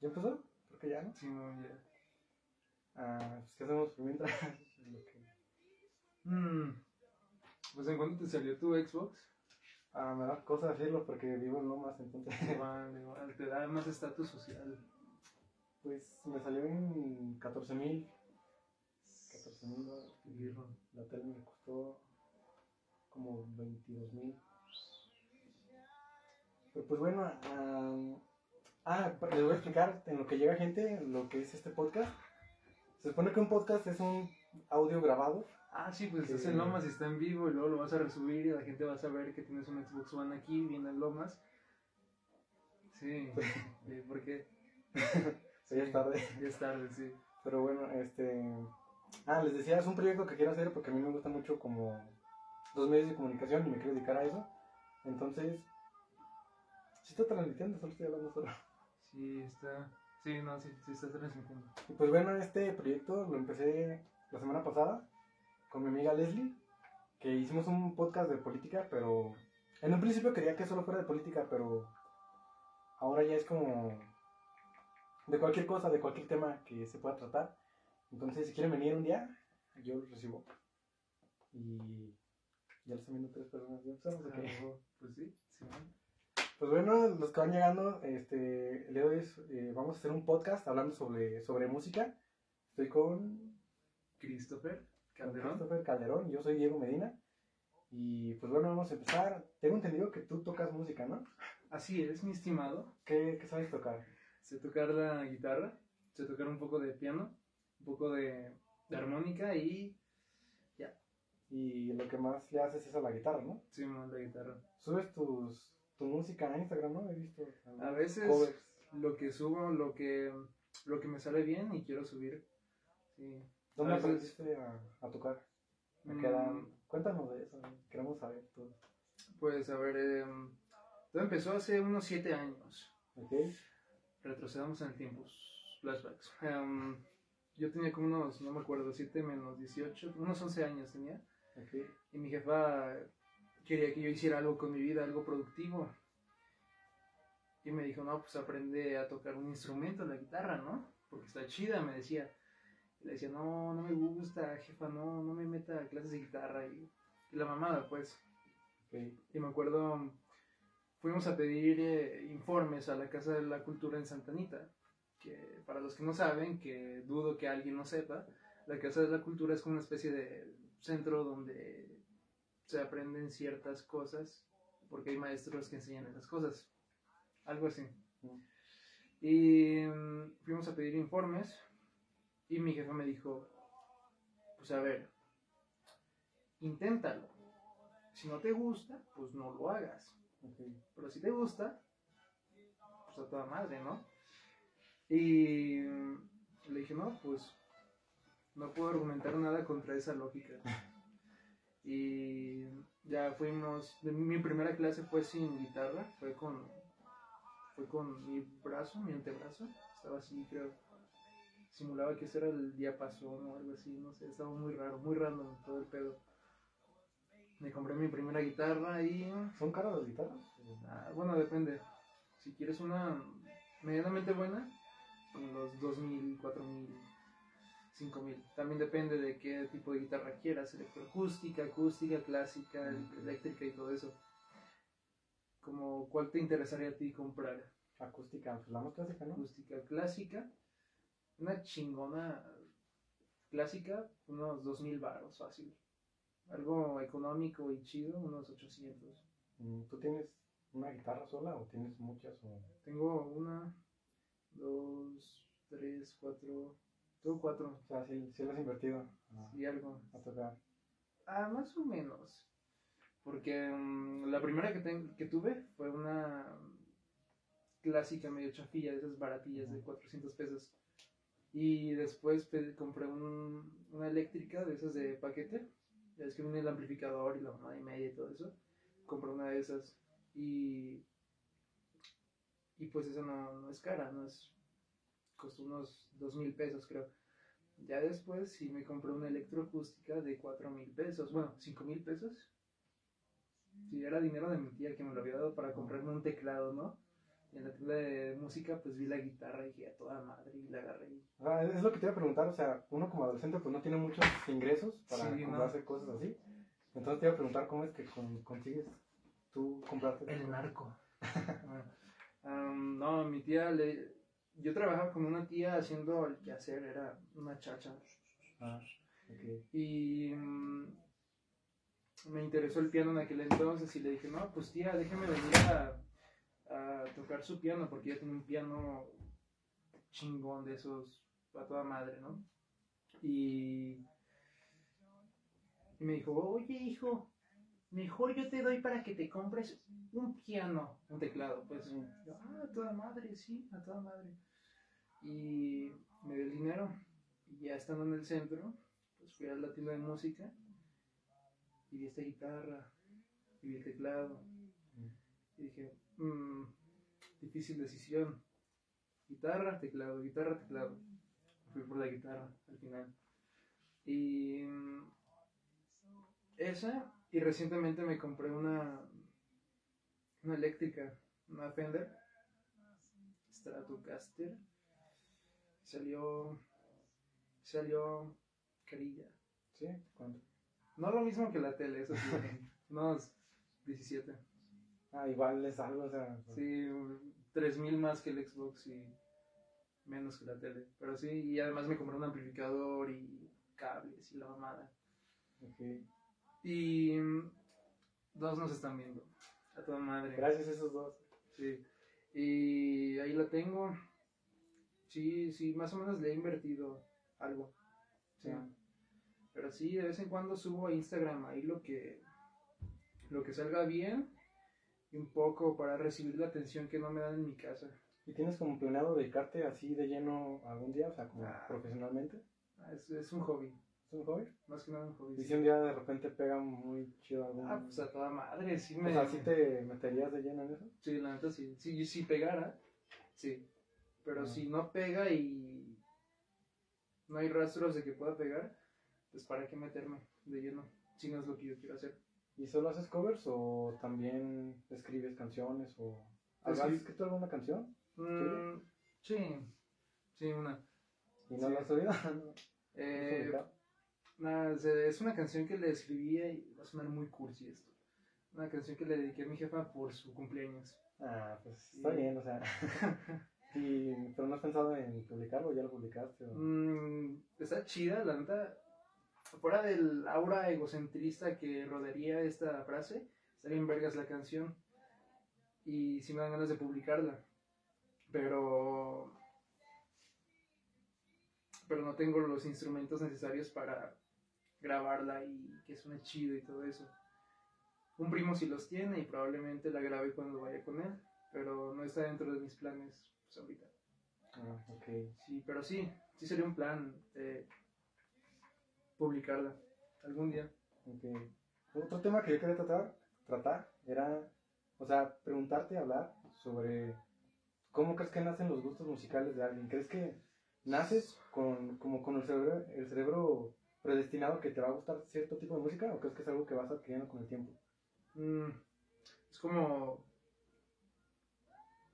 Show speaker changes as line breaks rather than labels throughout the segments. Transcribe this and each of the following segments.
¿Ya empezó? Creo que ya, ¿no?
Sí, muy bien.
Ah, pues, ¿qué hacemos por mientras? Que-
Mm, Pues en cuanto te salió tu Xbox,
Ah, me da cosa decirlo porque vivo en Lomas, entonces.
igual, igual, te da más estatus social.
Pues me salió en 14 mil. 14 mil. La tele me costó como 22 mil. Pero pues bueno, ah, ah, les voy a explicar en lo que llega gente lo que es este podcast. Se supone que un podcast es un audio grabado.
Ah, sí, pues
Que-
estás en Lomas y está en vivo y luego lo vas a resubir y la gente va a saber que tienes un Xbox One aquí viendo en Lomas. Sí, sí, porque
Ya es tarde.
ya es tarde, sí.
Pero bueno, este. Ah, les decía, es un proyecto que quiero hacer porque a mí me gusta mucho como los medios de comunicación y me quiero dedicar a eso. Entonces, sí está transmitiendo, solo estoy hablando solo.
Sí, está. Sí, no, sí, sí está transmitiendo.
Y pues bueno, este proyecto lo empecé la semana pasada con mi amiga Leslie, que hicimos un podcast de política, pero en un principio quería que solo fuera de política, pero ahora ya es como de cualquier cosa, de cualquier tema que se pueda tratar. Entonces, si quieren venir un día, yo los recibo. Y ya lo están viendo tres personas. ¿Ya empezamos?
Ah, Pues sí, sí.
Pues bueno, los que van llegando, este, hoy es, eh, vamos a hacer un podcast hablando sobre, sobre música. Estoy con
Christopher Calderón.
Christopher Calderón, yo soy Diego Medina. Y pues bueno, vamos a empezar. Tengo entendido que tú tocas música, ¿no?
Así es, mi estimado.
¿Qué, qué sabes tocar?
Sé tocar la guitarra, sé tocar un poco de piano, un poco de, de armónica y
Y lo que más le haces es a la guitarra, ¿no?
sí, más la guitarra.
Subes tus, tu música a Instagram, ¿no? He visto.
A veces
covers.
lo que subo, lo que, lo que me sale bien y quiero subir. Sí.
¿Dónde
a veces-
aprendiste a, a tocar? Me
Mm,
quedan- Cuéntanos de eso, queremos saber todo.
Pues a ver, em, todo empezó hace unos 7 años.
¿Ok?
Retrocedamos en el tiempo. Flashbacks. Em, yo tenía como unos, no me acuerdo, 7 menos 18, unos 11 años tenía.
Ok.
Y mi jefa quería que yo hiciera algo con mi vida, algo productivo. Y me dijo, no, pues aprende a tocar un instrumento, la guitarra, ¿no? Porque está chida, me decía. Y le decía, no, no me gusta, jefa, no, no me meta a clases de guitarra. Y, y la mamada, pues.
Ok.
Y me acuerdo, fuimos a pedir eh, informes a la Casa de la Cultura en Santa Anita. Que para los que no saben, que dudo que alguien no sepa, la Casa de la Cultura es como una especie de centro donde se aprenden ciertas cosas, porque hay maestros que enseñan esas cosas. Algo así. Y mm, fuimos a pedir informes y mi jefa me dijo, pues a ver, inténtalo. Si no te gusta, pues no lo hagas. Pero si te gusta, pues a toda madre, ¿no? Y mm, le dije, no, pues no puedo argumentar nada contra esa lógica. Y ya fuimos, mi primera clase fue sin guitarra, fue con, fue con mi brazo, mi antebrazo, estaba así, creo, simulaba que ese era el diapasón o algo así, no sé, estaba muy raro, muy random todo el pedo. Me compré mi primera guitarra y
¿Son caras las guitarras?
Ah, bueno, depende. Si quieres una medianamente buena, unos 2000, 4000, 5000. También depende de qué tipo de guitarra quieras: electroacústica, acústica, clásica,
Mm.
eléctrica y todo eso. Como, ¿cuál te interesaría a ti comprar?
Acústica, pues la más clásica, ¿no?
Acústica clásica, una chingona clásica, unos 2000 baros, fácil. Algo económico y chido, unos 800.
Mm, ¿Tú tienes una guitarra sola o tienes muchas? O...
Tengo una, dos, tres, cuatro. Tengo cuatro
o sea, sí, sí lo has invertido
y algo.
a tocar.
Ah, más o menos. Porque mm, la primera que, ten- que tuve fue una clásica medio chafilla, de esas baratillas de 400 pesos. Y después compré un- una eléctrica de esas de paquete. Ya es que viene el amplificador y la mamá y media y todo eso. Compré una de esas. Y, y pues esa no, no es cara, no es. Costó unos dos mil pesos, creo. Ya después sí me compré una electroacústica de cuatro mil pesos. Bueno, cinco mil pesos. Sí, era dinero de mi tía que me lo había dado para comprarme un teclado, ¿no? Y en la tienda de música, pues vi la guitarra y dije, a toda madre, y la agarré. y-
sea, es lo que te iba a preguntar, o sea, uno como adolescente pues no tiene muchos ingresos para
Sí, no.
comprarse cosas así. Entonces te iba a preguntar cómo es que con- consigues tú comprarte.
El narco. Am, no, mi tía le... Yo trabajaba con una tía haciendo el quehacer, era una chacha.
Ah.
Y mm, me interesó el piano en aquel entonces y le dije, no, pues tía, déjeme venir a, a tocar su piano porque ella tiene un piano chingón de esos a toda madre, ¿no? Y, y me dijo, oye hijo, mejor yo te doy para que te compres un piano, un teclado, pues. Yo, ah, a toda madre, sí, a toda madre. Y me dio el dinero y ya estando en el centro, pues fui a la tienda de música y vi esta guitarra y vi el teclado y dije, "Mm, difícil decisión. Guitarra, teclado, guitarra, teclado. Fui por la guitarra al final. Y mm, esa, y recientemente me compré una, una eléctrica, una Fender Stratocaster. Salió, salió carilla.
¿Sí? ¿Cuánto?
No lo mismo que la tele, eso sí. unos 17.
Ah, igual es algo, o sea.
Sí, 3000 más que el Xbox y menos que la tele. Pero sí, y además me compré un amplificador y cables y la mamada.
ok.
Y dos nos están viendo. A toda madre.
Gracias a esos dos.
Sí. Y ahí la tengo. Sí, sí, más o menos le he invertido algo. Sí.
Ah.
Pero sí, de vez en cuando subo a Instagram ahí lo que lo que salga bien y un poco para recibir la atención que no me dan en mi casa.
¿Y tienes como planeado dedicarte así de lleno algún día, o sea, como
Ah.
profesionalmente?
Ah, Es, es un hobby,
¿Es un hobby?
más que nada un hobby.
Y si un día de repente pega muy chido algún...
Ah, pues a toda madre, sí
o
me...
sea, ¿sí te meterías de lleno en eso?
Sí, la neta sí. Sí, si pegara, sí. Pero
Ah.
si no pega y no hay rastros de que pueda pegar, pues para qué meterme de lleno, si no es lo que yo quiero hacer.
¿Y solo haces covers o también escribes canciones o... ¿Has
Escri-
escrito alguna canción?
Mm, sí, sí, una.
¿Y no
Sí.
la has oído?
Eh, nada, es una canción que le escribí y va a sonar muy cursi esto. Una canción que le dediqué a mi jefa por su cumpleaños.
Ah, pues está bien, o sea... y, ¿Pero no has pensado en publicarlo? ¿Ya lo publicaste? o-
Mm, está chida, la neta. Fuera del aura egocentrista que rodearía esta frase, está bien vergas la canción. Y sí me dan ganas de publicarla. Pero. Pero no tengo los instrumentos necesarios para grabarla y que suene chido y todo eso. Un primo sí los tiene y probablemente la grabe cuando vaya con él. Pero no está dentro de mis planes pues, ahorita.
Ah, ok.
Sí, pero sí, sí sería un plan eh, publicarla algún día.
Ok. Otro tema que yo quería tratar, tratar era, o sea, preguntarte, hablar sobre cómo crees que nacen los gustos musicales de alguien. ¿Crees que naces con, como con el cerebro, el cerebro predestinado que te va a gustar cierto tipo de música o crees que es algo que vas adquiriendo con el tiempo?
Mm, es como...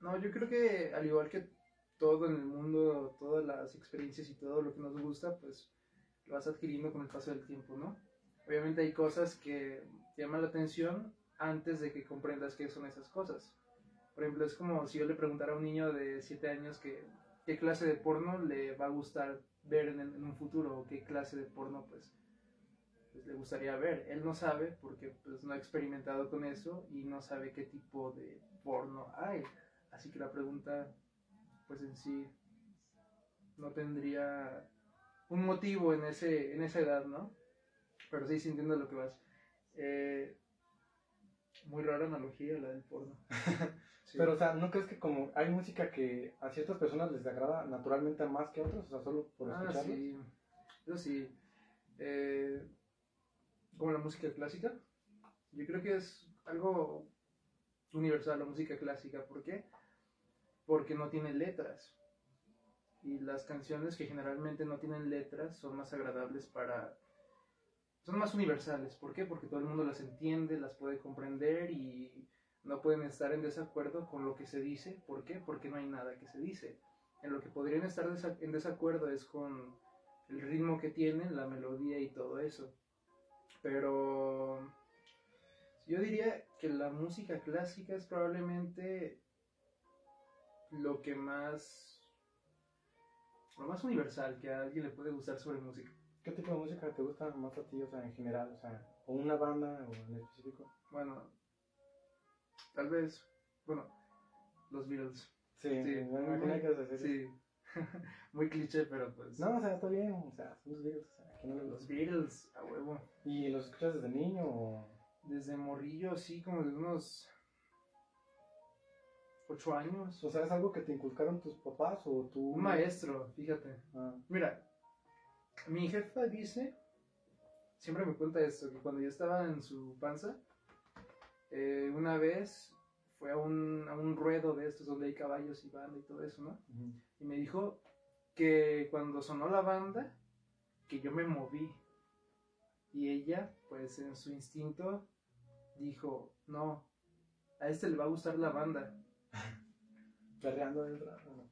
No, yo creo que al igual que todo en el mundo, todas las experiencias y todo lo que nos gusta, pues lo vas adquiriendo con el paso del tiempo, ¿no? Obviamente hay cosas que te llaman la atención antes de que comprendas qué son esas cosas. Por ejemplo, es como si yo le preguntara a un niño de 7 años que, qué clase de porno le va a gustar ver en, en un futuro o qué clase de porno pues, pues le gustaría ver. Él no sabe porque pues, no ha experimentado con eso y no sabe qué tipo de porno hay. Así que la pregunta pues en sí no tendría un motivo en, ese, en esa edad, ¿no? Pero sí, sí entiendo lo que vas. Eh, muy rara analogía la del porno. Sí.
Pero, o sea, ¿no crees que como hay música que a ciertas personas les agrada naturalmente más que a otras? O sea, solo por
Ah, sí. Eso sí. Eh, como la música clásica. Yo creo que es algo universal la música clásica. ¿Por qué? Porque no tiene letras. Y las canciones que generalmente no tienen letras son más agradables para... Son más universales. ¿Por qué? Porque todo el mundo las entiende, las puede comprender y no pueden estar en desacuerdo con lo que se dice. ¿Por qué? Porque no hay nada que se dice. En lo que podrían estar en desacuerdo es con el ritmo que tienen, la melodía y todo eso. Pero yo diría que la música clásica es probablemente lo que más lo más universal que a alguien le puede gustar sobre música.
¿Qué tipo de música te gusta más a ti, o sea, en general? O sea, o una banda o en específico.
Bueno, tal vez, bueno, los Beatles.
Sí,
Sí,
me
muy-
que.
Sí, muy cliché, pero pues
No, o sea, está bien, o sea, son los Beatles, o sea, ¿a quién no
los? Beatles, a huevo.
¿Y los escuchas desde niño o...?
Desde morrillo, sí, como de unos ocho años.
O sea, ¿es algo que te inculcaron tus papás o tú...?
Un maestro, fíjate.
Ah,
Mira, mi jefa dice, siempre me cuenta esto, que cuando yo estaba en su panza, eh, una vez fue a un, a un ruedo de estos donde hay caballos y banda y todo eso, ¿no? Y me dijo que cuando sonó la banda, que yo me moví. Y ella, pues en su instinto, dijo, no, a este le va a gustar la banda.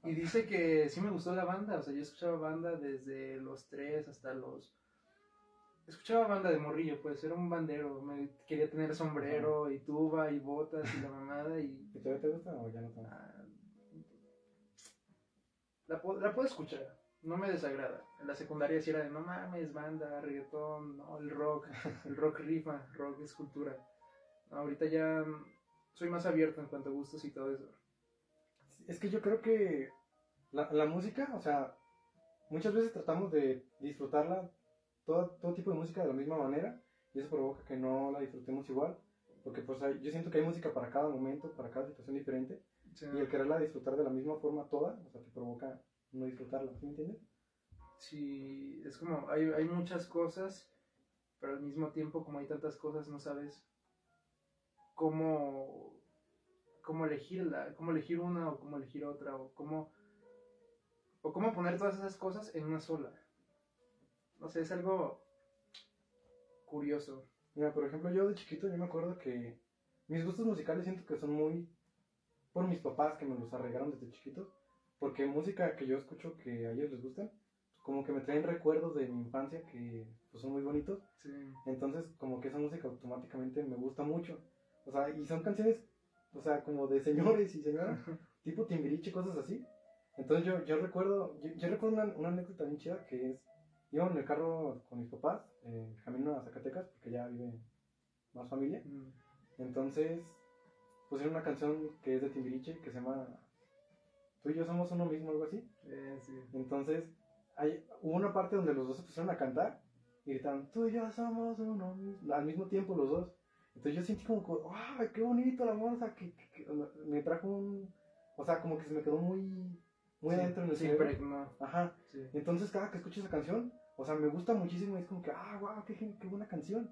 Y dice que sí me gustó la banda, o sea, yo escuchaba banda desde los tres hasta los... Escuchaba banda de morrillo, pues era un bandero, me quería tener sombrero y tuba y botas y la mamada y...
¿Y todavía te gusta o ya no tanto?
ah, la, pu- la puedo escuchar, no me desagrada. En la secundaria sí era de no mames, banda, reggaetón, no, el rock, el rock rifa, rock es cultura. No, ahorita ya soy más abierto en cuanto a gustos y todo eso.
Es que yo creo que la, la música, o sea, muchas veces tratamos de disfrutarla, todo, todo tipo de música de la misma manera, y eso provoca que no la disfrutemos igual, porque pues hay- yo siento que hay música para cada momento, para cada situación diferente,
sea,
y el quererla disfrutar de la misma forma toda, o sea, te provoca no disfrutarla, ¿sí me entiendes?
Sí, es como, hay, hay muchas cosas, pero al mismo tiempo, como hay tantas cosas, no sabes cómo, cómo elegirla, cómo elegir una o cómo elegir otra, o cómo, o cómo poner todas esas cosas en una sola. No sé, es algo curioso.
Mira, por ejemplo, yo de chiquito, yo me acuerdo que mis gustos musicales siento que son muy por mis papás que me los arreglaron desde chiquitos, porque música que yo escucho que a ellos les gusta, como que me traen recuerdos de mi infancia que pues, son muy bonitos,
Sí,
entonces como que esa música automáticamente me gusta mucho, o sea, y son canciones, o sea, como de señores y señoras, tipo Timbiriche, cosas así, entonces yo, yo recuerdo, yo, yo recuerdo una, una anécdota bien chida que es, íbamos en el carro con mis papás, eh, camino a Zacatecas, porque ya vive más familia,
Mm,
entonces pusieron una canción que es de Timbiriche que se llama Tú y yo somos uno mismo, algo así.
eh, sí.
Entonces hay, hubo una parte donde los dos se pusieron a cantar y gritaron Tú y yo somos uno mismo, al mismo tiempo los dos. Entonces yo sentí como, ¡wow! ¡Qué bonito la música! Que, que- que- me trajo un. O sea, como que se me quedó muy. Muy
Sí,
adentro en el
sí,
cerebro. Ajá.
sí.
Entonces cada que escucho esa canción, o sea, me gusta muchísimo y es como que, ah, wow, qué, qué buena canción.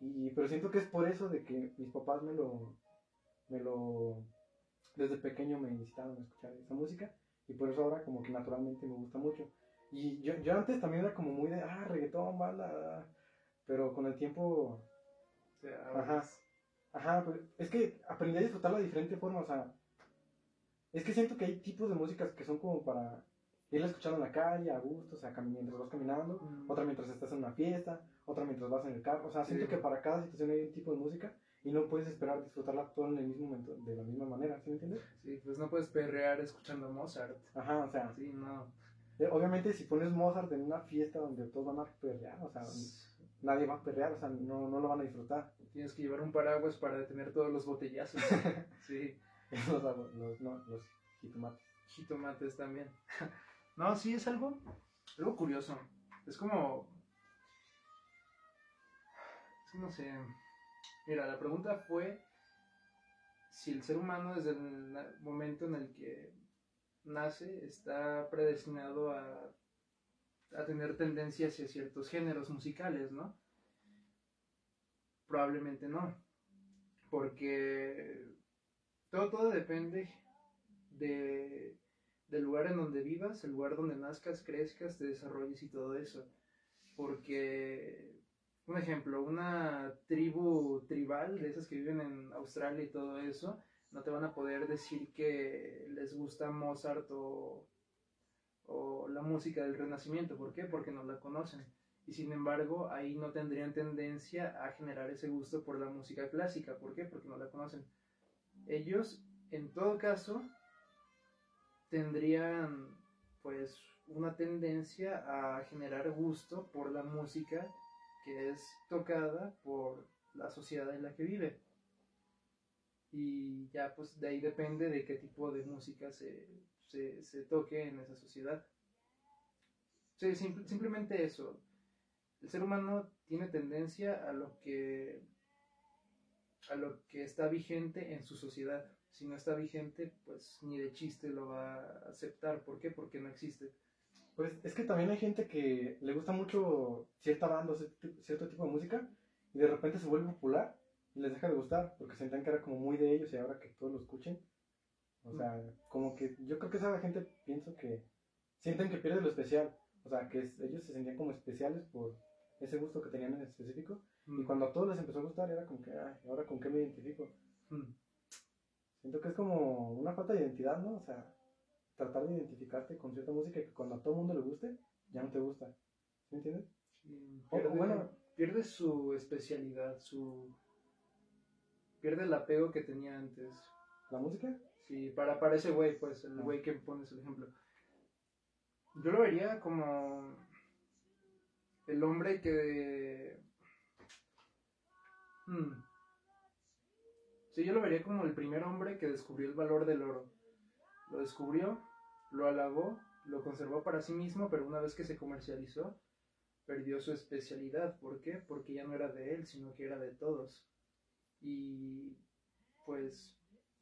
Y, pero siento que es por eso de que mis papás me lo, me lo, desde pequeño me incitaron a escuchar esa música y por eso ahora como que naturalmente me gusta mucho. Y yo, yo antes también era como muy de, ah, reggaetón, banda, ah", pero con el tiempo,
O sea,
Ajá. ajá, pues, es que aprendí a disfrutarla de diferente forma, o sea, es que siento que hay tipos de músicas que son como para irla escuchando en la calle, a gusto, o sea, mientras vas caminando,
Mm.
otra mientras estás en una fiesta, otra mientras vas en el carro, o sea, siento
Sí.
que para cada situación hay un tipo de música y no puedes esperar disfrutarla todo en el mismo momento, de la misma manera, ¿sí me entiendes?
Sí, pues no puedes perrear escuchando Mozart.
Ajá, o sea,
Sí, no.
eh, obviamente si pones Mozart en una fiesta donde todos van a perrear, o sea, nadie va a perrear, o sea, no, no lo van a disfrutar.
Tienes que llevar un paraguas para detener todos los botellazos. sí,
los, los, no, los jitomates.
jitomates también. no, sí, es algo, algo curioso. Es como... no sé. Mira, la pregunta fue si el ser humano desde el momento en el que nace está predestinado a, a tener tendencia hacia ciertos géneros musicales, ¿no? Probablemente no. Porque todo, todo depende de, del lugar en donde vivas, el lugar donde nazcas, crezcas, te desarrolles y todo eso. Porque un ejemplo, una tribu tribal, de esas que viven en Australia y todo eso, no te van a poder decir que les gusta Mozart o, o la música del Renacimiento. ¿Por qué? Porque no la conocen. Y sin embargo, ahí no tendrían tendencia a generar ese gusto por la música clásica. ¿Por qué? Porque no la conocen. Ellos, en todo caso, tendrían pues una tendencia a generar gusto por la música que es tocada por la sociedad en la que vive. Y ya pues de ahí depende de qué tipo de música se, se, toque en esa sociedad. Sí, simplemente eso. El ser humano tiene tendencia a lo que a lo que está vigente en su sociedad. Si no está vigente, pues ni de chiste lo va a aceptar. ¿Por qué? Porque no existe.
Pues es que también hay gente que le gusta mucho cierta banda, cierto tipo de música, y de repente se vuelve popular y les deja de gustar, porque sentían que era como muy de ellos y ahora que todos lo escuchen. O sea, como que yo creo que esa gente pienso que sienten que pierde lo especial. O sea, que ellos se sentían como especiales por ese gusto que tenían en específico. Y mm. cuando a todos les empezó a gustar, era como que, ay, ¿ahora con qué me identifico? Mm. Siento que es como una falta de identidad, ¿no? O sea, tratar de identificarte con cierta música que cuando a todo el mundo le guste, ya no te gusta. ¿Me entiendes?
Sí, pierde, bueno, pierde su especialidad, su... Pierde el apego que tenía antes.
¿La música?
Sí, para, para ese güey, pues, el ah. güey que pones el ejemplo. Yo lo vería como el hombre que... Hmm. Sí, yo lo vería como el primer hombre que descubrió el valor del oro. Lo descubrió, lo halagó, lo conservó para sí mismo, pero una vez que se comercializó, perdió su especialidad. ¿Por qué? Porque ya no era de él, sino que era de todos. Y pues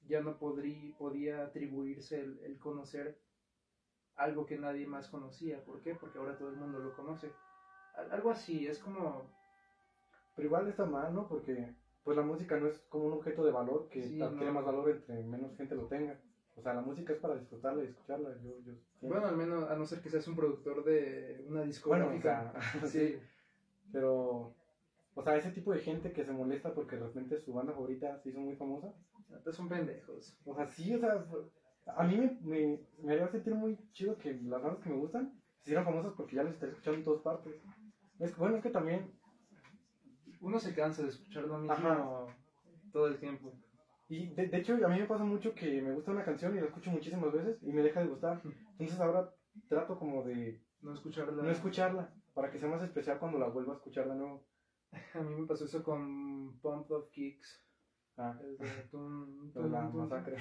ya no podría, podía atribuirse el, conocer algo que nadie más conocía. ¿Por qué? Porque ahora todo el mundo lo conoce. Algo así, es como...
Pero igual está mal, ¿no? Porque pues la música no es como un objeto de valor que tiene más valor entre menos gente lo tenga. O sea, la música es para disfrutarla y escucharla. Yo, yo
bueno, al menos, a no ser que seas un productor de una discográfica.
Bueno, sí. Pero, o sea, ese tipo de gente que se molesta porque de repente su banda favorita se hizo muy famosa.
Son pendejos.
O sea, sí, o sea, a mí me, me, me haría sentir muy chido que las bandas que me gustan se hicieran famosas porque ya las estoy escuchando en todas partes. Es, bueno, es que también...
Uno se cansa de escuchar lo mismo todo el tiempo.
Y de, de, hecho, a mí me pasa mucho que me gusta una canción y la escucho muchísimas veces y me deja de gustar. Entonces ahora trato como de
no escucharla.
No escucharla, para que sea más especial cuando la vuelva a escuchar de nuevo.
A mí me pasó eso con Pump of Kicks.
Ah.
de la masacre.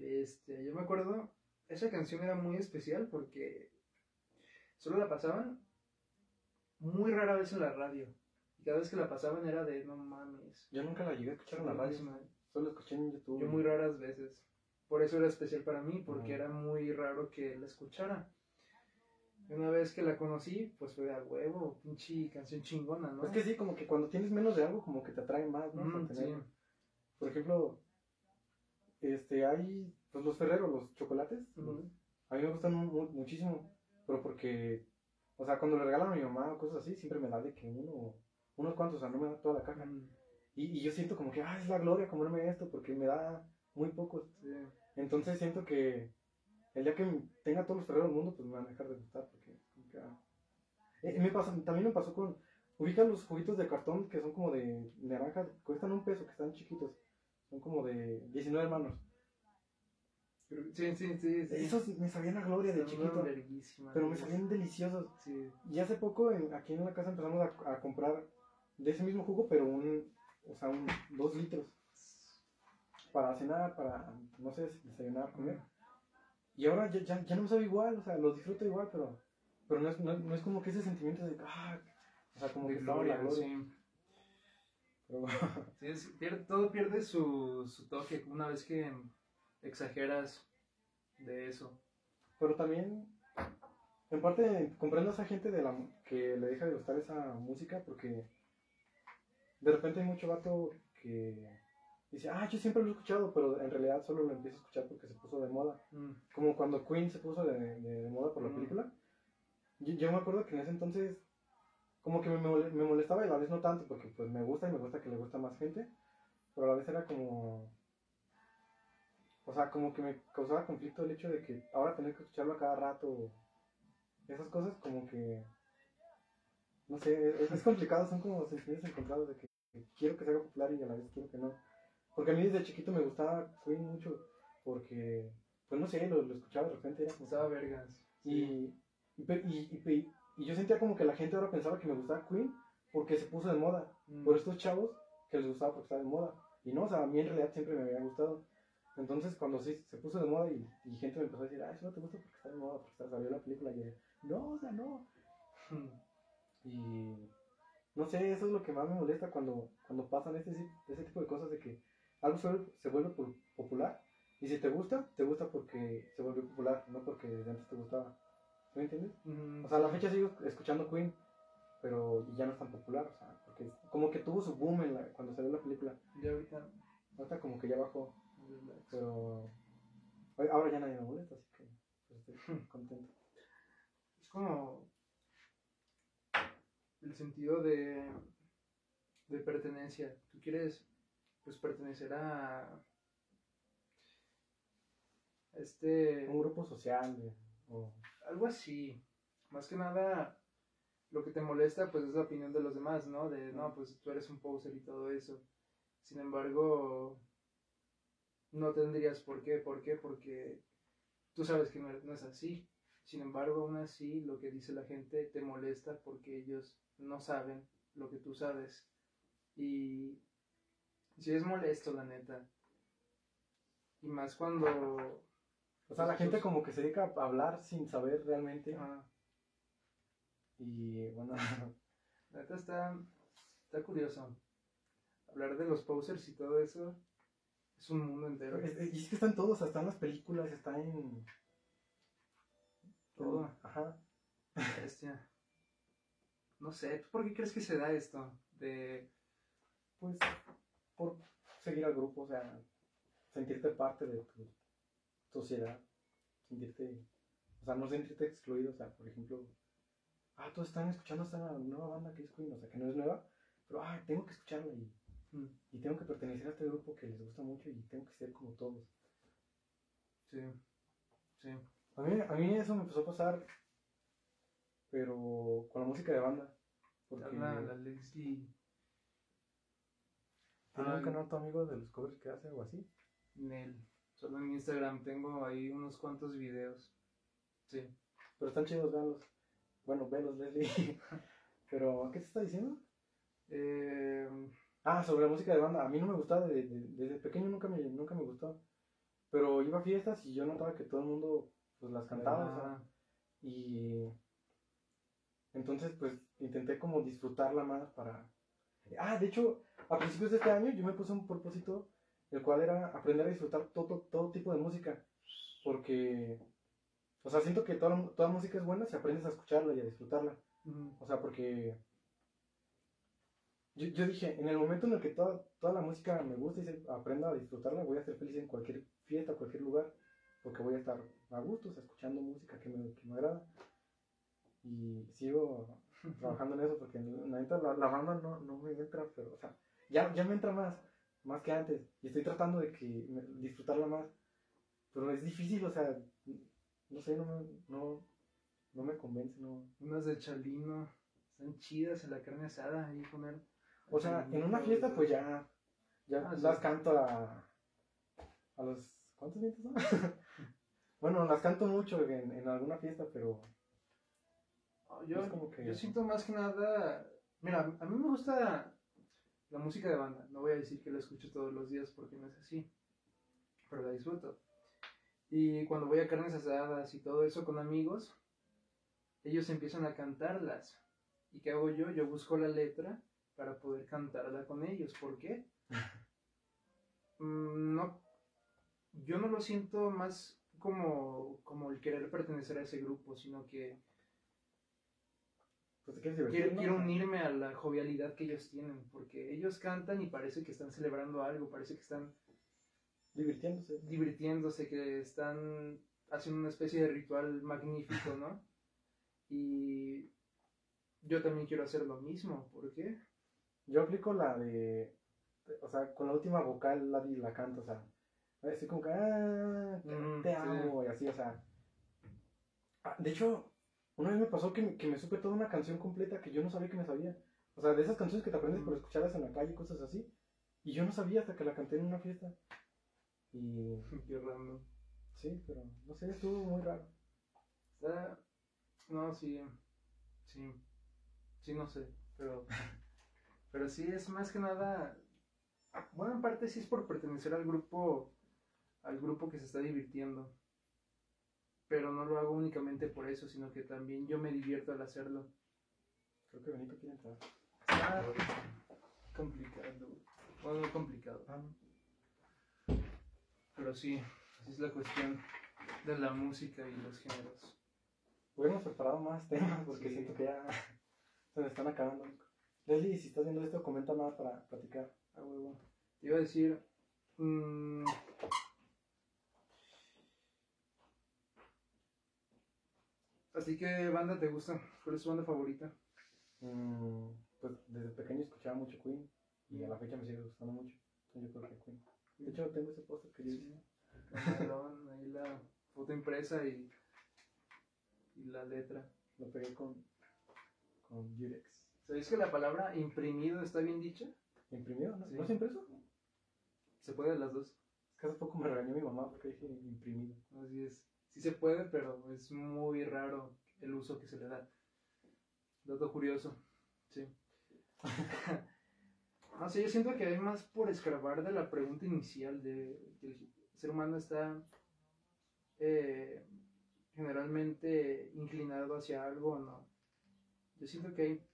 Este, yo me acuerdo, esa canción era muy especial porque solo la pasaban muy rara vez en la radio. Y cada vez que la pasaban era de no mames.
Yo nunca la llegué a escuchar en la radio. Solo escuché en YouTube.
Yo muy raras veces. Por eso era especial para mí, porque era muy raro que la escuchara. Una vez que la conocí, pues fue a huevo, pinche canción chingona, ¿no?
Es que sí, como que cuando tienes menos de algo, como que te atrae más, ¿no? Mm, Por ejemplo, este, hay, pues los ferreros, los chocolates, a mí me gustan muchísimo, pero porque, o sea, cuando le regalan a mi mamá o cosas así, siempre me da de que uno, unos cuantos, o sea, no me da toda la caja. Mm. Y, yo siento como que, ah, es la gloria comerme esto, porque me da muy poco. Entonces siento que el día que tenga todos los ferreros del mundo, pues me van a dejar de gustar, porque como que, ah. eh, me pasa, también me pasó con, ubican los juguitos de cartón que son como de naranja, cuestan un peso, que están chiquitos, son como de 19 hermanos.
Sí, sí, sí,
Esos me sabían a gloria de chiquito. Pero me sabían deliciosos. Y hace poco aquí en la casa empezamos a, a, comprar de ese mismo jugo, pero un, o sea, un, dos litros para cenar, para, no sé, desayunar, comer. Y ahora ya, ya, ya no me sabe igual, o sea, lo disfruto igual, pero, pero no, es, no, es como que ese sentimiento de, ah, o sea, como que gloria, la gloria. Sí.
Pierde, todo pierde su, su toque una vez que exageras de eso.
Pero también, en parte, comprendo a esa gente de la, que le deja de gustar esa música porque de repente hay mucho vato que dice, ah, yo siempre lo he escuchado, pero en realidad solo lo empiezo a escuchar porque se puso de moda. Mm. Como cuando Queen se puso de, de, moda por la mm. película. Yo, me acuerdo que en ese entonces como que me, me molestaba y a la vez no tanto, porque pues me gusta y me gusta que le gusta más gente, pero a la vez era como, o sea, como que me causaba conflicto el hecho de que ahora tener que escucharlo a cada rato, esas cosas como que, no sé, es, es complicado, son como sentimientos encontrados de que quiero que se haga popular y a la vez quiero que no, porque a mí desde chiquito me gustaba Queen mucho, porque, pues no sé, lo, lo escuchaba de repente, era como...
Estaba vergas.
Y, y, pe- y, y yo sentía como que la gente ahora pensaba que me gustaba Queen porque se puso de moda.
Mm.
Por estos chavos que les gustaba porque estaba de moda. Y no, o sea, a mí en realidad siempre me había gustado. Entonces, cuando sí, se puso de moda y, y gente me empezó a decir, ah, eso no te gusta porque está de moda, porque está- salió la película. Y yo, no, o sea, no. Y no sé, eso es lo que más me molesta cuando, cuando pasan ese, ese tipo de cosas de que algo se vuelve, se vuelve po- popular. Y si te gusta, te gusta porque se volvió popular, no porque desde antes te gustaba. ¿Sí ¿Me entiendes?
Mm,
O sea, a la fecha sigo escuchando Queen, pero ya no es tan popular, o sea, porque como que tuvo su boom en la- cuando salió la película.
Ya ahorita.
Ahorita como que ya bajó,
relax.
pero ahora ya nadie me molesta, así que pues, estoy contento.
Es como el sentido de, de pertenencia. Tú quieres pues pertenecer a este
Un grupo social, de- o-
algo así. Más que nada lo que te molesta pues es la opinión de los demás, ¿no? De no, pues tú eres un poser y todo eso. Sin embargo, no tendrías por qué, ¿por qué? Porque tú sabes que no es, no es así. Sin embargo, aún así, lo que dice la gente te molesta porque ellos no saben lo que tú sabes. Y sí es molesto, la neta. Y más cuando...
o sea, la gente como que se dedica a hablar sin saber realmente.
ah,
Y bueno,
la neta está, está curioso. Hablar de los posers y todo eso es un mundo entero.
y es que están todos, hasta en las películas, está en...
Todo.
Ajá.
Bestia. No sé, ¿tú por qué crees que se da esto? De...
Pues por seguir al grupo, o sea, sentirte parte de tu sociedad, sentirte, o sea, no sentirte excluido, o sea, por ejemplo, ah, todos están escuchando esta nueva banda que es Queen, o sea, que no es nueva, pero, ah, tengo que escucharla y,
Mm,
y tengo que pertenecer a este grupo que les gusta mucho y tengo que ser como todos.
Sí, sí.
A mí, a mí eso me empezó a pasar, pero con la música de banda, porque
La, la Leslie
tiene
Ah,
un canal tu amigo de los covers que hace o así.
Nel. Solo en Instagram tengo ahí unos cuantos videos. Sí.
Pero están chidos, veanlos. Bueno, velos, Leslie. Pero, ¿qué te está diciendo?
Eh,
Ah, sobre la música de banda. A mí no me gustaba, de- de- desde pequeño nunca me, nunca me gustó. Pero iba a fiestas y yo notaba que todo el mundo pues las cantaba.
ah,
y entonces pues intenté como disfrutarla más para... Ah, de hecho, a principios de este año yo me puse un propósito, el cual era aprender a disfrutar todo, todo tipo de música. Porque, o sea, siento que toda, toda música es buena si aprendes a escucharla y a disfrutarla. O sea, porque yo, yo dije, en el momento en el que toda, toda la música me gusta y se, aprenda a disfrutarla, voy a ser feliz en cualquier fiesta, cualquier lugar, porque voy a estar a gusto, o sea, escuchando música que me, que me agrada. Y sigo trabajando en eso, porque la, la banda no, no me entra, pero, o sea, ya, ya me entra más, más que antes, y estoy tratando de que disfrutarla más, pero es difícil, o sea, no sé, no me, no, no me convence, no.
Unas de Chalino. Están chidas en la carne asada. Ahí poner.
O sea, en una fiesta pues ya, ya
Ah, sí.
las canto a, a los... ¿Cuántos vientos son? bueno, las canto mucho en, en alguna fiesta, pero
Oh, Yo,
es como que...
yo siento más que nada. Mira, a mí me gusta la música de banda. No voy a decir que la escucho todos los días porque no es así. Pero la disfruto. Y cuando voy a carnes asadas y todo eso con amigos, ellos empiezan a cantarlas. ¿Y qué hago yo? Yo busco la letra para poder cantarla con ellos. ¿Por qué? Mm, no, yo no lo siento más como, como el querer pertenecer a ese grupo, sino que
Pues te quieres divertir,
quiero,
¿no?
quiero unirme a la jovialidad que ellos tienen, porque ellos cantan y parece que están celebrando algo, parece que están
Divirtiéndose.
divirtiéndose, que están haciendo una especie de ritual magnífico, ¿no? Y yo también quiero hacer lo mismo. ¿Por qué?
Yo aplico la de. O sea, con la última vocal la, la canto, o sea. Así como que. Ah,
Mm,
te
sí.
amo, y así, o sea. Ah, de hecho, una vez me pasó que, me- que me supe toda una canción completa que yo no sabía que me sabía. O sea, de esas canciones que te aprendes por escucharlas en la calle, cosas así. Y yo no sabía hasta que la canté en una fiesta. Y.
Qué random.
Sí, pero no sé, estuvo muy raro.
Está- No, sí. Sí. Sí, no sé. Pero. Pero sí, es más que nada. Bueno, en parte sí es por pertenecer al grupo. Al grupo que se está divirtiendo. Pero no lo hago únicamente por eso, sino que también yo me divierto al hacerlo.
Creo que Benito quiere entrar.
Está complicado. Bueno, no complicado.
Ah,
Pero sí, así es la cuestión de la música y los géneros.
Hubiéramos preparado más temas porque
Sí.
siento que ya se me están acabando. Leslie, si estás viendo esto, comenta más para platicar.
A huevo. Te iba a decir. mm, Así que banda te gusta? ¿Cuál es tu banda favorita?
Mm, pues desde pequeño escuchaba mucho Queen y a la fecha me sigue gustando mucho. Entonces yo creo que Queen. De hecho, tengo ese póster que yo hice.
Ahí la foto impresa y, y la letra.
Lo pegué con, con Durex.
¿Sabéis que la palabra imprimido está bien dicha?
¿Imprimido? ¿No,
Sí.
¿No es impreso?
Se puede las dos.
Hace poco me regañó mi mamá porque dije imprimido.
Así es. Sí se puede, pero es muy raro el uso que se le da. Dato curioso. Sí. no sé, yo siento que hay más por escarbar de la pregunta inicial de que el ser humano está eh, generalmente inclinado hacia algo o no. Yo siento que hay,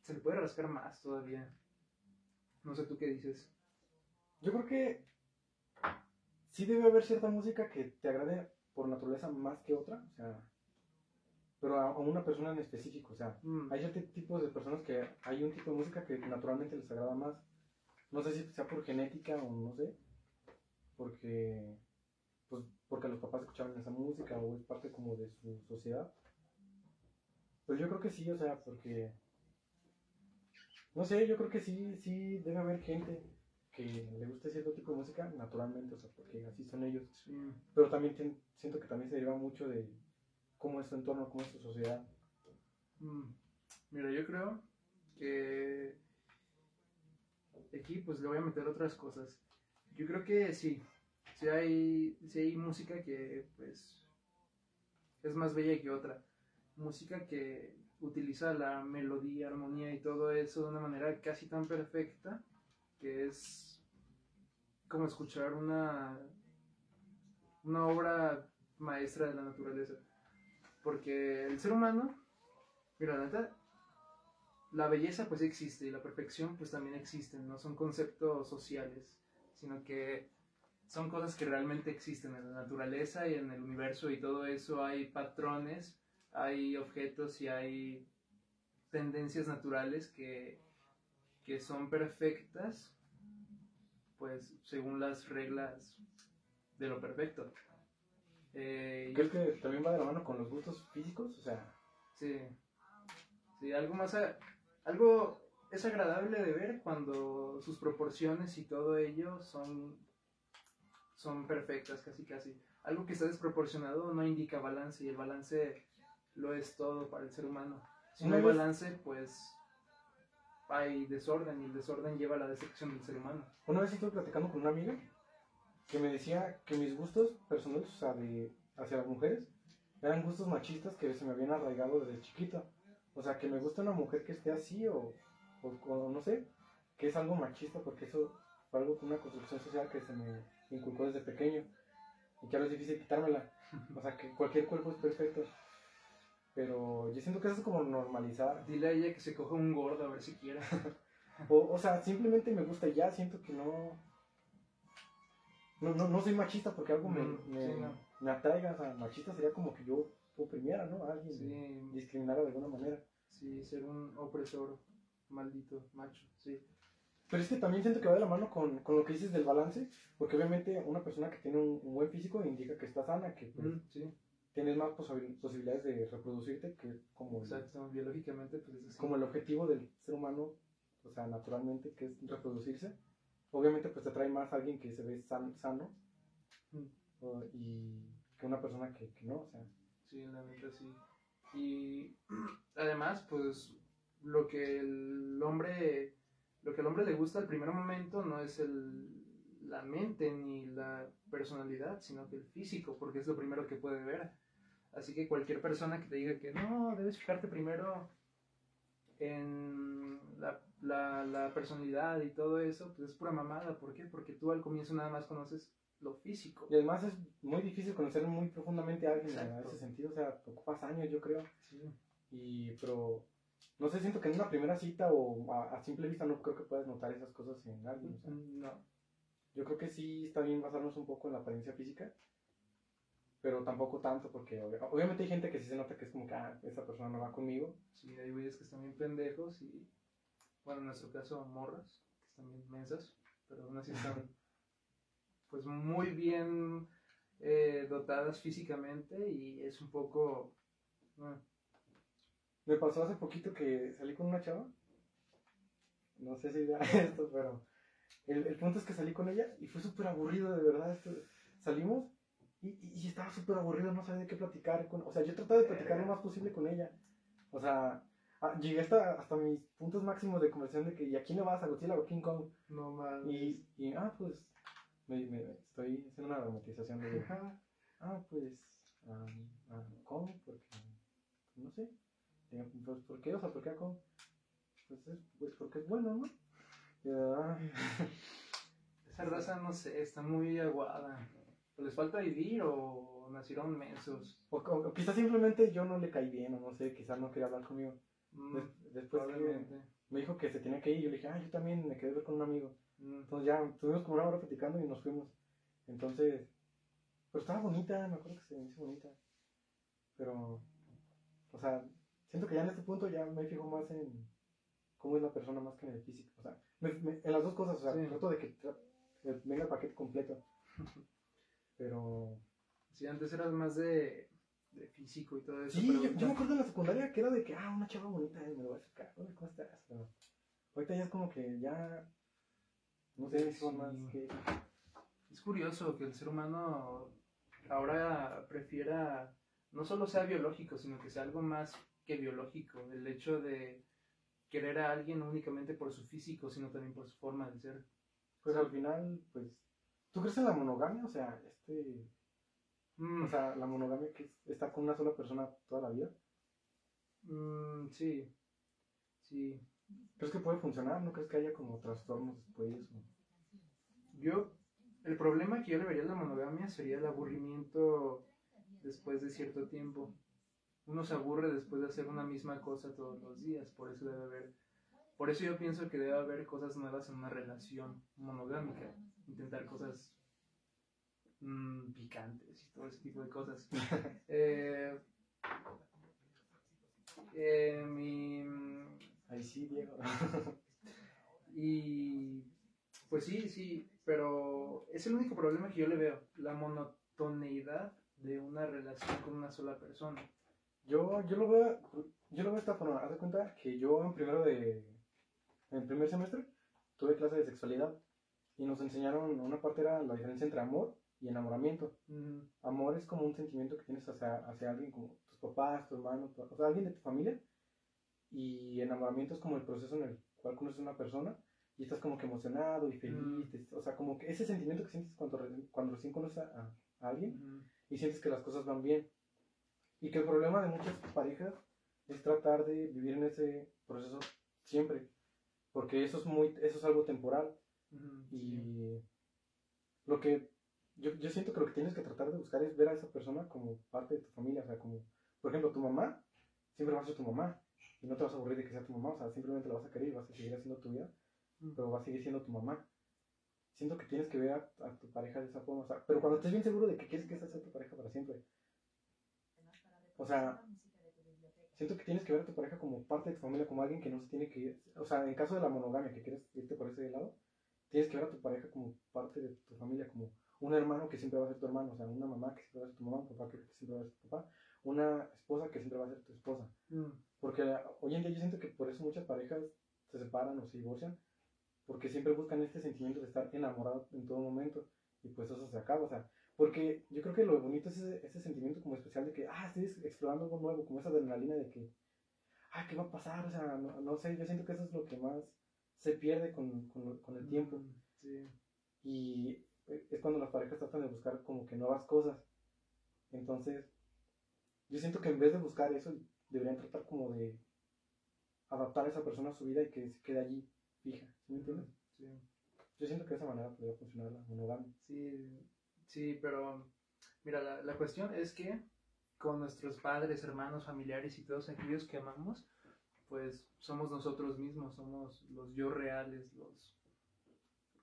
se le puede rascar más todavía. No sé tú qué dices.
Yo creo que sí debe haber cierta música que te agrade por naturaleza más que otra. O sea, pero a, a una persona en específico. O sea,
Mm,
hay ciertos tipos de personas que hay un tipo de música que naturalmente les agrada más. No sé si sea por genética o no sé. Porque, pues, porque los papás escuchaban esa música o es parte como de su sociedad. Pues yo creo que sí, o sea, porque... No sé, yo creo que sí, sí debe haber gente que le guste cierto tipo de música naturalmente, o sea, porque así son ellos.
sí.
Pero también tien- siento que también se deriva mucho de cómo es su entorno, cómo es su sociedad.
Mm, Mira, yo creo que aquí pues le voy a meter otras cosas. Yo creo que sí, sí hay, sí hay música que pues es más bella que otra. Música que utiliza la melodía, armonía y todo eso de una manera casi tan perfecta que es como escuchar una, una obra maestra de la naturaleza. Porque el ser humano Mira, la neta, la belleza pues existe y la perfección pues también existen, no son conceptos sociales, sino que son cosas que realmente existen en la naturaleza y en el universo y todo eso hay patrones, hay objetos y hay tendencias naturales que, que son perfectas pues según las reglas de lo perfecto. Eh,
¿Crees que también va de la mano con los gustos físicos? O sea,
Sí. Sí, algo más. a- algo es agradable de ver cuando sus proporciones y todo ello son. son perfectas, casi casi. Algo que está desproporcionado no indica balance y el balance lo es todo para el ser humano. Si no hay balance, pues hay desorden y el desorden lleva a la destrucción del ser humano.
una vez estuve platicando con una amiga que me decía que mis gustos personales, o sea, de, hacia las mujeres, eran gustos machistas que se me habían arraigado desde chiquito. O sea, que me gusta una mujer que esté así o, o, o no sé, que es algo machista porque eso fue algo con una construcción social que se me inculcó desde pequeño y que ahora es difícil quitármela. O sea, que cualquier cuerpo es perfecto. Pero yo siento que eso es como normalizar.
Dile a ella que se coja un gordo a ver si quiere.
O, o sea, simplemente me gusta ya, siento que no... No, no, no soy machista porque algo me,
Mm,
me,
sí, no.
me atraiga. O sea, machista sería como que yo oprimiera, ¿no? A alguien,
Sí,
discriminara de alguna manera.
sí, ser un opresor maldito, macho, sí.
Pero es que también siento que va de la mano con, con lo que dices del balance, porque obviamente una persona que tiene un, un buen físico indica que está sana, que pues,
Mm, sí.
Tienes más posibilidades de reproducirte que como
Exacto, biológicamente, pues es así.
como el objetivo del ser humano, o sea, naturalmente, que es reproducirse. Obviamente, pues te atrae más alguien que se ve san- sano
Mm.
o- y que una persona que, que no, o sea.
Sí, la neta sí. Y además, pues lo que el hombre, lo que al hombre le gusta al primer momento no es el, la mente ni la personalidad, sino que el físico, porque es lo primero que puede ver. Así que cualquier persona que te diga que no, debes fijarte primero en la, la, la personalidad y todo eso, pues es pura mamada. ¿Por qué? Porque tú al comienzo nada más conoces lo físico.
Y además es muy difícil conocer muy profundamente a alguien en ese sentido, o sea, ocupas años, yo creo.
Sí.
Y, pero, no sé, siento que en una primera cita o a, a simple vista no creo que puedas notar esas cosas en alguien. o sea.
No.
Yo creo que sí está bien basarnos un poco en la apariencia física, pero tampoco tanto, porque ob- obviamente hay gente que sí se nota que es como que, ah, esa persona no va conmigo.
Sí, hay güeyes que están bien pendejos y, bueno, en nuestro caso, morras, que están bien mensas, pero aún así están, pues, muy bien eh, dotadas físicamente y es un poco...
Me pasó hace poquito que salí con una chava, no sé si ya esto, pero el, el punto es que salí con ella y fue súper aburrido, de verdad. esto- salimos y, y- y estaba súper aburrido, no sabía de qué platicar. Con, o sea, yo trataba de platicar lo más posible con ella. O sea, ah, llegué hasta, hasta mis puntos máximos de conversación de que, ¿y a quién le vas? ¿A Godzilla o King Kong?
no mames.
Y, y ah, pues, me, me- estoy haciendo una dramatización de, ah, pues, a, a Kong, porque, no sé, pues, ¿por qué? O sea, ¿por qué a Kong? Pues, es, pues porque es bueno, ¿no?
Esa raza, no sé, está muy aguada. ¿O les falta vivir o nacieron mensos?
o, o- o quizás simplemente yo no le caí bien, o no sé, quizás no quería hablar conmigo.
Mm,
Des- después me dijo que se tenía que ir, yo le dije, ah, yo también me quedé ver con un amigo.
Mm,
Entonces ya estuvimos como una hora platicando y nos fuimos. Entonces, pero estaba bonita, me acuerdo que se me hizo bonita. Pero, o sea, siento que ya en este punto ya me fijo más en cómo es la persona más que en el físico. O sea, me- me- en las dos cosas, o sea,
Sí.
trato de que venga el paquete completo. Pero,
Sí, antes eras más de, de físico y todo eso.
sí,
pero
yo, me acuerdo en la secundaria que era de que, ah, una chava bonita, eh, me lo voy a acercar, hola, ¿cómo estás? Pero ahorita ya es como que ya, no sé, son
Sí.
más que...
Es curioso que el ser humano ahora prefiera no solo sea biológico, sino que sea algo más que biológico. El hecho de querer a alguien no únicamente por su físico, sino también por su forma de ser.
Pues al final, pues, ¿tú crees en la monogamia? O sea, este,
Mm,
o sea, la monogamia que es estar con una sola persona toda la vida.
mm, sí, sí.
¿Crees que puede funcionar? ¿No crees que haya como trastornos después?
Yo, el problema que yo le vería a la monogamia sería el aburrimiento después de cierto tiempo. Uno se aburre después de hacer una misma cosa todos los días, por eso debe haber, por eso yo pienso que debe haber cosas nuevas en una relación monogámica, intentar cosas mm, picantes y todo ese tipo de cosas. Eh, eh, mi,
Ahí sí, Diego.
y pues sí, sí, pero es el único problema que yo le veo, la monotoneidad de una relación con una sola persona.
Yo, yo lo veo, yo lo veo de esta forma. Haz de cuenta que yo en primero de, en primer semestre, tuve clase de sexualidad y nos enseñaron, una parte era la diferencia entre amor y enamoramiento. Amor es como un sentimiento que tienes hacia, hacia alguien, como tus papás, tu hermano, tu- o sea, alguien de tu familia. Y enamoramiento es como el proceso en el cual conoces a una persona y estás como que emocionado y feliz. Te- o sea, como que ese sentimiento que sientes cuando, cuando recién conoces a, a alguien y sientes que las cosas van bien. Y que el problema de muchas parejas es tratar de vivir en ese proceso siempre. Porque eso es, muy, eso es algo temporal. Y lo que yo, yo siento que lo que tienes que tratar de buscar es ver a esa persona como parte de tu familia. O sea, como, por ejemplo, tu mamá siempre va a ser tu mamá. Y no te vas a aburrir de que sea tu mamá. O sea, simplemente la vas a querer y vas a seguir haciendo tu vida. Pero va a seguir siendo tu mamá. Siento que tienes que ver a, a tu pareja de esa forma. O sea, pero cuando estés bien seguro de que quieres que esa sea tu pareja para siempre. O sea, siento que tienes que ver a tu pareja como parte de tu familia, como alguien que no se tiene que ir. O sea, en caso de la monogamia, que quieres irte por ese lado, tienes que ver a tu pareja como parte de tu familia, como un hermano que siempre va a ser tu hermano, o sea, una mamá que siempre va a ser tu mamá, un papá que siempre va a ser tu papá, una esposa que siempre va a ser tu esposa.
Mm.
Porque eh, hoy en día yo siento que por eso muchas parejas se separan o se divorcian, porque siempre buscan este sentimiento de estar enamorado en todo momento, y pues eso se acaba, o sea, porque yo creo que lo bonito es ese, ese sentimiento como especial de que, ah, estoy explorando algo nuevo, como esa adrenalina de que, ah, ¿qué va a pasar? O sea, no, no sé, yo siento que eso es lo que más se pierde con, con, con el tiempo.
Mm, Sí.
Y es cuando las parejas tratan de buscar como que nuevas cosas. Entonces, yo siento que en vez de buscar eso, deberían tratar como de adaptar a esa persona a su vida y que se quede allí fija. ¿Sí me entiendes?
Sí.
Yo siento que de esa manera podría funcionar la monogamia.
Sí, sí, pero mira, la, la cuestión es que con nuestros padres, hermanos, familiares y todos aquellos que amamos, pues somos nosotros mismos, somos los yo reales, los,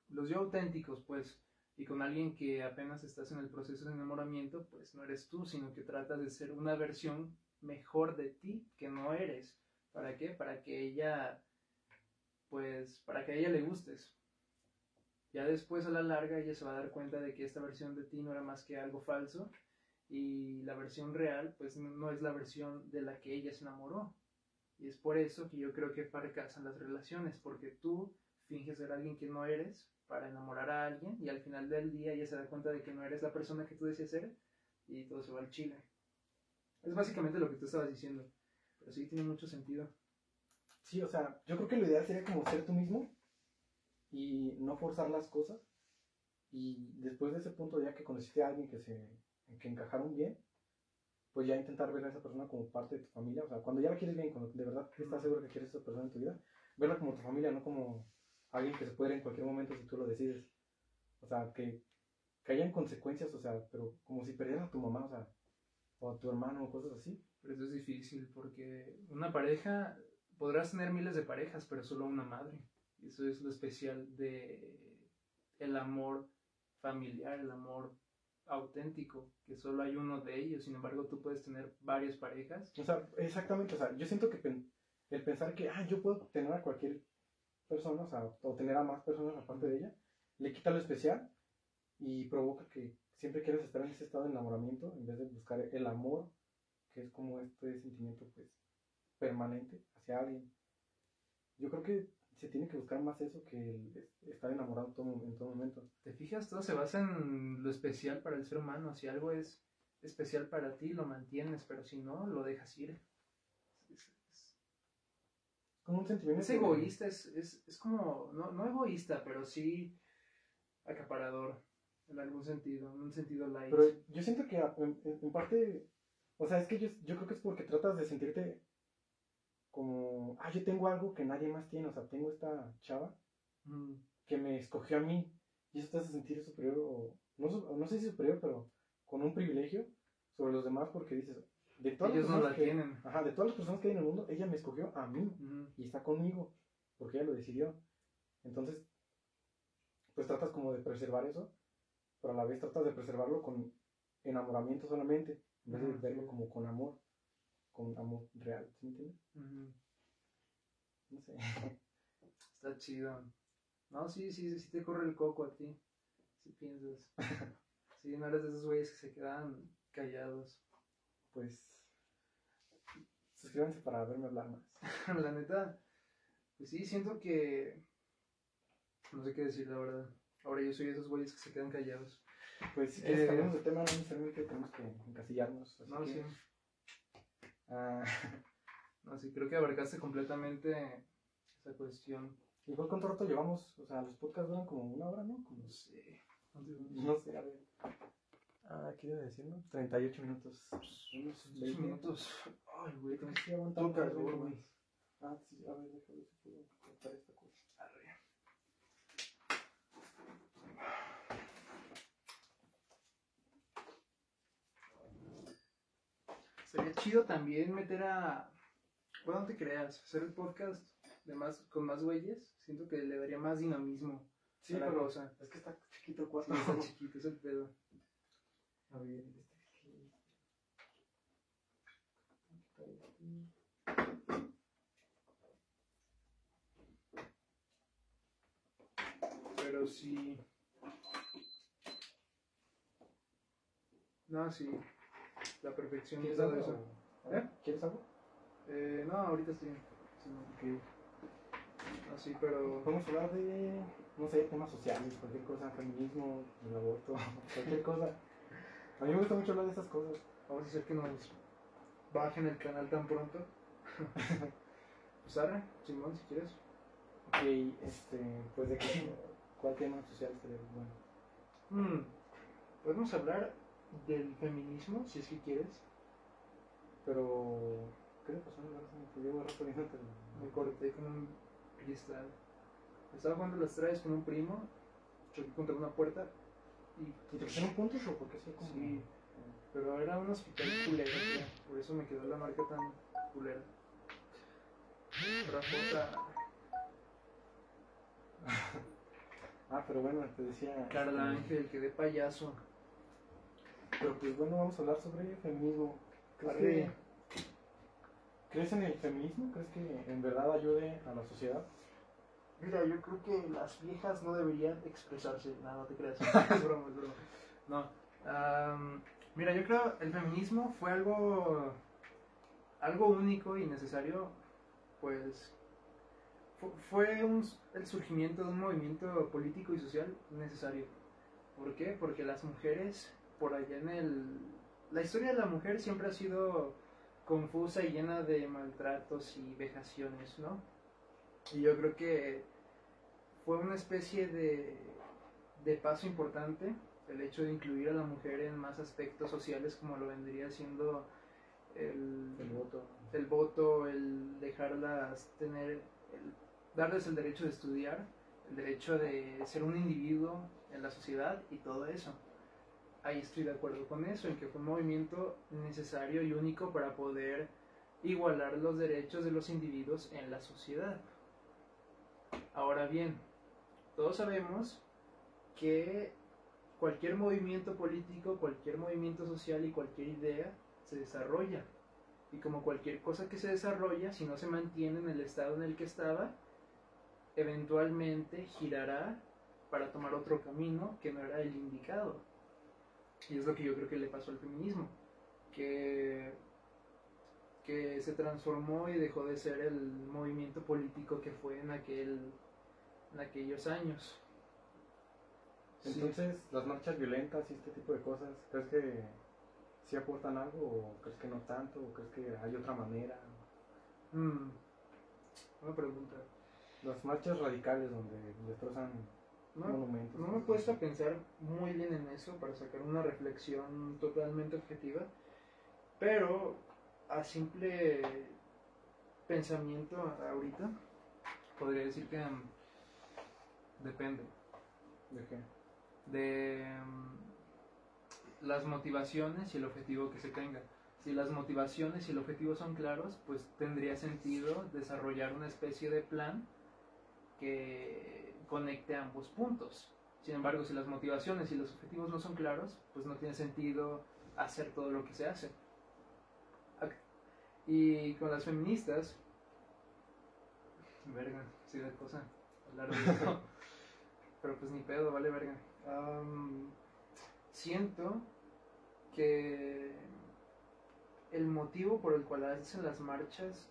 los yo auténticos, pues. Y con alguien que apenas estás en el proceso de enamoramiento, pues no eres tú, sino que tratas de ser una versión mejor de ti que no eres. ¿Para qué? Para que ella, pues, para que a ella le gustes. Ya después a la larga ella se va a dar cuenta de que esta versión de ti no era más que algo falso y la versión real pues no- es la versión de la que ella se enamoró. Y es por eso que yo creo que fracasan las relaciones, porque tú finges ser alguien que no eres para enamorar a alguien y al final del día ella se da cuenta de que no eres la persona que tú decías ser y todo se va al chile. Es básicamente lo que tú estabas diciendo, pero sí tiene mucho sentido.
Sí, o sea, yo creo que lo ideal sería como ser tú mismo y no forzar las cosas. Y después de ese punto, ya que conociste a alguien que se que encajaron bien, pues ya intentar ver a esa persona como parte de tu familia. O sea, cuando ya la quieres bien, cuando de verdad estás seguro que quieres a esa persona en tu vida, verla como tu familia, no como alguien que se puede ir en cualquier momento si tú lo decides. O sea, que, que hayan consecuencias, o sea, pero como si perdieras a tu mamá, o sea, o a tu hermano o cosas así.
Pero eso es difícil porque una pareja, podrás tener miles de parejas, pero solo una madre. Eso es lo especial de el amor familiar, el amor auténtico, que solo hay uno de ellos. Sin embargo, tú puedes tener varias parejas.
O sea, exactamente, o sea, yo siento que el pensar que, ah, yo puedo tener a cualquier persona, o sea, o tener a más personas aparte de ella, le quita lo especial y provoca que siempre quieras estar en ese estado de enamoramiento en vez de buscar el amor, que es como este sentimiento, pues, permanente hacia alguien. Yo creo que se tiene que buscar más eso que el es- estar enamorado en todo, en todo momento.
¿Te fijas? Todo se basa en lo especial para el ser humano. Si algo es especial para ti, lo mantienes, pero si no, lo dejas ir. Es, es-
Como un sentimiento...
es egoísta, es, es, es como, no, no egoísta, pero sí acaparador, en algún sentido, en un sentido light.
Pero yo siento que en, en- en parte, o sea, es que yo, yo creo que es porque tratas de sentirte como, ah, yo tengo algo que nadie más tiene, o sea, tengo esta chava
Mm,
que me escogió a mí y eso te hace sentir superior, o no, no sé si superior, pero con un privilegio sobre los demás porque dices, de todas
Ellos
las
no
personas
la
que,
tienen.
ajá, de todas las personas que hay en el mundo, ella me escogió a mí
Mm,
y está conmigo porque ella lo decidió. Entonces, pues tratas como de preservar eso, pero a la vez tratas de preservarlo con enamoramiento solamente, en vez de verlo como con amor, con amor real, ¿sí me entiendes?
ujú.
No sé.
Está chido. No, sí, sí, sí te corre el coco a ti. Si piensas. Sí, no eres de esos güeyes que se quedan callados.
Pues, suscríbanse para verme hablar más.
la neta, pues sí, siento que. No sé qué decir, la verdad. Ahora yo soy de esos güeyes que se quedan callados.
Pues, si quieres
Eh,
cambiamos de tema, no necesariamente tenemos que encasillarnos. Así
No,
que,
sí.
Ah,
No, sí, creo que abarcaste completamente esa cuestión.
igual cuánto rato llevamos, o sea, los podcasts duran como una hora, ¿no? Como,
No sé.
no sé, a ver. Ah, aquí debe decirlo. 38 minutos. Unos
18
20.
minutos. Ay, güey,
que 20
güey.
Ah, sí, a ver, déjame ver si puedo cortar esta cosa.
Arre. Sería chido también meter a. Bueno, no te creas, hacer el podcast de más, con más güeyes. Siento que le daría más dinamismo
Sí,
a la
pero
cosa.
es que está chiquito el
Sí, está chiquito, es el pedo.
A ver, este aquí.
Pero sí. No, sí. La perfección de
¿Quieres
todo
algo?
eso.
A
¿Eh?
¿Quieres algo?
Eh, no, ahorita estoy bien. Sí, Así, pero...
Podemos hablar de, no sé, temas sociales, cualquier cosa, feminismo, el aborto, cualquier cosa. A mí me gusta mucho hablar de esas cosas.
Vamos a hacer que nos bajen el canal tan pronto. pues arre, Simón, si quieres.
Ok, este, pues de qué, cuál tema social sería bueno.
Mm, Podemos hablar del feminismo, si es que quieres.
Pero, ¿qué le pasó la verdad? Se me llevo respondiéndote.
Me corté con un cristal. Estaba jugando las traes con un primo, choqué contra una puerta y
¿Y te pusieron puntos o por qué así como.?
Sí. Pero era un hospital culero. Por eso me quedó la marca tan culera. Rafota.
Ah, pero bueno, te decía.
Carla
este,
Ángel, quedé payaso.
Pero pues bueno, vamos a hablar sobre feminismo. ¿Crees, que, ¿Crees en el feminismo? ¿Crees que en verdad ayude a la sociedad?
Mira, yo creo que las viejas no deberían expresarse. No, no te creas. Es broma, es broma. No. mira, yo creo el feminismo fue algo, algo único y necesario, pues fu- fue un- el surgimiento de un movimiento político y social necesario. ¿Por qué? Porque las mujeres, por allá en el... La historia de la mujer siempre ha sido confusa y llena de maltratos y vejaciones, ¿no? Y yo creo que fue una especie de, de paso importante el hecho de incluir a la mujer en más aspectos sociales como lo vendría siendo el,
El voto.
el voto, el dejarlas tener, el darles el derecho de estudiar, el derecho de ser un individuo en la sociedad y todo eso. Ahí estoy de acuerdo con eso, en que fue un movimiento necesario y único para poder igualar los derechos de los individuos en la sociedad. Ahora bien, todos sabemos que cualquier movimiento político, cualquier movimiento social y cualquier idea se desarrolla. Y como cualquier cosa que se desarrolla, si no se mantiene en el estado en el que estaba, eventualmente girará para tomar otro camino que no era el indicado. Y es lo que yo creo que le pasó al feminismo, que, que se transformó y dejó de ser el movimiento político que fue en, aquel, en aquellos años. Sí.
Entonces, las marchas violentas y este tipo de cosas, ¿crees que sí aportan algo o crees que no tanto o crees que hay otra manera?
Mm, Una pregunta.
Las marchas radicales donde destrozan
No,
monumentos.
no me he puesto a pensar muy bien en eso para sacar una reflexión totalmente objetiva, pero a simple pensamiento ahorita podría decir que mm, depende
¿De qué?
de mm, las motivaciones y el objetivo que se tenga. Si las motivaciones y el objetivo son claros, pues tendría sentido desarrollar una especie de plan que conecte ambos puntos. Sin embargo, si las motivaciones y los objetivos no son claros, pues no tiene sentido hacer todo lo que se hace. Ac- Y con las feministas, verga, sí de cosa, hablar de esto. pero pues ni pedo, vale verga. Siento que el motivo por el cual hacen las marchas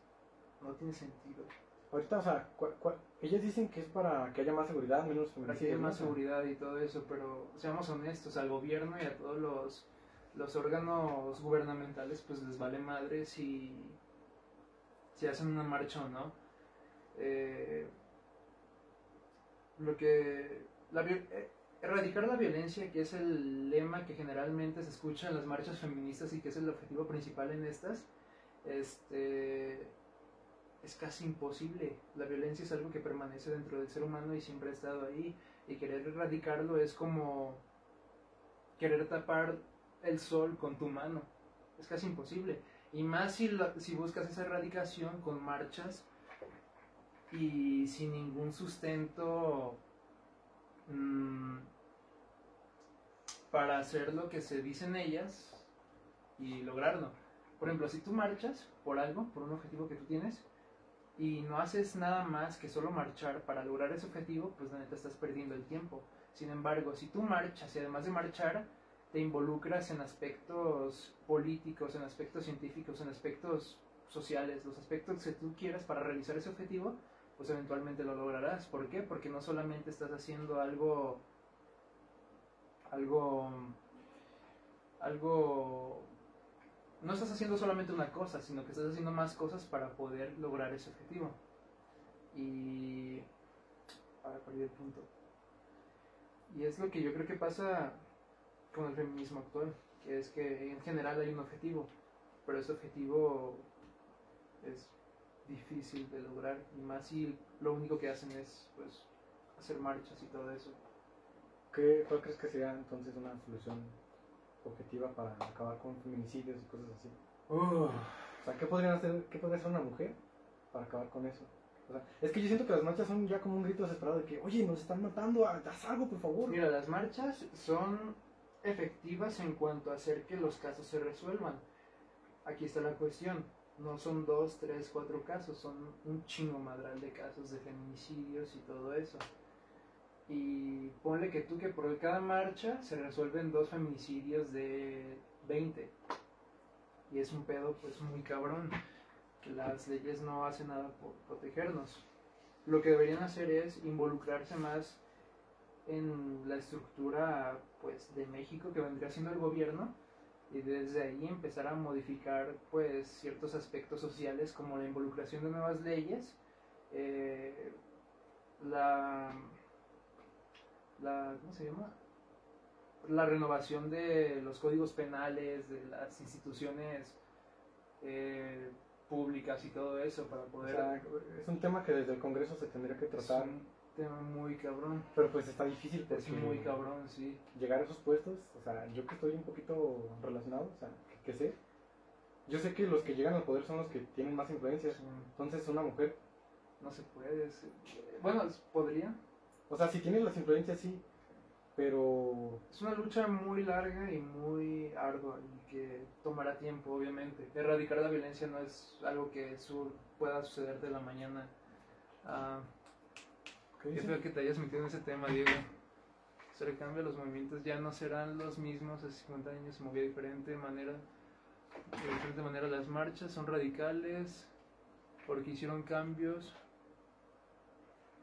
no tiene sentido.
Ahorita, o sea, cua- cua- ellas dicen que es para que haya más seguridad, menos
para que haya más seguridad y todo eso, pero seamos honestos, al gobierno y a todos los, los órganos gubernamentales pues les vale madre si, si hacen una marcha o no. Eh, lo que... La, eh, erradicar la violencia, que es el lema que generalmente se escucha en las marchas feministas y que es el objetivo principal en estas, este es casi imposible. La violencia es algo que permanece dentro del ser humano y siempre ha estado ahí. Y querer erradicarlo es como querer tapar el sol con tu mano. Es casi imposible. Y más si, la- si buscas esa erradicación con marchas y sin ningún sustento mm, para hacer lo que se dicen ellas y lograrlo. Por ejemplo, si tú marchas por algo, por un objetivo que tú tienes, y no haces nada más que solo marchar para lograr ese objetivo, pues la neta estás perdiendo el tiempo. Sin embargo, si tú marchas y además de marchar, te involucras en aspectos políticos, en aspectos científicos, en aspectos sociales, los aspectos que tú quieras para realizar ese objetivo, pues eventualmente lo lograrás. ¿Por qué? Porque no solamente estás haciendo algo, algo, algo, no estás haciendo solamente una cosa, sino que estás haciendo más cosas para poder lograr ese objetivo. Y, ahora perdí el punto. Y es lo que yo creo que pasa con el feminismo actual, que es que en general hay un objetivo, pero ese objetivo es difícil de lograr y más si lo único que hacen es pues hacer marchas y todo eso.
¿Qué, ¿Cuál crees que sería entonces una solución objetiva para acabar con feminicidios y cosas así? O sea, ¿qué podría hacer, qué podría hacer una mujer para acabar con eso? O sea, es que yo siento que las marchas son ya como un grito desesperado de que, oye, nos están matando, haz algo, por favor.
Mira, las marchas son efectivas en cuanto a hacer que los casos se resuelvan. Aquí está la cuestión. No son dos, tres, cuatro casos, son un chingo madral de casos de feminicidios y todo eso. Y ponle que tú que por cada marcha se resuelven dos feminicidios de 20. Y es un pedo pues muy cabrón. Las leyes no hacen nada por protegernos. Lo que deberían hacer es involucrarse más en la estructura pues de México que vendría siendo el gobierno y desde ahí empezar a modificar pues ciertos aspectos sociales como la involucración de nuevas leyes eh, la la ¿cómo se llama? la renovación de los códigos penales de las instituciones eh, públicas y todo eso para poder
O sea, es un tema que desde el Congreso se tendría que
es
tratar,
un tema muy cabrón
pero pues está difícil
es muy cabrón sí
llegar a esos puestos, o sea, yo que estoy un poquito relacionado, o sea, que, que sé, yo sé que los que llegan al poder son los que tienen más influencia.
Sí.
Entonces una mujer,
no se puede es- bueno podría
o sea, si tiene las influencias sí, pero
Es una lucha muy larga y muy ardua y que tomará tiempo, obviamente. Erradicar la violencia no es algo que su- pueda suceder de la mañana. Feo que te hayas metido en ese tema, Diego. Se recambia, los movimientos ya no serán los mismos. Hace 50 años se movía de diferente manera. De diferente manera las marchas son radicales porque hicieron cambios.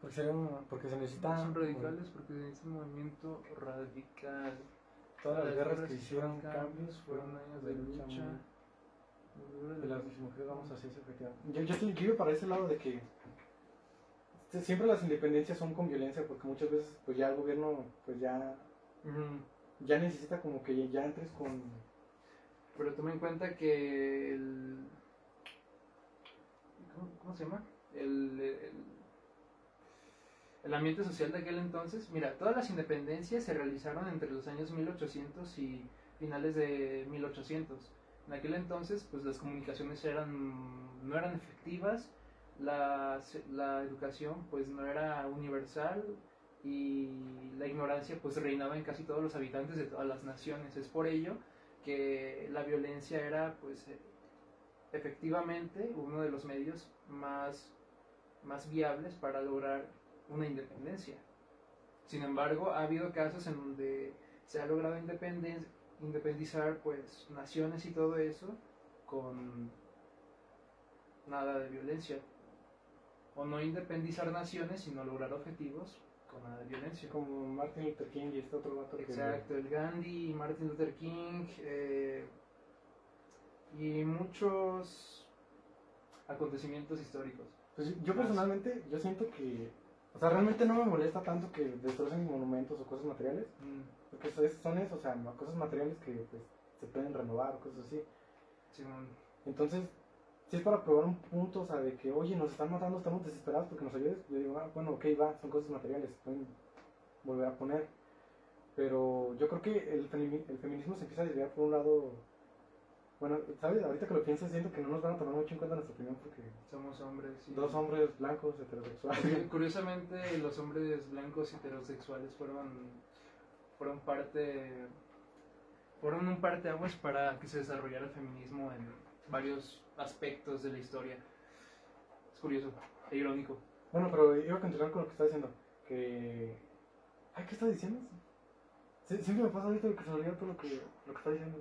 Porque, serían- porque se necesitan
Son radicales porque es un movimiento radical.
todas las
Las
guerras
guerras
que hicieron cambios fueron
años de lucha.
de las mujeres vamos hacia ese objetivo. Yo, yo, estoy- yo iba para ese lado de que se- siempre las independencias son con violencia porque muchas veces pues ya el gobierno pues ya ya necesita como que ya entres con
Pero toma en cuenta que el. ¿Cómo, cómo se llama? El, el, el ambiente social de aquel entonces. Mira, todas las independencias se realizaron entre los años 1800 y finales de 1800. En aquel entonces, pues las comunicaciones eran no eran efectivas, la, la educación pues no era universal y la ignorancia pues reinaba en casi todos los habitantes de todas las naciones. Es por ello que la violencia era pues eh, efectivamente uno de los medios más, más viables para lograr una independencia. Sin embargo, ha habido casos en donde se ha logrado independizar pues naciones y todo eso con nada de violencia. O no independizar naciones, sino lograr objetivos con nada de violencia.
como Martin Luther King y este otro vato que
Exacto, el Gandhi, Martin Luther King eh, y muchos acontecimientos históricos.
Pues yo personalmente, yo siento que, o sea, realmente no me molesta tanto que destrocen monumentos o cosas materiales,
Mm,
porque eso es- son eso, o sea, cosas materiales que pues, se pueden renovar o cosas así.
Simón.
Entonces, si es para probar un punto, o sea, de que, oye, nos están matando, estamos desesperados porque nos ayudes, yo digo, ah, bueno, ok, va, son cosas materiales, pueden volver a poner. Pero yo creo que el, femi- el feminismo se empieza a desviar por un lado, bueno, ¿sabes? Ahorita que lo pienso, siento que no nos van a tomar mucho en cuenta nuestra opinión porque
Somos hombres. sí.
dos hombres blancos, heterosexuales.
Curio- Curiosamente, los hombres blancos heterosexuales fueron, fueron parte, fueron un parteaguas para que se desarrollara el feminismo en varios aspectos de la historia. Es curioso e irónico.
Bueno, pero iba a continuar con lo que estaba diciendo. Que. Ay, ¿qué está diciendo? Sie- siempre me pasa ahorita que se olvida todo lo que, lo que está diciendo.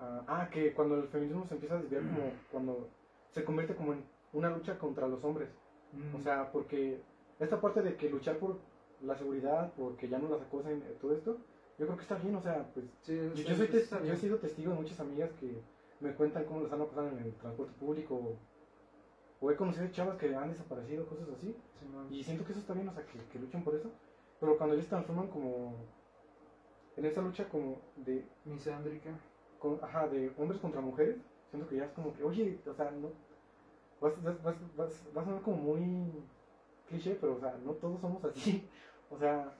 Ah, ah, que cuando el feminismo se empieza a desviar como cuando se convierte como en una lucha contra los hombres.
Mm.
O sea, porque esta parte de que luchar por la seguridad, porque ya no las acosen, eh, todo esto, yo creo que está bien, o sea, pues
Sí,
yo, soy tes-
está
yo he sido testigo de muchas amigas que me cuentan cómo las han acosado en el transporte público o, o he conocido chavas que han desaparecido, cosas así. Y siento que eso está bien, o sea, que, que luchan por eso. Pero cuando ellos se transforman como en esa lucha como de,
Misándrica.
Con- ajá, de hombres contra mujeres, siento que ya es como que, oye, o sea, no, vas, vas, vas, vas, va a sonar como muy cliché, pero, o sea, no todos somos así. O sea,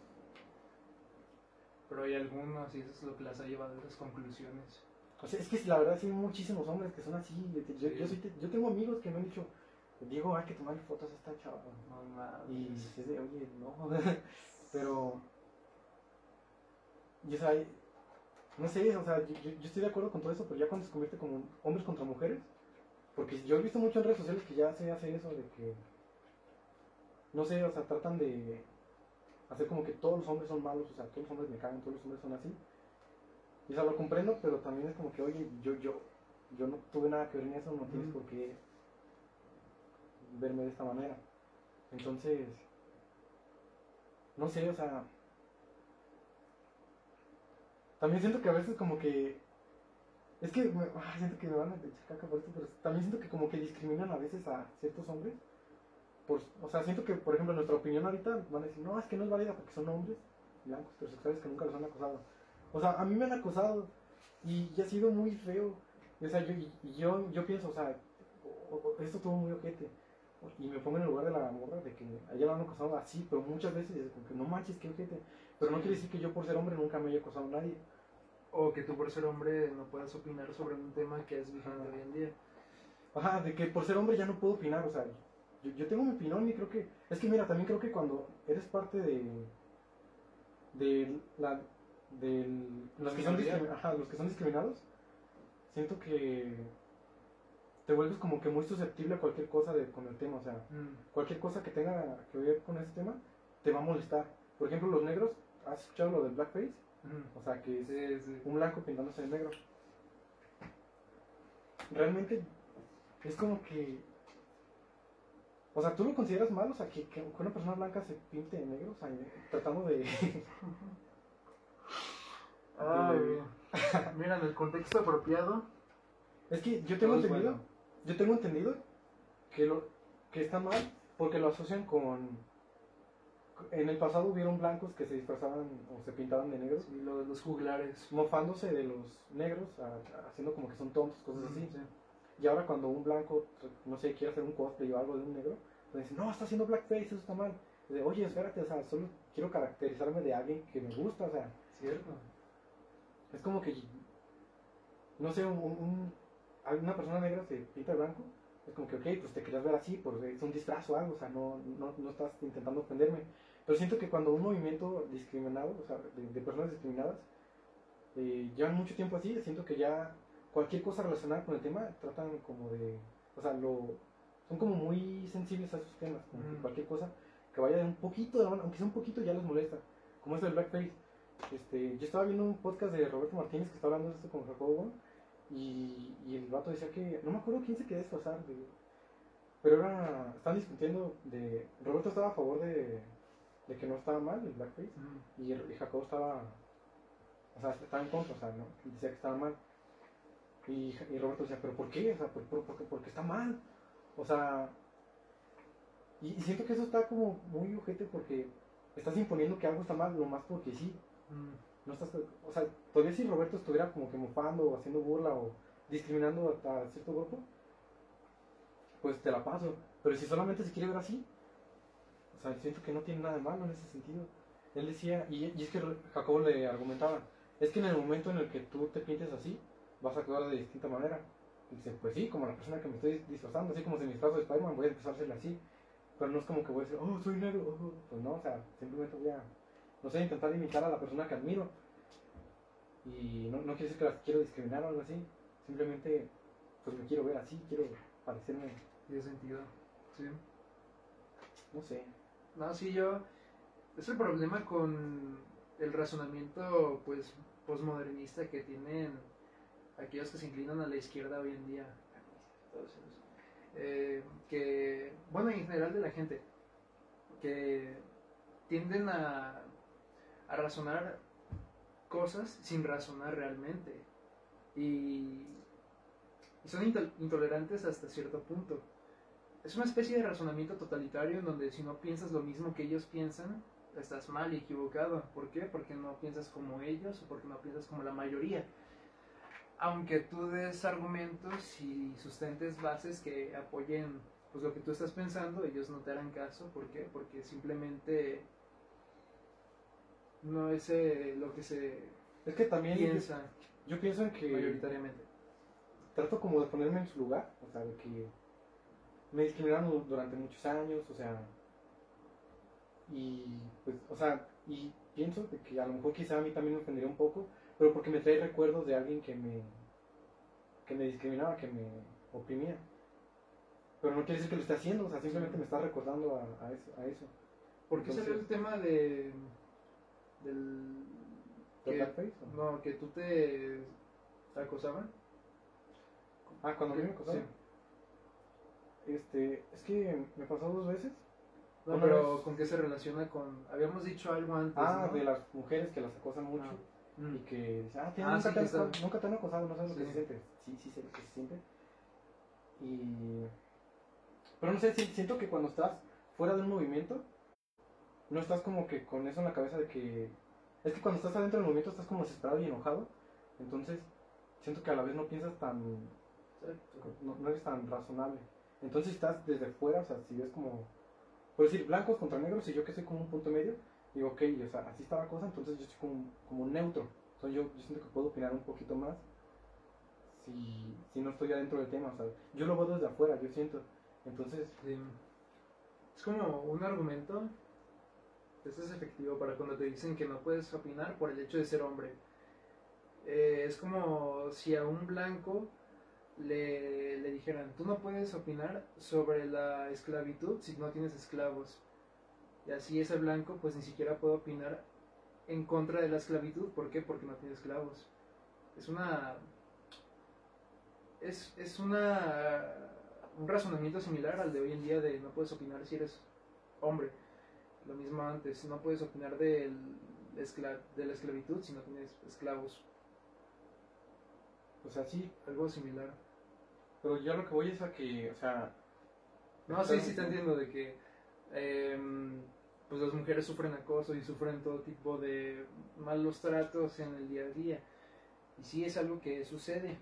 Pero hay algunos y eso es lo que las ha llevado a esas conclusiones.
o sea, es que la verdad sí hay muchísimos hombres que son así. Yo,
Sí.
yo, soy yo tengo amigos que me han dicho, Diego, hay que tomarle fotos a esta chava.
No.
Y es de, oye, no. Pero. Y o sea, no sé, o sea, yo, yo- yo estoy de acuerdo con todo eso, pero ya cuando se convierte como hombres contra mujeres, porque yo he visto mucho en redes sociales que ya se hace eso de que. No sé, o sea, tratan de hacer como que todos los hombres son malos, o sea, todos los hombres me cagan, todos los hombres son así. Y o sea, lo comprendo, pero también es como que, oye, yo, yo, yo no tuve nada que ver en eso, no tienes por qué verme de esta manera. Entonces, no sé, o sea, también siento que a veces como que, es que, me- ah, siento que me van a echar caca por esto, pero también siento que como que discriminan a veces a ciertos hombres. Por, o sea, siento que, por ejemplo, en nuestra opinión ahorita van a decir, no, es que no es válida porque son hombres blancos, heterosexuales que nunca los han acosado. O sea, a mí me han acosado y, ha sido muy feo. O sea, yo, y- yo, yo pienso, o sea, esto estuvo muy ojete. Y me pongo en el lugar de la morra de que a ella la han acosado así, pero muchas veces, es como que no manches, qué ojete. Pero no quiere decir que yo por ser hombre nunca me haya acosado a nadie.
O que tú por ser hombre no puedas opinar sobre un tema que es vigente
Ajá.
hoy en día.
Ajá, de que por ser hombre ya no puedo opinar, o sea, yo, yo tengo mi opinión y creo que, es que mira, también creo que cuando eres parte de, de la, del, los que son ajá, los que son discriminados, siento que te vuelves como que muy susceptible a cualquier cosa de, con el tema, o sea,
Mm.
cualquier cosa que tenga que ver con ese tema te va a molestar. Por ejemplo, los negros, ¿has escuchado lo del blackface?
Mm.
O sea, que es
Sí, sí.
un blanco pintándose de negro. Realmente es como que. O sea, ¿tú lo consideras mal? O sea, que, que una persona blanca se pinte de negro, o sea, tratando de.
Ay, mira, en el contexto apropiado.
Es que yo tengo entendido,
bueno.
yo tengo entendido que lo que está mal porque lo asocian con. En el pasado hubieron blancos que se disfrazaban o se pintaban de negros,
Sí, lo de los juglares.
mofándose de los negros, a- haciendo como que son tontos, cosas así.
Sí.
Y ahora cuando un blanco, no sé, quiere hacer un cosplay o algo de un negro, pues dicen, no, está haciendo blackface, eso está mal. Oye, espérate, o sea, solo quiero caracterizarme de alguien que me gusta, o sea,
Cierto.
es como que, no sé, un, un- una persona negra se pinta de blanco, es como que, ok, pues te querías ver así, porque es un disfraz o algo, o sea, no, no, no estás intentando ofenderme. Pero siento que cuando un movimiento discriminado, o sea, de, de personas discriminadas, eh, llevan mucho tiempo así, siento que ya cualquier cosa relacionada con el tema tratan como de, o sea, lo, son como muy sensibles a esos temas, como que cualquier cosa que vaya de un poquito de la mano, aunque sea un poquito ya les molesta, como es el blackface. Este, yo estaba viendo un podcast de Roberto Martínez que está hablando de esto con Jacobo y, y el vato decía que, no me acuerdo quién se quería disfrazar, de, pero era, estaban discutiendo de, Roberto estaba a favor de, de que no estaba mal el blackface y, y Jacobo estaba, o sea, estaba en contra, o sea, ¿no? Decía que estaba mal. Y, y Roberto decía, ¿pero por qué? O sea, ¿por, por, por porque está mal. O sea, y, y siento que eso está como muy ojete porque estás imponiendo que algo está mal, lo más porque sí.
Mm.
No estás, o sea, todavía si Roberto estuviera como que mofando o haciendo burla o discriminando a, a cierto grupo, pues te la paso. Pero si solamente se quiere ver así, o sea, siento que no tiene nada de malo en ese sentido. Él decía, y, y es que Jacobo le argumentaba, es que en el momento en el que tú te pintes así, vas a actuar de distinta manera. Y dice, pues sí, como la persona que me estoy disfrazando, así como si me disfrazo de Spider-Man, voy a empezar a hacerle así. Pero no es como que voy a decir, oh, soy negro. oh". Pues no, o sea, simplemente voy a, no sé, intentar imitar a la persona que admiro. Y no, no quiere decir que la quiero discriminar o algo así. Simplemente, pues me quiero ver así, quiero parecerme,
Tiene sentido. Sí.
no sé.
No, sí, yo. Es el problema con el razonamiento, pues, posmodernista que tienen aquellos que se inclinan a la izquierda hoy en día, eh, que, bueno, en general de la gente, que tienden a, a razonar cosas sin razonar realmente. Y, son intol- intolerantes hasta cierto punto. Es una especie de razonamiento totalitario en donde si no piensas lo mismo que ellos piensan, estás mal y equivocado. ¿Por qué? Porque no piensas como ellos o porque no piensas como la mayoría. Aunque tú des argumentos y sustentes bases que apoyen pues, lo que tú estás pensando, ellos no te harán caso. ¿Por qué? Porque simplemente no es eh, lo que se
Es que también yo,
piensa
yo pienso en que
mayoritariamente.
trato como de ponerme en su lugar, o sea, de que me discriminaron du- durante muchos años, o sea, y pues, o sea, y pienso de que a lo mejor quizá a mí también me ofendería un poco, pero porque me trae recuerdos de alguien que me, que me discriminaba, que me oprimía. Pero no quiere decir que lo esté haciendo, o sea, simplemente me está recordando a, a eso. A eso.
¿Por qué salió el tema de del
¿De
que,
blackface, o?
no que tú te acosaban?
Ah, cuando a mí me acosaron. Este, es que me pasó dos veces.
No, pero ¿con qué se relaciona con? Habíamos dicho algo antes.
Ah,
¿no?
de las mujeres que las acosan mucho.
Ah. Mm.
y que ah,
Ah,
nunca,
sí,
te
está-
nunca te han acosado, no sabes lo que
Sí.
se siente. Sí, sí sé lo que se siente. Y... Pero no sé, si- siento que cuando estás fuera de un movimiento, no estás como que con eso en la cabeza de que... Es que cuando estás adentro del movimiento estás como desesperado y enojado, entonces siento que a la vez no piensas tan... No, no eres tan razonable. Entonces estás desde fuera, o sea, si ves como... Por decir, blancos contra negros y yo que soy como un punto medio, digo, ok, o sea, así está la cosa, entonces yo estoy como, como neutro. Entonces yo, yo siento que puedo opinar un poquito más si, si no estoy adentro del tema, o sea, yo lo veo desde afuera, yo siento. Entonces,
Sí. Es como un argumento. Este es efectivo para cuando te dicen que no puedes opinar por el hecho de ser hombre. Eh, es como si a un blanco le, le dijeran, tú no puedes opinar sobre la esclavitud si no tienes esclavos. Y así ese blanco pues ni siquiera puede opinar en contra de la esclavitud. ¿Por qué? Porque no tiene esclavos. Es una... Es, es una un razonamiento similar al de hoy en día de no puedes opinar si eres hombre. Lo mismo antes, no puedes opinar del de la esclavitud si no tienes esclavos.
o sea, sí,
Algo similar.
Pero yo lo que voy es a que, o sea,
No, sí, sí te entiendo de que em, pues las mujeres sufren acoso y sufren todo tipo de malos tratos en el día a día. Y sí es algo que sucede.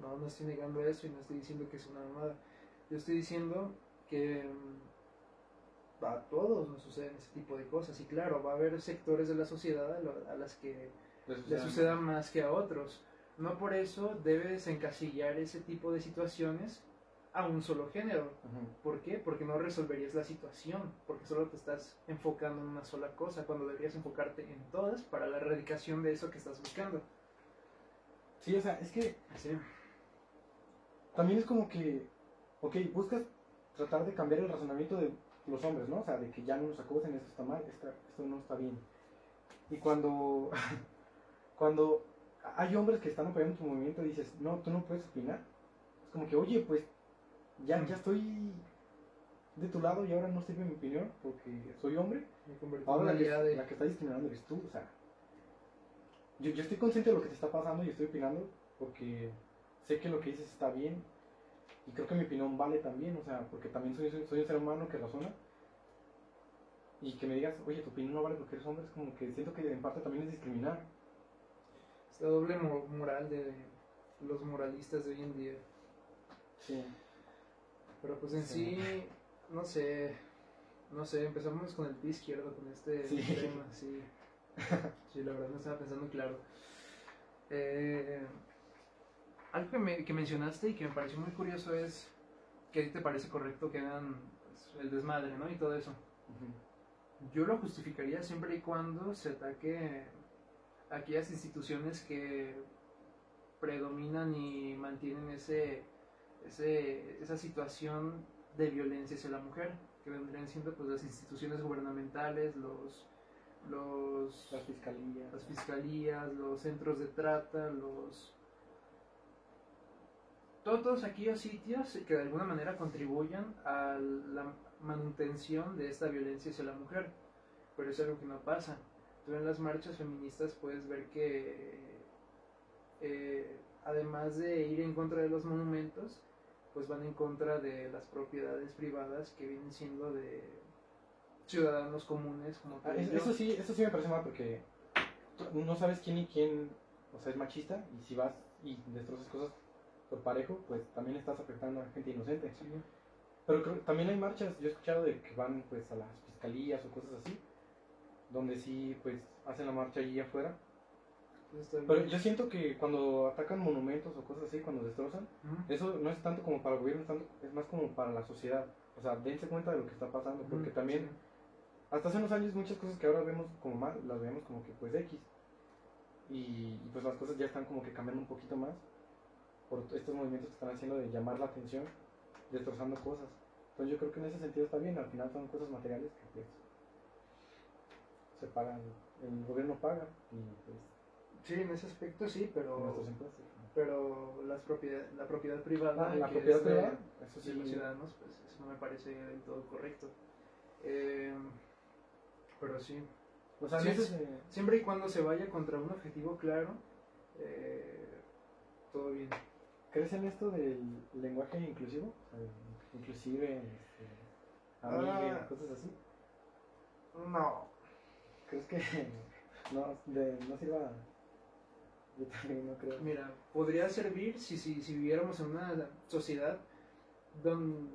No, no estoy negando eso y no estoy diciendo que es una mamada. Yo estoy diciendo que em, a todos nos suceden ese tipo de cosas. Y claro, va a haber sectores de la sociedad a, lo- a las que
les
le suceda más que a otros. No por eso debes encasillar ese tipo de situaciones a un solo género. ¿Por qué? Porque no resolverías la situación, porque solo te estás enfocando en una sola cosa, cuando deberías enfocarte en todas para la erradicación de eso que estás buscando.
Sí, o sea, es que
Sí,
también es como que, ok, buscas tratar de cambiar el razonamiento de los hombres, ¿no? O sea, de que ya no nos acosen, esto está mal, esto no está bien. Y cuando, cuando hay hombres que están apoyando tu movimiento y dices, no, tú no puedes opinar, es como que, oye, pues ya, ya estoy de tu lado y ahora no sirve mi opinión porque soy hombre. Ahora la
de...
la que está discriminando eres tú, o sea. Yo, yo estoy consciente de lo que te está pasando y estoy opinando porque sé que lo que dices está bien y creo que mi opinión vale también, o sea, porque también soy, soy, soy un ser humano que razona y que me digas, oye, tu opinión no vale porque eres hombre, es como que siento que en parte también es discriminar.
Esta doble mo- moral de los moralistas de hoy en día.
Sí.
Pero pues en
Sí.
sí, no sé, no sé, empezamos con el pie izquierdo con este
Sí.
tema, sí. Sí, la verdad no estaba pensando claro. Eh, algo que, me- que mencionaste y que me pareció muy curioso es que a ti te parece correcto que hagan pues, el desmadre, ¿no? Y todo eso. Yo lo justificaría siempre y cuando se ataque aquellas instituciones que predominan y mantienen ese, ese, esa situación de violencia hacia la mujer, que vendrían siendo pues, las instituciones gubernamentales, los, los,
Las fiscalías.
las fiscalías, los centros de trata, los, todos aquellos sitios que de alguna manera contribuyan a la manutención de esta violencia hacia la mujer. Pero es algo que no pasa. Tú en las marchas feministas puedes ver que, eh, además de ir en contra de los monumentos, pues van en contra de las propiedades privadas que vienen siendo de ciudadanos comunes como
ah, eso sí eso sí me parece mal porque no sabes quién y quién o sea es machista y si vas y destrozas cosas por parejo pues también estás afectando a gente inocente. Pero también hay marchas yo he escuchado de que van pues a las fiscalías o cosas así donde sí pues hacen la marcha allí afuera pero yo siento que cuando atacan monumentos o cosas así, cuando destrozan, eso no es tanto como para el gobierno, es, más como para la sociedad. O sea, dense cuenta de lo que está pasando, porque también, hasta hace unos años, muchas cosas que ahora vemos como mal, las vemos como que pues X. Y, pues las cosas ya están como que cambiando un poquito más por estos movimientos que están haciendo de llamar la atención, destrozando cosas. Entonces yo creo que en ese sentido está bien, al final son cosas materiales que pues se pagan, el gobierno paga y pues
Sí, en ese aspecto sí, pero pero las propiedad, la propiedad privada
ah, la propiedad privada
eso sí. de los ciudadanos pues eso no me parece del todo correcto. Eh, pero sí. O sea, siempre y cuando se vaya contra un objetivo claro eh, todo bien.
¿crees en esto del lenguaje inclusivo? inclusive este, ah, cosas así.
No
¿crees que no, de, no sirva yo también no creo.
Mira, podría servir si, si, si viviéramos en una sociedad don,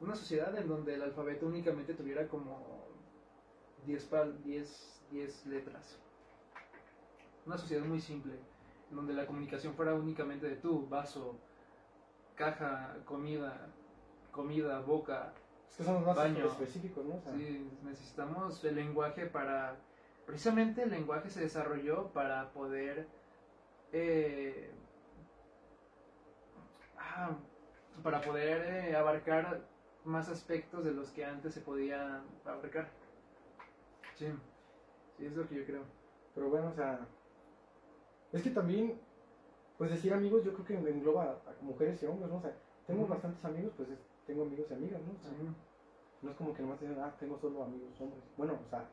una sociedad en donde el alfabeto únicamente tuviera como 10 diez, diez letras. Una sociedad muy simple, en donde la comunicación fuera únicamente de tú, vaso, caja, comida, comida, boca,
es que somos más baño. específicos, ¿no?
Sí, necesitamos el lenguaje para... Precisamente el lenguaje se desarrolló para poder eh, ah, para poder eh, abarcar más aspectos de los que antes se podía abarcar. Sí, sí, es lo que yo creo.
Pero bueno, o sea, es que también, pues decir amigos, yo creo que engloba a mujeres y hombres, ¿no? O sea, tengo bastantes amigos, pues tengo amigos y amigas, ¿no? No es como que nomás dicen, ah, tengo solo amigos hombres. Bueno, o sea,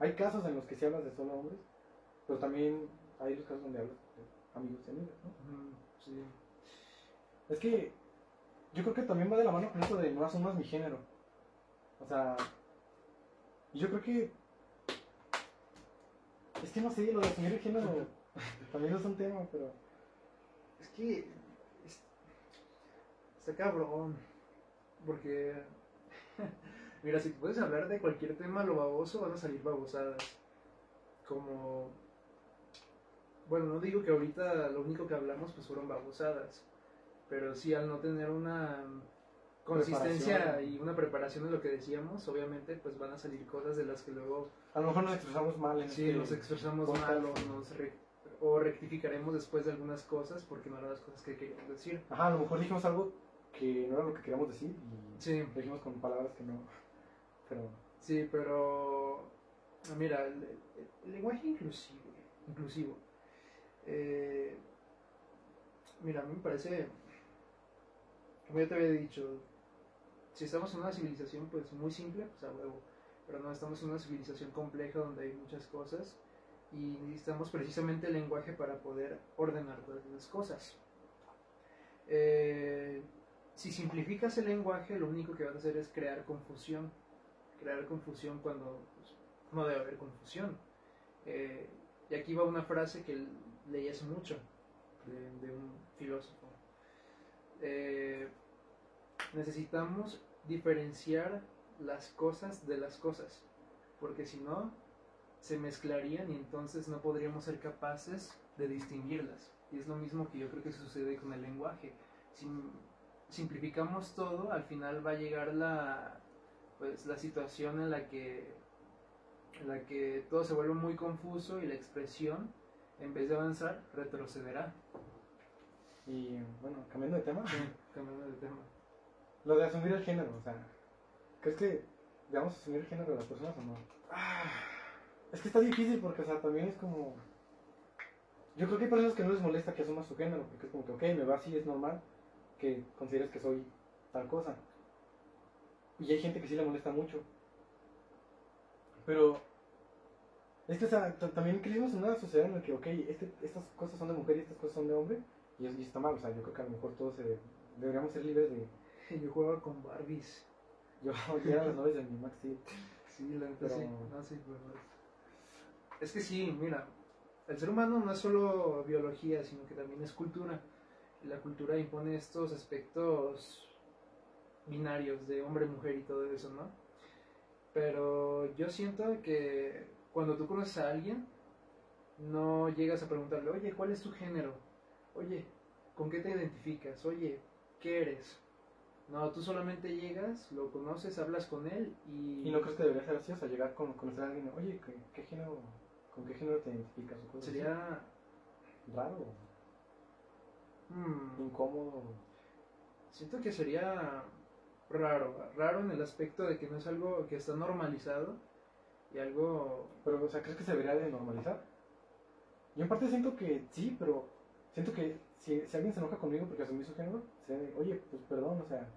hay casos en los que se habla de solo hombres, pero también hay los casos donde hablas amigos y amigas, ¿no?
sí.
Es que yo creo que también va de la mano con eso de no asumas mi género. O sea, yo creo que. Es que no sé, lo de asumir el género también es un tema, pero.
Es que. está cabrón. Porque. Mira, si puedes hablar de cualquier tema lo baboso, van a salir babosadas. Como bueno, no digo que ahorita lo único que hablamos pues fueron babosadas, pero sí al no tener una consistencia y una preparación de lo que decíamos, obviamente pues van a salir cosas de las que luego...
A lo mejor nos expresamos mal
en Sí, este nos expresamos mal o, nos o rectificaremos después de algunas cosas porque no eran las cosas que queríamos decir.
Ajá, a lo mejor dijimos algo que no era lo que queríamos decir y sí. dijimos con palabras que no...
Sí, pero... Mira, el lenguaje inclusivo, inclusivo eh, mira, a mí me parece, como ya te había dicho, si estamos en una civilización pues muy simple, pues a huevo, pero no estamos en una civilización compleja donde hay muchas cosas y necesitamos precisamente el lenguaje para poder ordenar todas las cosas. Eh, si simplificas el lenguaje, lo único que vas a hacer es crear confusión. Crear confusión cuando pues, no debe haber confusión. Eh, y aquí va una frase que leí hace mucho de, un filósofo. Eh, necesitamos diferenciar las cosas de las cosas, porque si no, se mezclarían y entonces no podríamos ser capaces de distinguirlas. Y es lo mismo que yo creo que sucede con el lenguaje. Si simplificamos todo, al final va a llegar la, pues, la situación en la que, en la que todo se vuelve muy confuso y la expresión en vez de avanzar, retrocederá.
Y bueno, cambiando de tema.
cambiando de tema.
Lo de asumir el género, o sea, ¿crees que debemos asumir el género de las personas o no? Ah, es que está difícil porque, o sea, también es como. Yo creo que hay personas que no les molesta que asumas su género, porque es como que, ok, me va así, es normal, que consideres que soy tal cosa. Y hay gente que sí le molesta mucho. Pero es que o sea, t- también crecimos en una sociedad en la que, ok, este, estas cosas son de mujer y estas cosas son de hombre, y, es- y está mal, o sea, yo creo que a lo mejor todos eh, deberíamos ser libres de...
Yo jugaba con Barbies.
Yo, era las novias de mi Max Steel.
Sí, la
Pero-
sí. No, sí. Es que sí, mira, el ser humano no es solo biología, sino que también es cultura. Y la cultura impone estos aspectos binarios de hombre, mujer y todo eso, ¿no? Pero yo siento que cuando tú conoces a alguien, no llegas a preguntarle, oye, ¿cuál es tu género? Oye, ¿con qué te identificas? Oye, ¿qué eres? No, tú solamente llegas, lo conoces, hablas con él y...
Y no crees que debería ser así, o sea, llegar con conocer a alguien, oye, ¿qué, qué género, ¿con qué género te identificas? O cosas así.
Sería...
raro,
hmm,
incómodo.
siento que sería raro, raro en el aspecto de que no es algo que está normalizado y algo...
Pero, o sea, ¿crees que se debería de normalizar? Yo en parte siento que sí, pero siento que si, si alguien se enoja conmigo porque asumí su género, de, oye, pues perdón, o sea,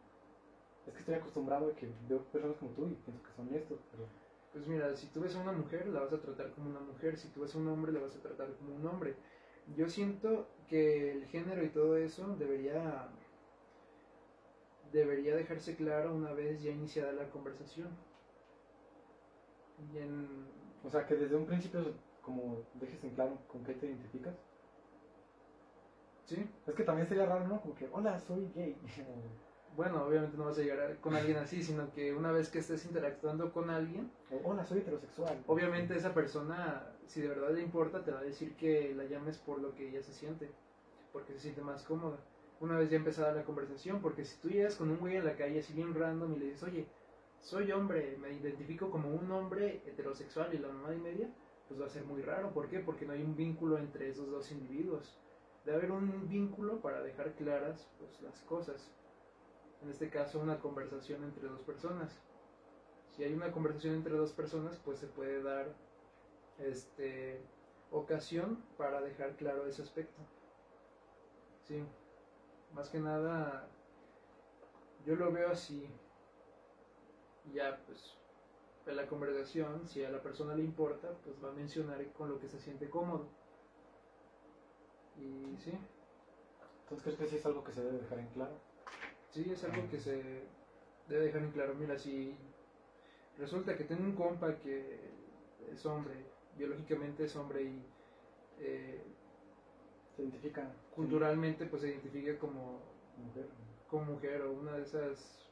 es que estoy acostumbrado a que veo personas como tú y pienso que son estos, pero...
Pues mira, si tú ves a una mujer, la vas a tratar como una mujer, si tú ves a un hombre, la vas a tratar como un hombre. Yo siento que el género y todo eso debería debería dejarse claro una vez ya iniciada la conversación. Y en,
O sea, que desde un principio como dejes en claro con qué te identificas.
sí,
Es que también sería raro, ¿no? Como que, hola, soy gay.
bueno, obviamente no vas a llegar con alguien así, sino que una vez que estés interactuando con alguien,
hola, soy heterosexual.
obviamente esa persona, si de verdad le importa, te va a decir que la llames por lo que ella se siente, porque se siente más cómoda. Una vez ya empezada la conversación, porque si tú llegas con un güey en la calle así bien random y le dices, oye, soy hombre, me identifico como un hombre heterosexual y la mamá y media, pues va a ser muy raro. ¿Por qué? Porque no hay un vínculo entre esos dos individuos. Debe haber un vínculo para dejar claras pues, las cosas. En este caso, una conversación entre dos personas. Si hay una conversación entre dos personas, pues se puede dar este ocasión para dejar claro ese aspecto. Sí, más que nada, yo lo veo así. Ya, pues, en la conversación, si a la persona le importa, pues va a mencionar con lo que se siente cómodo. Y sí,
Entonces, ¿crees que sí es algo que se debe dejar en claro?
Sí, es algo que se debe dejar en claro. Mira, si resulta que tengo un compa que es hombre, biológicamente es hombre y eh,
Se identifica
culturalmente pues se identifica como,
mujer.
como mujer o una de esas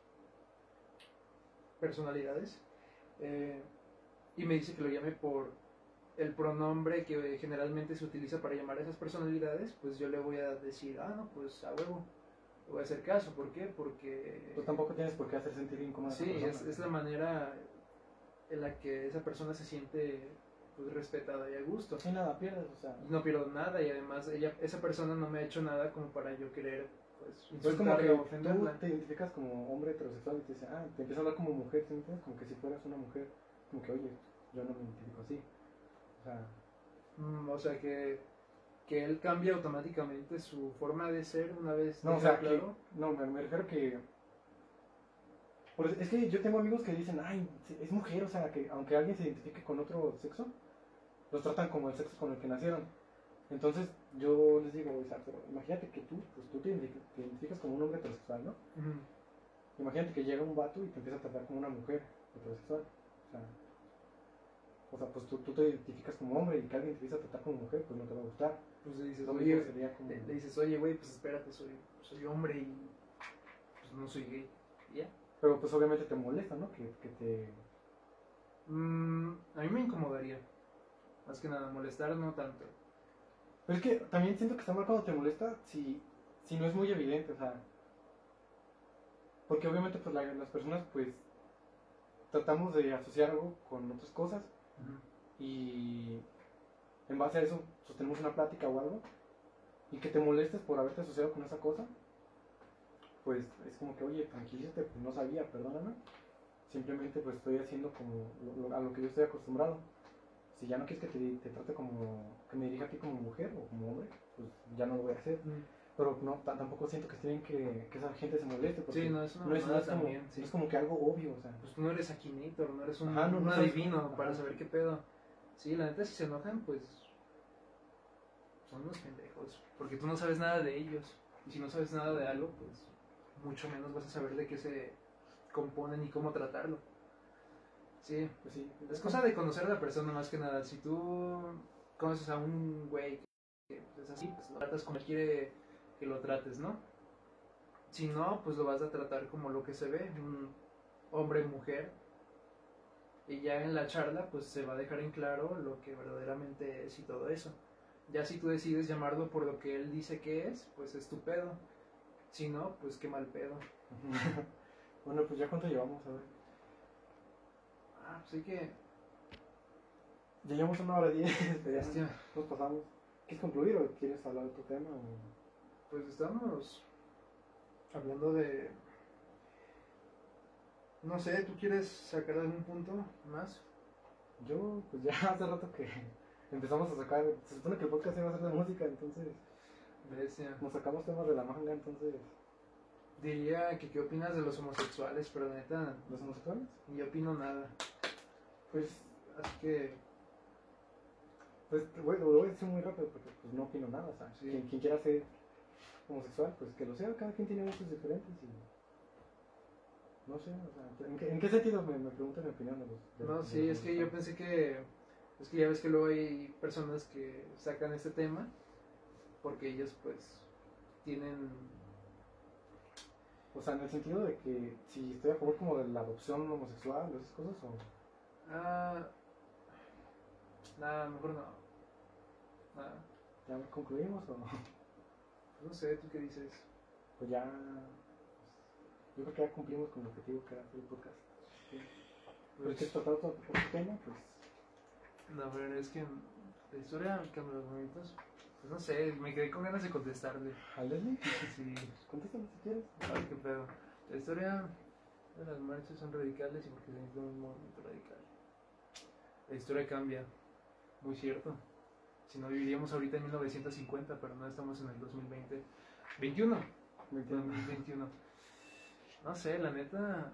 personalidades, eh, y me dice que lo llame por el pronombre que generalmente se utiliza para llamar a esas personalidades, pues yo le voy a decir, ah, no, pues a huevo, le voy a hacer caso. ¿Por qué? Porque...
Tú tampoco tienes por qué hacer sentir a esa
Sí, es, es la manera en la que esa persona se siente pues, respetada y a gusto.
Sí, nada, pierdes, o sea.
Y no pierdo nada y además ella, esa persona no me ha hecho nada como para yo querer pues,
Pues como que tú te identificas como hombre heterosexual y te dice, ah, te empieza a hablar como mujer, ¿sí entiendes? Como que si fueras una mujer, como que, oye, yo no me identifico así. O sea,
Mm, o sea que, que él cambia automáticamente su forma de ser una vez
no, o sea, que,
claro.
no, me, me refiero que. por es que yo tengo amigos que dicen, ay, es mujer, o sea, que aunque alguien se identifique con otro sexo, los tratan como el sexo con el que nacieron. Entonces, yo les digo, pero imagínate que tú, pues tú te identificas, como un hombre heterosexual, ¿no? Imagínate que llega un vato y te empieza a tratar como una mujer heterosexual. O sea, o sea pues tú, tú te identificas como hombre y que alguien te empieza a tratar como mujer, pues no te va a gustar.
Pues le dices,
Lo
oye,
mismo sería como...
le, le dices, oye, güey, pues espérate, soy, soy hombre y pues no soy gay. Ya.
Pero pues obviamente te molesta, ¿no? Que, que te...
Mm, a mí me incomodaría. Más que nada, molestar no tanto.
Pero es que también siento que está mal cuando te molesta si, si no es muy evidente, o sea... Porque obviamente pues la- las personas pues tratamos de asociar algo con otras cosas y en base a eso sostenemos una plática o algo y que te molestes por haberte asociado con esa cosa, pues es como que, oye, tranquilízate, pues no sabía, perdóname. Simplemente pues estoy haciendo como lo- lo- a lo que yo estoy acostumbrado. Si ya no quieres que te, te trate como, que me dirija a ti como mujer o como hombre, pues ya no lo voy a hacer.
Mm.
Pero no, ta- tampoco siento que tienen que, que esa gente se moleste. Porque
Sí, no, es una
no es, no es como,
también, sí.
no es como que algo obvio, o sea.
Pues tú no eres Akinator, no eres un,
Ajá,
un adivino para saber qué pedo. Sí, la neta, si se enojan, pues son unos pendejos. Porque tú no sabes nada de ellos. Y si no sabes nada de algo, pues mucho menos vas a saber de qué se componen y cómo tratarlo. Sí,
Pues sí.
es cosa de conocer a la persona más que nada. Si tú conoces a un güey que es así, pues lo tratas como quiere que lo trates, ¿no? Si no, pues lo vas a tratar como lo que se ve, un hombre mujer. Y ya en la charla, pues se va a dejar en claro lo que verdaderamente es y todo eso. Ya si tú decides llamarlo por lo que él dice que es, pues es tu pedo. Si no, pues qué mal pedo.
bueno, pues ya cuánto llevamos, a ver.
Ah, pues hay que...
Ya llevamos una hora diez, ya nos pasamos. ¿Quieres concluir o quieres hablar de otro tema? o-
Pues estamos hablando de... No sé, ¿tú quieres sacar algún punto más?
Yo, pues ya hace rato que empezamos a sacar. Se supone que el podcast iba a ser de música, entonces
Bestia.
nos sacamos temas de la manga, entonces.
Diría que qué opinas de los homosexuales, pero neta,
¿Los homosexuales?
ni opino nada.
Pues,
Así que,
pues güey, lo voy a decir muy rápido porque pues no opino nada. O sea,
Sí.
quien, quien quiera ser homosexual, pues que lo sea. Cada quien tiene gustos diferentes y. No sé, o sea, ¿en qué, en qué sentido me, me preguntan mi opinión de los. de-
no,
de
sí,
los
es que yo pensé que, es que ya ves que luego hay personas que sacan este tema porque ellos pues tienen,
O sea, en el sentido de que si estoy a favor como de la adopción homosexual o esas cosas, o.
ah, nada, mejor no, nada,
¿Ya concluimos o.?
no sé, ¿tú qué dices?
Pues ya. Yo creo que ya cumplimos con el objetivo que era hacer el podcast. Pero
Pues,
tratar otro, tema, pues.
a ver, es que la historia que me los momentos, pues no sé, me quedé con ganas de contestarle,
¿A Leslie?
sí.
Contéstalo si quieres.
Ay, qué pedo. La historia de las marchas son radicales y porque se necesita un movimiento radical. La historia cambia, muy cierto. Si no viviríamos ahorita en 1950, pero no estamos en el 2020. 21.
Me entiendo.
2021. No sé, la neta.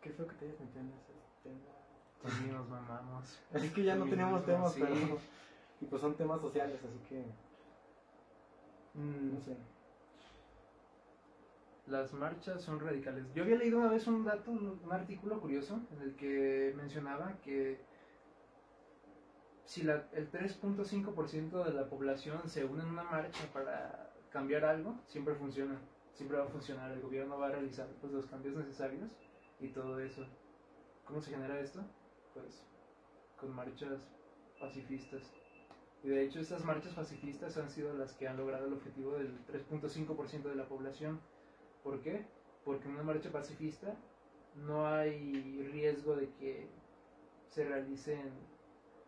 Qué feo que te hayas metido en ese tema.
Sí, nos mamamos.
Así que ya no teníamos temas,
Sí.
pero. Y pues son temas sociales, así que.
Mm,
No sé.
Las marchas son radicales. Yo había leído una vez un dato, un, artículo curioso, en el que mencionaba que si la- el 3.5% de la población se une en una marcha para cambiar algo, siempre funciona. Siempre va a funcionar. El gobierno va a realizar pues, los cambios necesarios y todo eso. ¿Cómo se genera esto? Pues con marchas pacifistas. Y de hecho estas marchas pacifistas han sido las que han logrado el objetivo del 3.5% de la población. ¿Por qué? Porque en una marcha pacifista no hay riesgo de que se realicen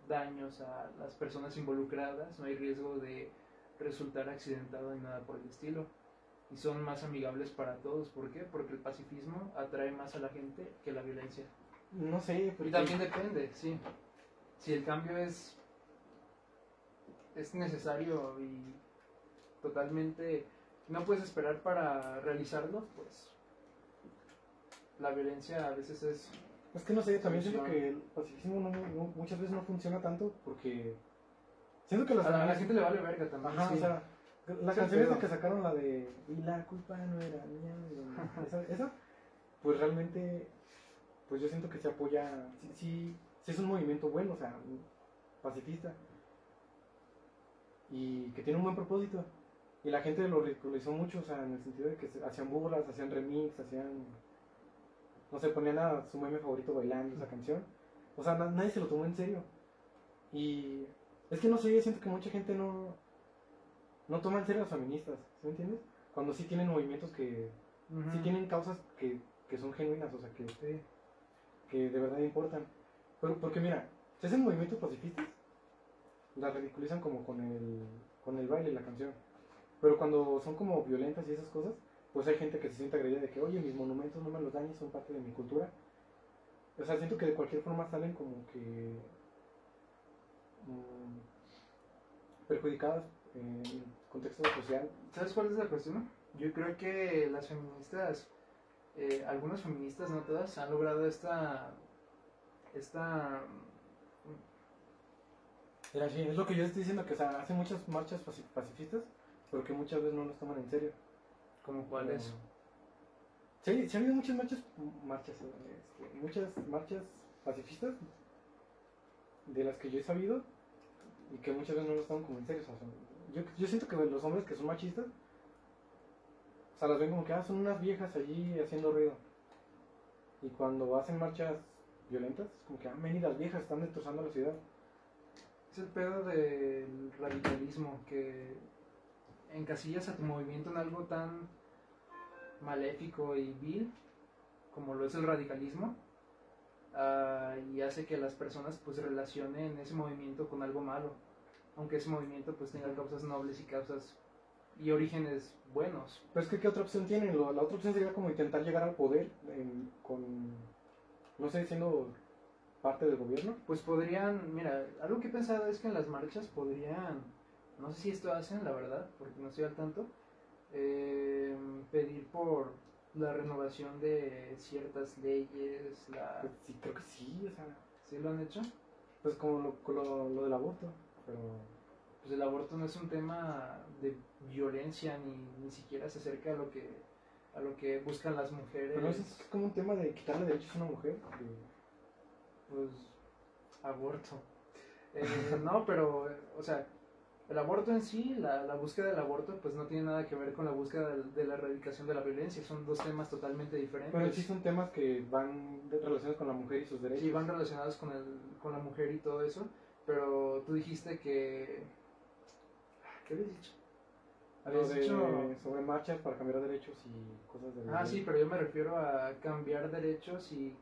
daños a las personas involucradas, no hay riesgo de resultar accidentado ni nada por el estilo. Y son más amigables para todos. ¿Por qué? Porque el pacifismo atrae más a la gente que la violencia.
No sé,
Y
porque.
también depende, sí. Si el cambio es, es necesario y totalmente no puedes esperar para realizarlo, pues la violencia a veces es...
Es que no sé, también siento que el pacifismo no, no- muchas veces no funciona tanto porque. Siento que las
A la,
feministas-
gente le vale verga también.
Ajá,
sí.
o sea, la
Sí,
canción
pero-
que sacaron, la de Y la culpa no era mía, esa, esa, pues realmente, pues yo siento que se apoya, sí, sí, sí es un movimiento bueno, o sea, pacifista, y que tiene un buen propósito, y la gente lo ridiculizó mucho, o sea, en el sentido de que se- hacían burlas, hacían remix, hacían, no sé, ponían a su meme favorito bailando esa canción, o sea, na- nadie se lo tomó en serio, y es que no sé, siento que mucha gente no, no toma en serio a las feministas, ¿sí me entiendes? Cuando sí tienen movimientos que,
Ujú.
sí tienen causas que, que son genuinas, o sea, que, que de verdad importan. Pero, porque mira, si hacen movimientos pacifistas, las ridiculizan como con el, con el baile y la canción. Pero cuando son como violentas y esas cosas, pues hay gente que se siente agredida de que, oye, mis monumentos no me los dañes, son parte de mi cultura. O sea, siento que de cualquier forma salen como que... mm, perjudicadas en el contexto social.
¿Sabes cuál es la cuestión? Yo creo que las feministas, eh, algunas feministas, no todas, han logrado esta, esta,
es lo que yo estoy diciendo, que o sea, hacen muchas marchas paci- pacifistas, pero que muchas veces no nos toman en serio.
como cuáles,
Sí, sí ha habido muchas marchas, marchas, eh, este, muchas marchas pacifistas de las que yo he sabido y que muchas veces no nos toman como en serio. o sea, son- yo, yo siento que los hombres que son machistas, o sea, las ven como que ah, son unas viejas allí haciendo ruido. Y cuando hacen marchas violentas, es como que ah, ven y las viejas están destrozando la ciudad.
es el pedo del radicalismo, que encasillas a tu movimiento en algo tan maléfico y vil como lo es el radicalismo ah, y hace que las personas pues relacionen ese movimiento con algo malo aunque ese movimiento pues tenga causas nobles y causas y orígenes buenos
Pero es que, ¿qué otra opción tienen? La otra opción sería como intentar llegar al poder en- con, no sé, siendo parte del gobierno.
pues podrían mira algo que he pensado es que en las marchas podrían no sé si esto hacen la verdad porque no estoy al tanto eh, pedir por la renovación de ciertas leyes la
Pues sí, creo que sí, o sea,
¿sí lo han hecho?
pues como lo, lo, lo del aborto. Pero
pues el aborto no es un tema de violencia ni, ni siquiera se acerca a lo que a lo que buscan las mujeres
Pero no es como un tema de quitarle derechos a una mujer.
pues aborto Eh, no pero o sea el aborto en sí la, la búsqueda del aborto pues no tiene nada que ver con la búsqueda de, de la erradicación de la violencia son dos temas totalmente diferentes
Pero sí son temas que van relacionados con la mujer y sus derechos.
Sí, van relacionados con, el, con la mujer y todo eso, pero tú dijiste que... ¿Qué habías dicho? Habías
de-
dicho...
sobre marchas para cambiar derechos y cosas de
Ah, sí, pero yo me refiero a cambiar derechos y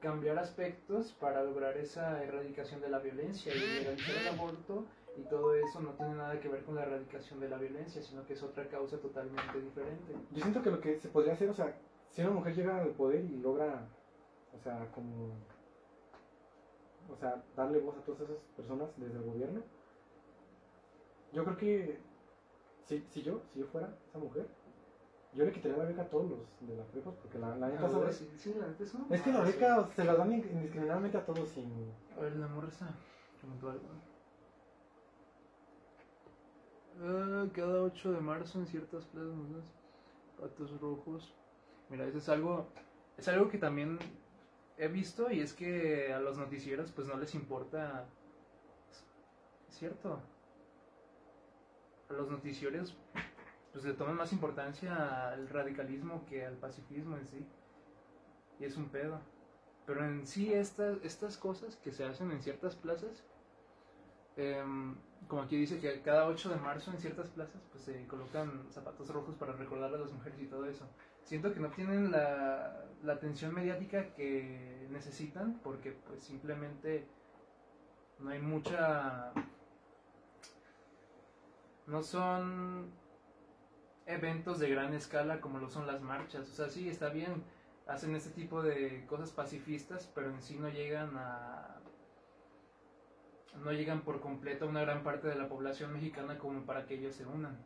cambiar aspectos para lograr esa erradicación de la violencia y legalizar el aborto y todo eso no tiene nada que ver con la erradicación de la violencia, sino que es otra causa totalmente diferente.
Yo siento que lo que se podría hacer, o sea, si una mujer llega al poder y logra, o sea, como, o sea, darle voz a todas esas personas desde el gobierno, yo creo que si, si yo, si yo fuera esa mujer, yo le quitaría la beca a todos los de las prepas, porque la, la neta, ¿sabes?
sí, sí, la neta es una
Es que la beca se la dan in- indiscriminadamente a todos sin...
A ver, la morra está... algo. Ah, cada 8 de marzo en ciertas plazas, patos rojos. Mira, eso es algo, es algo que también he visto y es que a los noticieros pues no les importa, es cierto, a los noticieros pues le toman más importancia al radicalismo que al pacifismo en sí y es un pedo. Pero en sí estas, estas cosas que se hacen en ciertas plazas Em, como aquí dice que cada 8 de marzo en ciertas plazas pues se colocan zapatos rojos para recordar a las mujeres y todo eso. Siento que no tienen la, la atención mediática que necesitan porque pues simplemente no hay mucha... No son eventos de gran escala como lo son las marchas. O sea, sí, está bien, hacen este tipo de cosas pacifistas, pero en sí no llegan a no llegan por completo a una gran parte de la población mexicana como para que ellos se unan.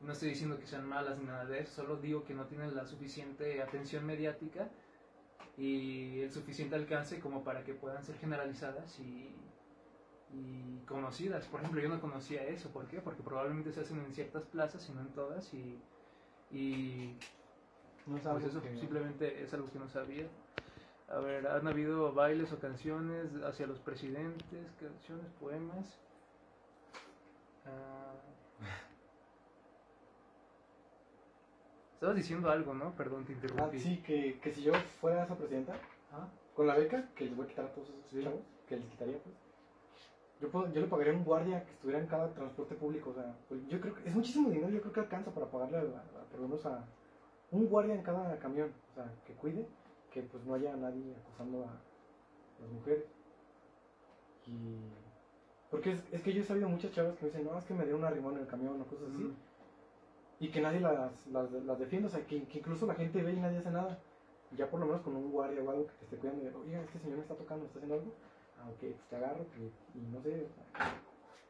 No estoy diciendo que sean malas ni nada de eso, solo digo que no tienen la suficiente atención mediática y el suficiente alcance como para que puedan ser generalizadas y, y conocidas. Por ejemplo, yo no conocía eso. ¿Por qué? Porque probablemente se hacen en ciertas plazas y no en todas y, y
No es
pues eso
que-
simplemente es algo que no sabía. A ver, han habido bailes o canciones hacia los presidentes, canciones, poemas. Ah. Estabas diciendo algo, ¿no? Perdón, te
Ah,
interrumpí.
sí, que, que si yo fuera esa presidenta,
Ah,
con la beca, que les voy a quitar a todos esos
Sí.
chavos, que les quitaría, pues. Yo, puedo- yo le pagaría a un guardia que estuviera en cada transporte público, o sea, pues, yo creo que es muchísimo dinero, yo creo que alcanza para pagarle a, a- por lo menos a un guardia en cada camión, o sea, que cuide, que pues no haya nadie acosando a las mujeres. Y... Porque es, es que yo he sabido muchas chavas que me dicen, no, es que me dieron una rimón en el camión o cosas así.
Mm.
Y que nadie las, las, las defiende, o sea, que, que incluso la gente ve y nadie hace nada. Ya por lo menos con un guardia o algo que te esté cuidando, y, oiga, este señor me está tocando, me está haciendo algo. Ah, ok, pues te agarro y, y no sé. o sea,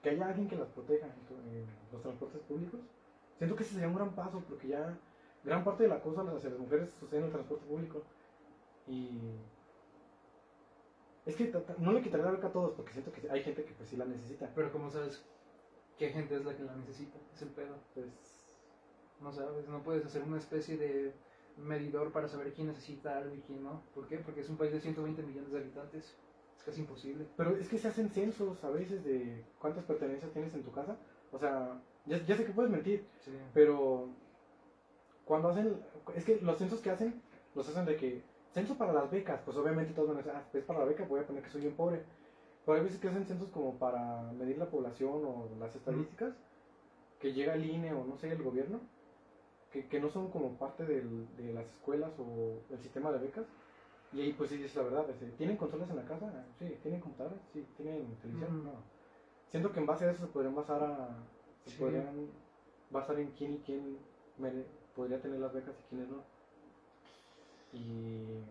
que haya alguien que las proteja en, los transportes públicos. Siento que ese sería un gran paso porque ya gran parte del acoso hacia las mujeres sucede en el transporte público. Y es que no le quitaré la beca a todos porque siento que hay gente que pues sí la necesita.
Pero como sabes qué gente es la que la necesita, es el pedo.
Pues
No sabes, no puedes hacer una especie de medidor para saber quién necesita algo y quién no. ¿Por qué? Porque es un país de 120 millones de habitantes. Es casi imposible.
Pero es que se hacen censos a veces de cuántas pertenencias tienes en tu casa. O sea, ya, ya sé que puedes mentir,
Sí.
pero cuando hacen, es que los censos que hacen, los hacen de que, censo para las becas, pues obviamente todos van a decir, ah, pues para la beca voy a poner que soy bien pobre. Pero hay veces que hacen censos como para medir la población o las estadísticas, que llega el INE o no sé, el gobierno, que, que no son como parte del- de las escuelas o el sistema de becas. Y ahí pues sí es la verdad, es, ¿tienen consolas en la casa? Sí, ¿tienen computadoras? Sí, ¿tienen televisión?
Mm.
No. Siento que en base a eso se podrían basar a, se
Sí.
podrían basar en quién y quién mere- podría tener las becas y quiénes no. Y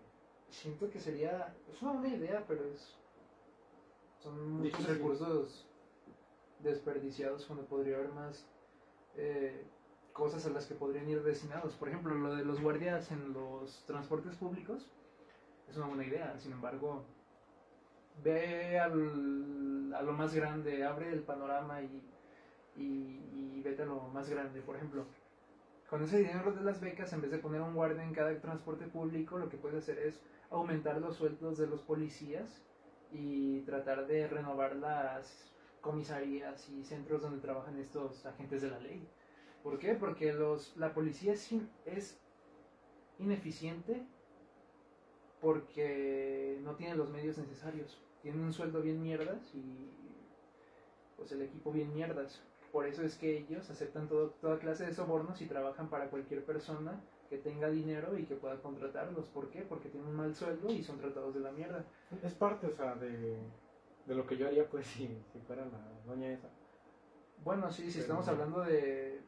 Siento que sería. Es una buena idea, pero es. Son muchos
Difícil.
recursos desperdiciados cuando podría haber más eh, cosas a las que podrían ir destinados. Por ejemplo, lo de los guardias en los transportes públicos es una buena idea. Sin embargo, ve al- a lo más grande, abre el panorama y, y, y vete a lo más grande. Por ejemplo, con ese dinero de las becas, en vez de poner un guardia en cada transporte público, lo que puedes hacer es aumentar los sueldos de los policías y tratar de renovar las comisarías y centros donde trabajan estos agentes de la ley. ¿Por qué? Porque los, la policía es, es ineficiente porque no tiene los medios necesarios. Tienen un sueldo bien mierdas y pues el equipo bien mierdas. Por eso es que ellos aceptan todo, toda clase de sobornos y trabajan para cualquier persona que tenga dinero y que pueda contratarlos. ¿Por qué? Porque tienen un mal sueldo y son tratados de la mierda.
es parte, o sea, de, de lo que yo haría pues si, si fuera la doña esa.
Bueno, sí, si
Pero-
estamos hablando de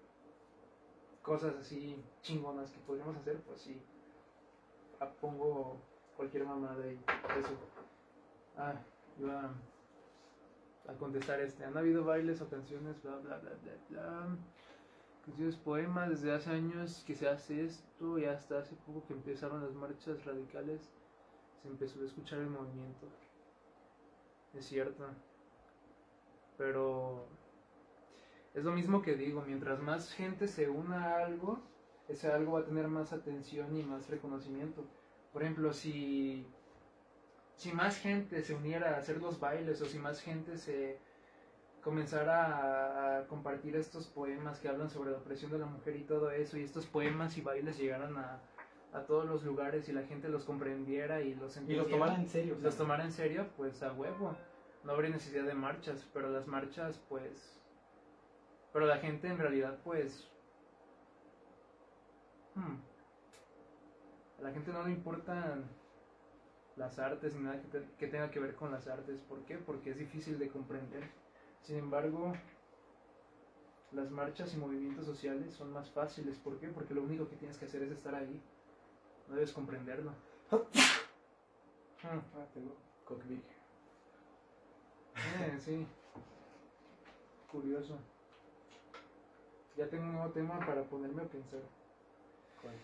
cosas así chingonas que podríamos hacer, pues sí. Pongo cualquier mamada y eso. Ah, iba a contestar este. ¿Han habido bailes o canciones? Bla, bla, bla, bla, bla. Canciones, poemas, desde hace años que se hace esto y hasta hace poco que empezaron las marchas radicales se empezó a escuchar el movimiento. Es cierto. Pero es lo mismo que digo, mientras más gente se una a algo, ese algo va a tener más atención y más reconocimiento. Por ejemplo, si, si más gente se uniera a hacer los bailes o si más gente se comenzara a, a compartir estos poemas que hablan sobre la opresión de la mujer y todo eso, y estos poemas y bailes llegaran a, a todos los lugares y la gente los comprendiera y los
Y los
entendiera,
tomara en serio.
los tomara en serio, pues a huevo. No habría necesidad de marchas, pero las marchas, pues. Pero la gente en realidad, pues. hmm, A la gente no le importan las artes ni nada que, te- que tenga que ver con las artes. ¿Por qué? Porque es difícil de comprender. Sin embargo, las marchas y movimientos sociales son más fáciles. ¿Por qué? Porque lo único que tienes que hacer es estar ahí. No debes comprenderlo. Hmm.
Ah, tengo Cock Big.
Eh, sí. Curioso. Ya tengo un nuevo tema para ponerme a pensar.
¿Cuál?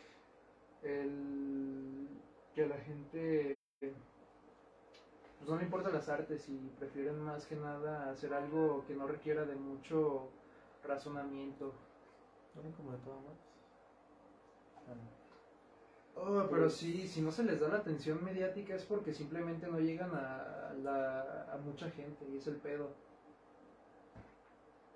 El que la gente pues no le importan las artes y prefieren más que nada hacer algo que no requiera de mucho razonamiento.
¿No como de todo más? Ah,
Oh, pero sí, si no se les da la atención mediática es porque simplemente no llegan a, la, a mucha gente y es el pedo.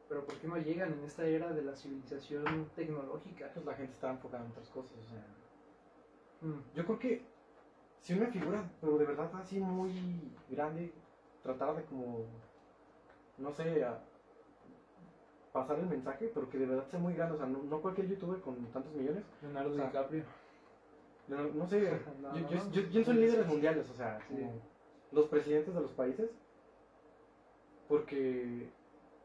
Pero ¿por qué no llegan en esta era de la civilización tecnológica?
Pues la gente está enfocada en otras cosas, o sea.
Mm,
Yo creo que si una figura, pero de verdad así muy grande, tratara de como, no sé, a- pasar el mensaje, pero que de verdad sea muy grande, o sea, no, no cualquier youtuber con tantos millones,
Leonardo
O sea,
DiCaprio.
no, no sé,
No,
yo,
no,
yo, yo en líderes mundiales, o sea,
Sí.
los presidentes de los países, porque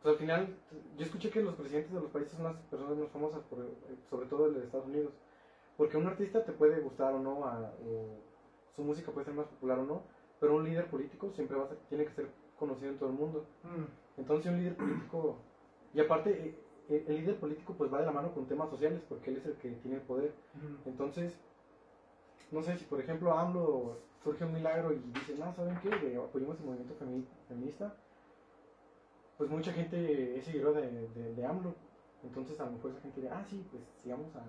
pues, al final yo escuché que los presidentes de los países son las personas más famosas, por- eh, sobre todo el de Estados Unidos, porque un artista te puede gustar o no, a- o su música puede ser más popular o no, pero un líder político siempre va a ser- tiene que ser conocido en todo el mundo.
Mm,
Entonces un líder político, y aparte eh, eh, el líder político pues va de la mano con temas sociales porque él es el que tiene el poder.
Ujú.
Entonces, no sé si por ejemplo AMLO surge un milagro y dice, no, ¿saben qué? De- apoyemos el movimiento femi- feminista. Pues mucha gente es seguidor de, de, de AMLO. Entonces a lo mejor esa gente dice, ah, sí, pues sigamos a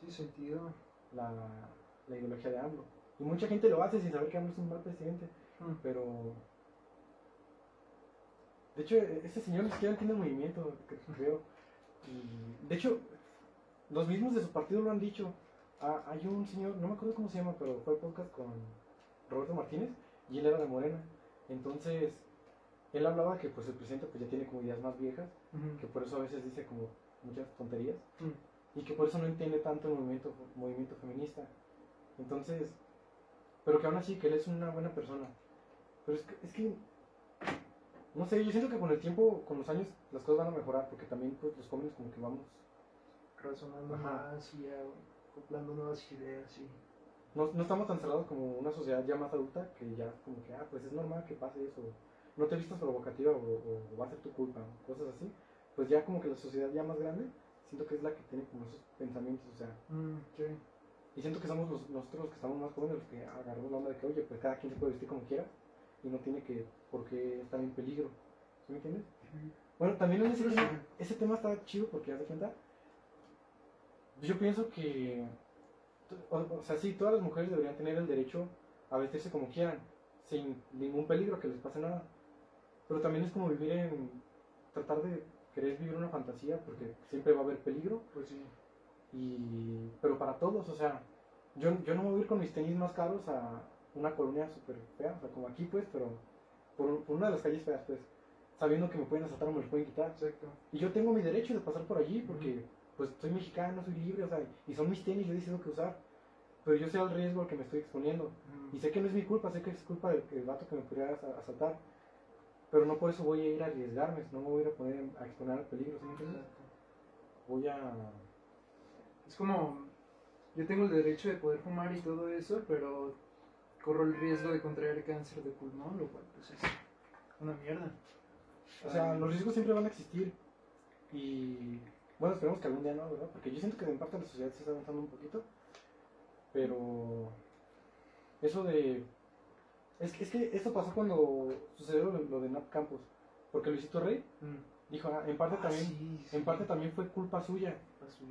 Sí, sentido.
la, la ideología de AMLO. Y mucha gente lo hace sin saber que AMLO es un mal presidente.
Ujú.
Pero. De hecho, ese señor ni siquiera entiende el movimiento, creo. Y, de hecho, los mismos de su partido lo han dicho. Ah, hay un señor, no me acuerdo cómo se llama, pero fue al podcast con Roberto Martínez y él era de Morena. Entonces, él hablaba que pues el presidente pues ya tiene como ideas más viejas, que por eso a veces dice como muchas tonterías
Mm.
y que por eso no entiende tanto el movimiento, movimiento feminista. Entonces, pero que aún así que él es una buena persona. Pero es que, es que, no sé, yo siento que con el tiempo, con los años, las cosas van a mejorar, porque también pues los jóvenes como que vamos,
Razonando
Ajá.
más y acoplando nuevas ideas, sí.
no, no estamos tan cerrados como una sociedad ya más adulta, que ya como que, ah, pues es normal que pase eso, no te vistas provocativa o, o va a ser tu culpa, cosas así. Pues ya como que la sociedad ya más grande, siento que es la que tiene como esos pensamientos, o sea,
Mm, sí.
Y siento que somos los- nosotros los que estamos más jóvenes los que agarramos la onda de que, oye, pues cada quien se puede vestir como quiera y no tiene que, por qué estar en peligro. ¿Sí me entiendes? Bueno, también en ese, tema, ese tema está chido porque, haz de cuenta, yo pienso que, o, o sea, sí, todas las mujeres deberían tener el derecho a vestirse como quieran, sin ningún peligro, que les pase nada. Pero también es como vivir en, tratar de querer vivir una fantasía porque siempre va a haber peligro
Pues sí.
Y pero para todos, o sea, yo, yo no me voy a ir con mis tenis más caros a una colonia súper fea, o sea, como aquí pues, pero por, por una de las calles feas pues, sabiendo que me pueden asaltar o me los pueden quitar.
Exacto.
Y yo tengo mi derecho de pasar por allí porque pues soy mexicano, soy libre, o sea, y son mis tenis, yo decido qué usar. Pero yo sé el riesgo al que me estoy exponiendo. Y sé que no es mi culpa, sé que es culpa del, del vato que me as- asaltar. Pero no por eso voy a ir a arriesgarme, no me voy a ir a poner a exponer al peligro, ¿sí. Voy a...
Es como, yo tengo el derecho de poder fumar y todo eso, pero corro el riesgo de contraer cáncer de pulmón, lo cual pues es una mierda.
O sea, los riesgos siempre van a existir. Y bueno, esperemos que algún día no, ¿verdad? Porque yo siento que en parte la sociedad se está avanzando un poquito. Pero eso de... Es que, es que esto pasó cuando sucedió lo, lo de Nap Campos. Porque Luisito Rey
mm.
dijo, ah, en parte
Ah,
también...
sí, sí.
En parte también fue culpa suya.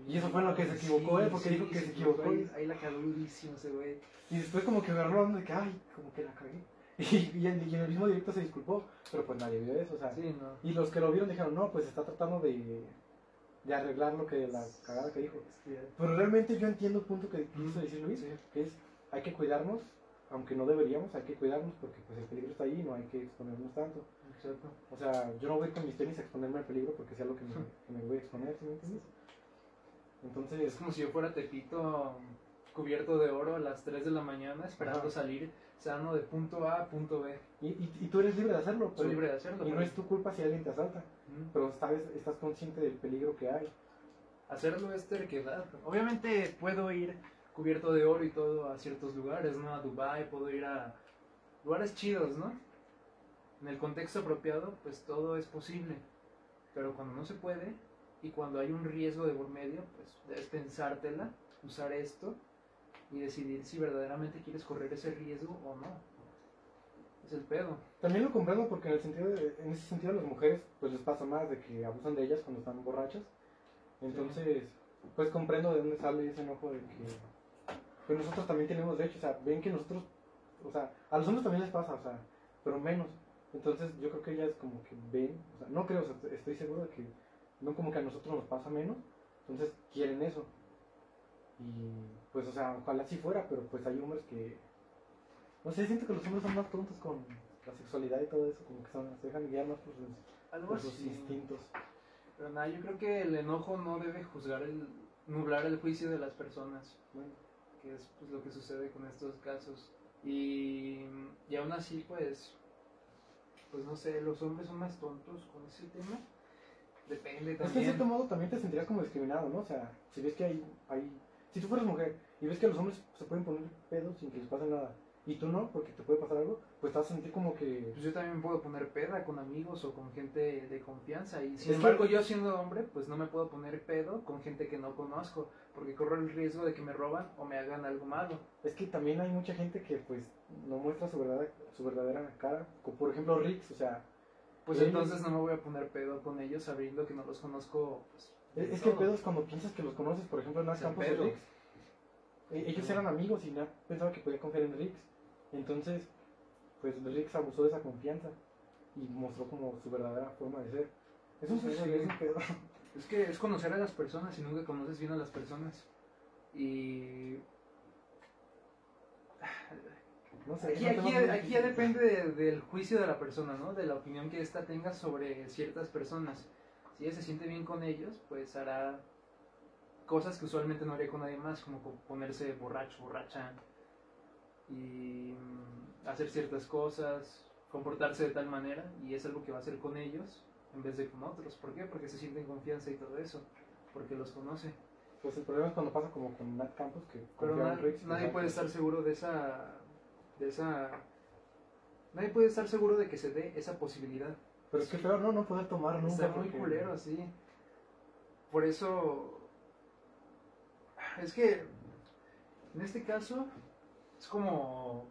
Y eso fue en lo que se equivocó él, porque dijo que se equivocó.
Ahí, ahí la cagó durísimo ese güey.
Y después como que agarró de que, ay, como que la cagué. Y, y en, y en el mismo directo se disculpó. Pero pues nadie vio eso, o sea...
Sí, no.
Y los que lo vieron dijeron, no, pues está tratando de, de arreglar lo que la cagada que dijo. Pero realmente yo entiendo el punto que quiso decir Luis, que es, hay que cuidarnos, aunque no deberíamos, hay que cuidarnos porque pues el peligro está ahí y no hay que exponernos tanto.
Exacto.
O sea, yo no voy con mis tenis a exponerme al peligro porque sea lo que me, que me voy a exponer, ¿sí me entiendes?
Es
Entonces,
como si yo fuera Tepito cubierto de oro a las 3 de la mañana esperando
Ajá.
salir sano de punto A a punto B.
y, y, y tú eres libre de hacerlo,
Soy libre de hacerlo.
y no es tu culpa si alguien te asalta,
Mm.
pero sabes, estás consciente del peligro que hay.
Hacerlo es terquedad. Obviamente puedo ir cubierto de oro y todo a ciertos lugares, ¿no? A Dubai, puedo ir a lugares chidos, ¿no? En el contexto apropiado, pues todo es posible. Pero cuando no se puede y cuando hay un riesgo de por medio, pues debes pensártela, usar esto y decidir si verdaderamente quieres correr ese riesgo o no. Es el pedo.
También lo comprendo porque en, el sentido de- en ese sentido a las mujeres pues les pasa más de que abusan de ellas cuando están borrachas. Entonces, pues comprendo de dónde sale ese enojo de que pues nosotros también tenemos derecho, o sea, ven que nosotros, o sea, a los hombres también les pasa, o sea, pero menos. Entonces yo creo que ellas como que ven, o sea, no creo, o sea, estoy seguro de que no como que a nosotros nos pasa menos, entonces quieren eso. Y pues, o sea, ojalá si fuera, pero pues hay hombres que, no sé, siento que los hombres son más tontos con la sexualidad y todo eso, como que son, se dejan guiar más por sus,
Algo
por sus
así.
instintos.
Pero nada, yo creo que el enojo no debe juzgar el, nublar el juicio de las personas.
Bueno,
que es pues, lo que sucede con estos casos. Y, y aún así, pues, pues no sé, los hombres son más tontos con ese tema. Depende
Es que en
también.
cierto modo también te sentirías como discriminado, ¿no? O sea, si ves que hay, hay... Si tú fueras mujer y ves que los hombres se pueden poner pedos sin que les pase nada, y tú no, porque te puede pasar algo, pues te vas a sentir como que...
Pues yo también me puedo poner peda con amigos o con gente de confianza. Y
Es
sin
que-
embargo, yo siendo hombre, pues no me puedo poner pedo con gente que no conozco. Porque corro el riesgo de que me roban o me hagan algo malo.
Es que también hay mucha gente que pues no muestra su verdadera, su verdadera cara, como por ejemplo Rix, o sea,
Pues entonces no me voy a poner pedo con ellos sabiendo que no los conozco. Pues,
es, es que el pedo es cuando piensas que los conoces, por ejemplo, en
Es el
Campos
pedo.
Rix, ellos eran amigos y Nat pensaba que podía confiar en Rix, entonces pues Rix abusó de esa confianza y mostró como su verdadera forma de ser. Es
Pues
pedo,
sí.
es un pedo.
Es que es conocer a las personas y nunca conoces bien a las personas. Y
No sé,
aquí, aquí, aquí ya depende de- del juicio de la persona, ¿no? De la opinión que ésta tenga sobre ciertas personas. Si ella se siente bien con ellos, pues hará cosas que usualmente no haría con nadie más, como co- ponerse borracho, borracha y mm, hacer ciertas cosas, comportarse de tal manera, y es algo que va a hacer con ellos en vez de con otros. ¿Por qué? Porque se siente en confianza y todo eso, porque los conoce.
Pues el problema es cuando pasa como con Nat Campos, que
Pero na- nadie puede estar seguro de esa, de esa... Nadie puede estar seguro de que se dé esa posibilidad.
Pero es que feo, no, no poder tomar nunca.
Está muy
porque-
culero, sí. Por eso... Es que, en este caso, es como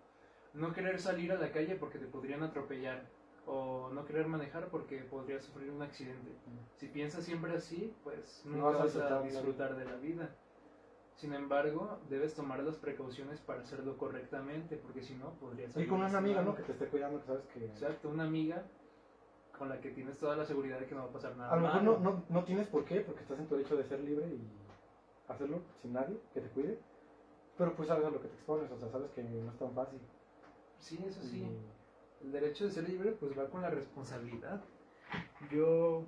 no querer salir a la calle porque te podrían atropellar. O no querer manejar porque podrías sufrir un accidente. Si piensas siempre así, pues
No
nunca
vas a disfrutar de la
vida. Sin embargo, debes tomar las precauciones para hacerlo correctamente, porque si no, podrías...
Y con una amiga, ¿no? Que te esté cuidando, que sabes que...
Exacto, una amiga con la que tienes toda la seguridad de que no va a pasar nada
A lo mejor no, no, no tienes por qué, porque estás en tu derecho de ser libre y hacerlo sin nadie que te cuide. Pero pues sabes a lo que te expones, o sea, sabes que no es tan fácil.
Sí, eso sí.
Y-
El derecho de ser libre pues va con la responsabilidad. Yo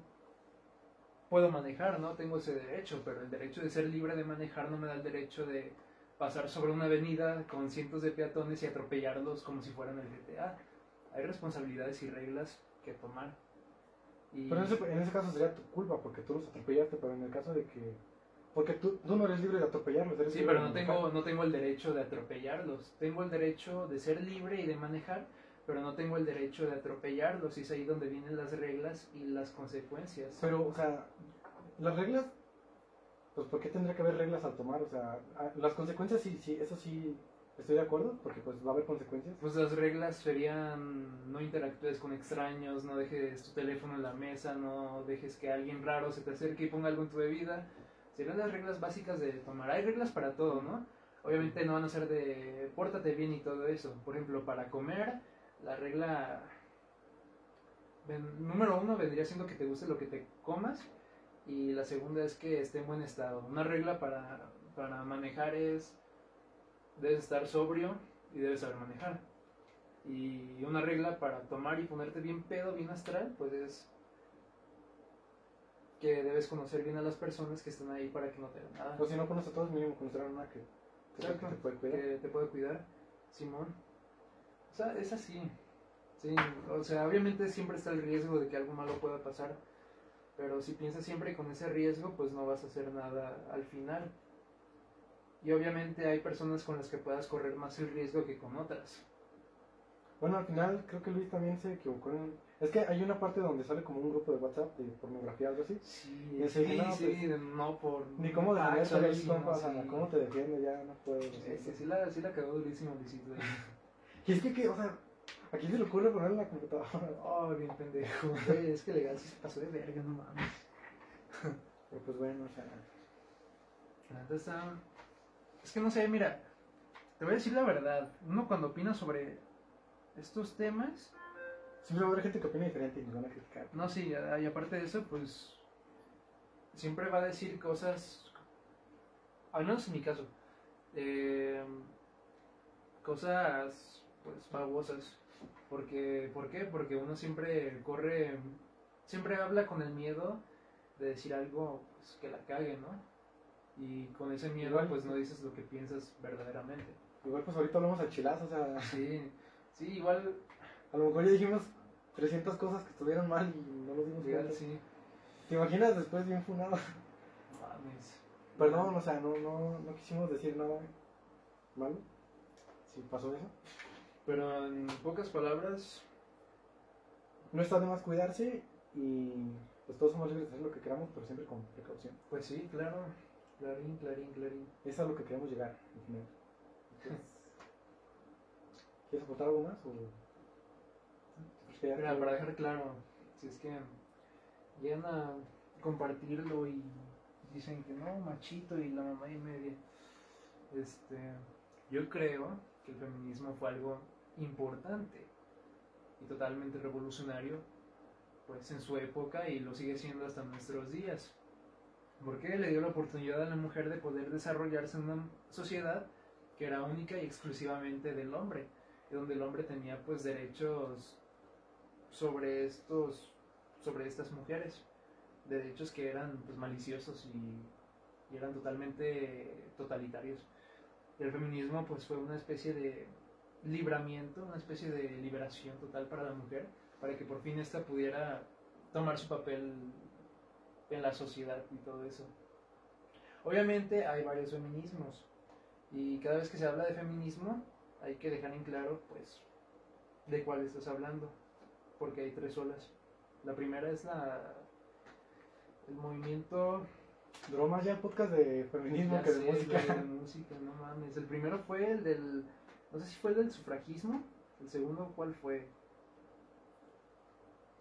puedo manejar, ¿no? Tengo ese derecho, pero el derecho de ser libre de manejar no me da el derecho de pasar sobre una avenida con cientos de peatones y atropellarlos como si fueran el GTA. Hay responsabilidades y reglas que tomar. Y
Pero en ese, en ese caso sería tu culpa, porque tú los atropellaste, pero en el caso de que... Porque tú, tú no eres libre de atropellarlos, eres
Sí,
libre
pero
de
no
manejar.
tengo, no tengo el derecho de atropellarlos. Tengo el derecho de ser libre y de manejar, pero no tengo el derecho de atropellarlos. Y es ahí donde vienen las reglas y las consecuencias.
Pero, o sea, las reglas... Pues, ¿por qué tendría que haber reglas al tomar? O sea, a- las consecuencias sí, sí, eso sí, estoy de acuerdo, porque pues va a haber consecuencias.
Pues las reglas serían no interactúes con extraños, no dejes tu teléfono en la mesa, no dejes que alguien raro se te acerque y ponga algo en tu bebida. Serían las reglas básicas de tomar. Hay reglas para todo, ¿no? Obviamente no van a ser de pórtate bien y todo eso. Por ejemplo, para comer, la regla número uno vendría siendo que te guste lo que te comas y la segunda es que esté en buen estado. Una regla para, para manejar es debes estar sobrio y debes saber manejar. Y una regla para tomar y ponerte bien pedo, bien astral, pues es que debes conocer bien a las personas que están ahí para que no te hagan nada.
Pues si no conoces a todos, mínimo conocer a una que, que
Exacto.
te puede cuidar.
que te puede cuidar, Simón. O sea, es así. Sí, o sea, obviamente siempre está el riesgo de que algo malo pueda pasar, pero si piensas siempre con ese riesgo, pues no vas a hacer nada al final. Y obviamente hay personas con las que puedas correr más el riesgo que con otras.
Bueno, al final creo que Luis también se equivocó en... Es que hay una parte donde sale como un grupo de WhatsApp de pornografía algo así.
Sí,
Y
sí,
no,
sí,
pues,
de- no por...
Ni cómo
Ah,
defenderte
solo
ahí,
sí, no, sí.
cómo te defiendo, ya no puedo.
Sí, sí, sí la, sí la cagó durísimo Luisito.
Y es que, que, o sea, ¿a quién se le ocurre poner en la computadora?
Oh, bien pendejo. Güey, es que legal sí se pasó de verga, no mames.
Pero pues bueno, o sea...
Neta está... Es que no sé, mira, te voy a decir la verdad. Uno cuando opina sobre estos temas,
Siempre va a haber gente que opina diferente y nos van a criticar.
no, sí, y aparte de eso, pues siempre va a decir cosas, al menos en mi caso, eh, cosas pues babosas. Porque, ¿Por qué? Porque uno siempre corre, siempre habla con el miedo de decir algo pues, que la cague, ¿no? Y con ese miedo
Igual.
pues no dices lo que piensas verdaderamente.
Igual pues ahorita hablamos al chilazo, o sea,
Sí, sí, igual,
a lo mejor ya dijimos 300 cosas que estuvieron mal y no lo dimos
igual sí.
¿Te imaginas después bien funado?
Mames.
Perdón, o sea, no, no, no quisimos decir nada malo. Si pasó eso.
Pero en pocas palabras,
No está de más cuidarse y pues todos somos libres de hacer lo que queramos, pero siempre con precaución.
pues sí, claro. Clarín, clarín, clarín.
Es a lo que queremos llegar al final. Entonces, ¿Quieres aportar algo más? O... ¿Crees que ya-
Mira, para dejar claro, si es que llegan a compartirlo y dicen que no, machito y la mamá y media. Este, yo creo que el feminismo fue algo importante y totalmente revolucionario, pues en su época y lo sigue siendo hasta nuestros días. Porque le dio la oportunidad a la mujer de poder desarrollarse en una sociedad que era única y exclusivamente del hombre, y donde el hombre tenía pues derechos sobre estos sobre estas mujeres. Derechos que eran pues maliciosos y, y eran totalmente totalitarios. El feminismo pues fue una especie de libramiento una especie de liberación total para la mujer para que por fin ésta pudiera tomar su papel en la sociedad y todo eso obviamente hay varios feminismos y cada vez que se habla de feminismo hay que dejar en claro pues de cuál estás hablando porque hay tres olas. La primera es la el movimiento
Bromas ya podcast de feminismo
ya
que de
sé,
música.
de música, no mames. El primero fue el del no sé si fue el del sufragismo, el segundo cuál fue?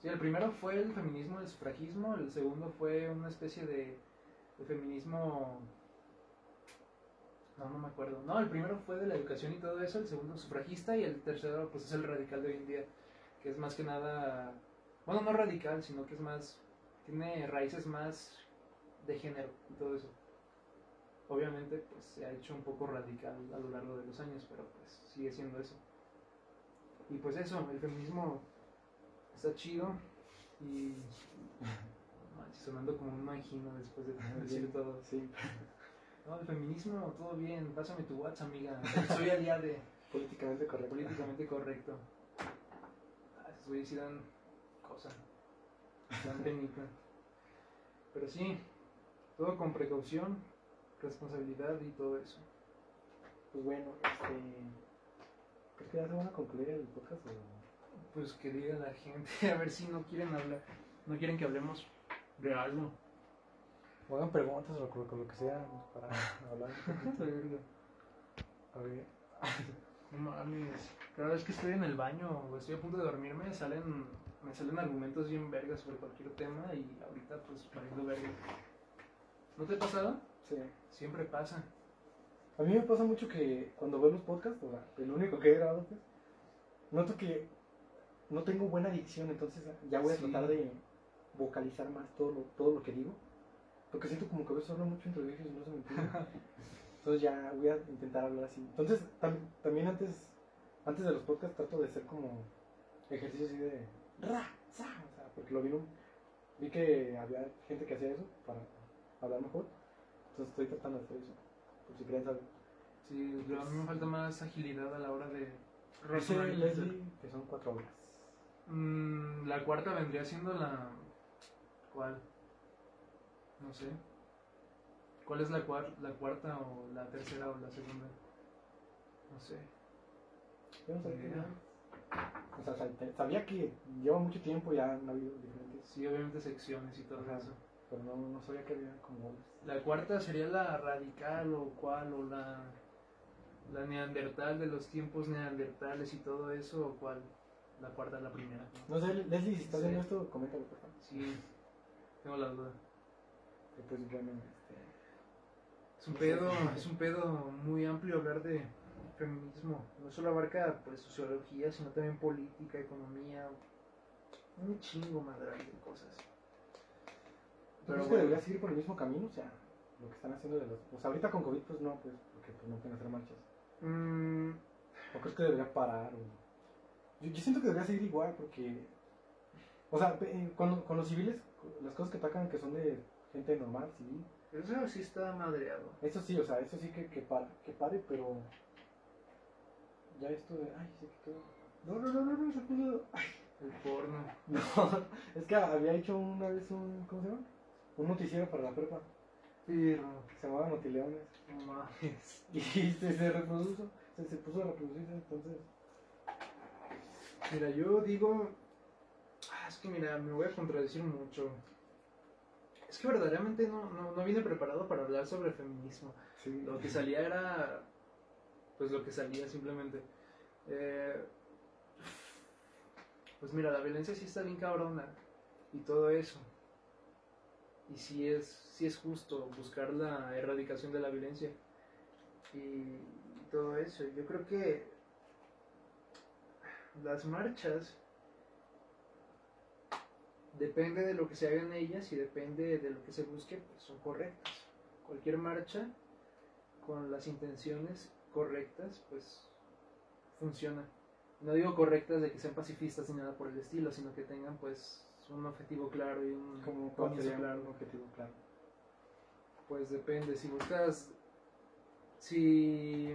Sí, el primero fue el feminismo del sufragismo, el segundo fue una especie de, de feminismo no, no me acuerdo. No, el primero fue de la educación y todo eso, el segundo sufragista y el tercero pues es el radical de hoy en día, que es más que nada, bueno, no radical, sino que es más, tiene raíces más de género y todo eso. Obviamente pues se ha hecho un poco radical a lo largo de los años, pero pues sigue siendo eso. Y pues eso, el feminismo está chido y... Sonando como un magino después de decir todo.
Sí,
No, el feminismo, todo bien. Pásame tu WhatsApp, amiga. Soy aliade.
políticamente correcto.
Políticamente correcto. Ah, esos güeyes sí dan cosa. Dan penita. Pero sí, todo con precaución, responsabilidad y todo eso.
Pues bueno, este. ¿Crees que ya se van a concluir el podcast? O...
Pues que diga la gente, a ver si no quieren hablar. No quieren que hablemos de algo.
o hagan preguntas o con lo que sea para hablar. A ver.
No mames. Cada vez que estoy en el baño o estoy a punto de dormirme, salen, me salen argumentos bien vergas sobre cualquier tema y ahorita pues valiendo verga. ¿No te ha pasado?
Sí.
Siempre pasa.
A mí me pasa mucho que cuando veo los podcasts, o sea, el único que he grabado, pues, noto que no tengo buena dicción, entonces ya voy a
Sí.
tratar de vocalizar más todo lo, todo lo que digo. Porque siento como que a veces hablo mucho entre ellos y no se me entiende. Entonces ya voy a intentar hablar así. Entonces tam- también antes, antes de los podcasts trato de hacer como ejercicio así de ra, sa, o sea, porque lo vi, vi que había gente que hacía eso para hablar mejor. Entonces estoy tratando de hacer eso. Por si quieren saber.
Sí, pero a mí me falta más agilidad a la hora de
Dice
razonar.
Leslie que son cuatro horas.
Mm, la cuarta vendría siendo la... ¿Cuál? No sé. ¿Cuál es la, cuar- la cuarta o la tercera o la segunda? No sé.
Yo no sabía. O sea, sab- sabía que lleva mucho tiempo ya han habido diferentes,
Sí, obviamente secciones y todo
Ajá.
eso.
Pero no, no sabía que había como.
La cuarta sería la radical o cuál, o la, la neandertal de los tiempos neandertales y todo eso, o cuál. La cuarta, la primera. ¿no?
Sé, Leslie, si estás
Sí.
viendo esto, coméntalo, por favor.
Sí, tengo la duda.
Pues bueno, este,
Es un pedo, es un pedo muy amplio hablar de feminismo. No solo abarca pues sociología, sino también política, economía, un chingo madral de cosas.
¿Tú
Pero
crees que
bueno.
debería seguir por el mismo camino? O sea, lo que están haciendo de los... O sea, ahorita con COVID, pues no, pues, porque pues no pueden hacer marchas.
Mm,
¿O crees que debería parar? O... Yo, yo siento que debería seguir igual, porque... O sea, eh, cuando, con los civiles, las cosas que atacan que son de gente normal, civil,
eso sí está madreado.
Eso sí, o sea, eso sí que, que, para, que pare, pero ya esto de, ay, se quitó. No, no, no, no, no, se puso. Ay,
El porno.
no, es que había hecho una vez un, ¿cómo se llama? Un noticiero para la prepa,
Pero,
se llamaba Notileones,
no mames.
y se, se reprodujo, se, se puso a reproducirse, entonces,
Mira, yo digo. Ah, es que mira, me voy a contradecir mucho. Es que verdaderamente no, no, no vine preparado para hablar sobre feminismo.
Sí.
Lo que salía era. Pues lo que salía simplemente. Eh, pues mira, la violencia sí está bien cabrona. Y todo eso. Y sí es, sí es justo buscar la erradicación de la violencia. Y todo eso. Yo creo que las marchas depende de lo que se haga en ellas y depende de lo que se busque, pues son correctas. Cualquier marcha con las intenciones correctas, pues funciona. No digo correctas de que sean pacifistas ni nada por el estilo, sino que tengan pues un objetivo claro y un
cuál
comienzo claro.
un objetivo claro.
Pues depende, si buscas, si,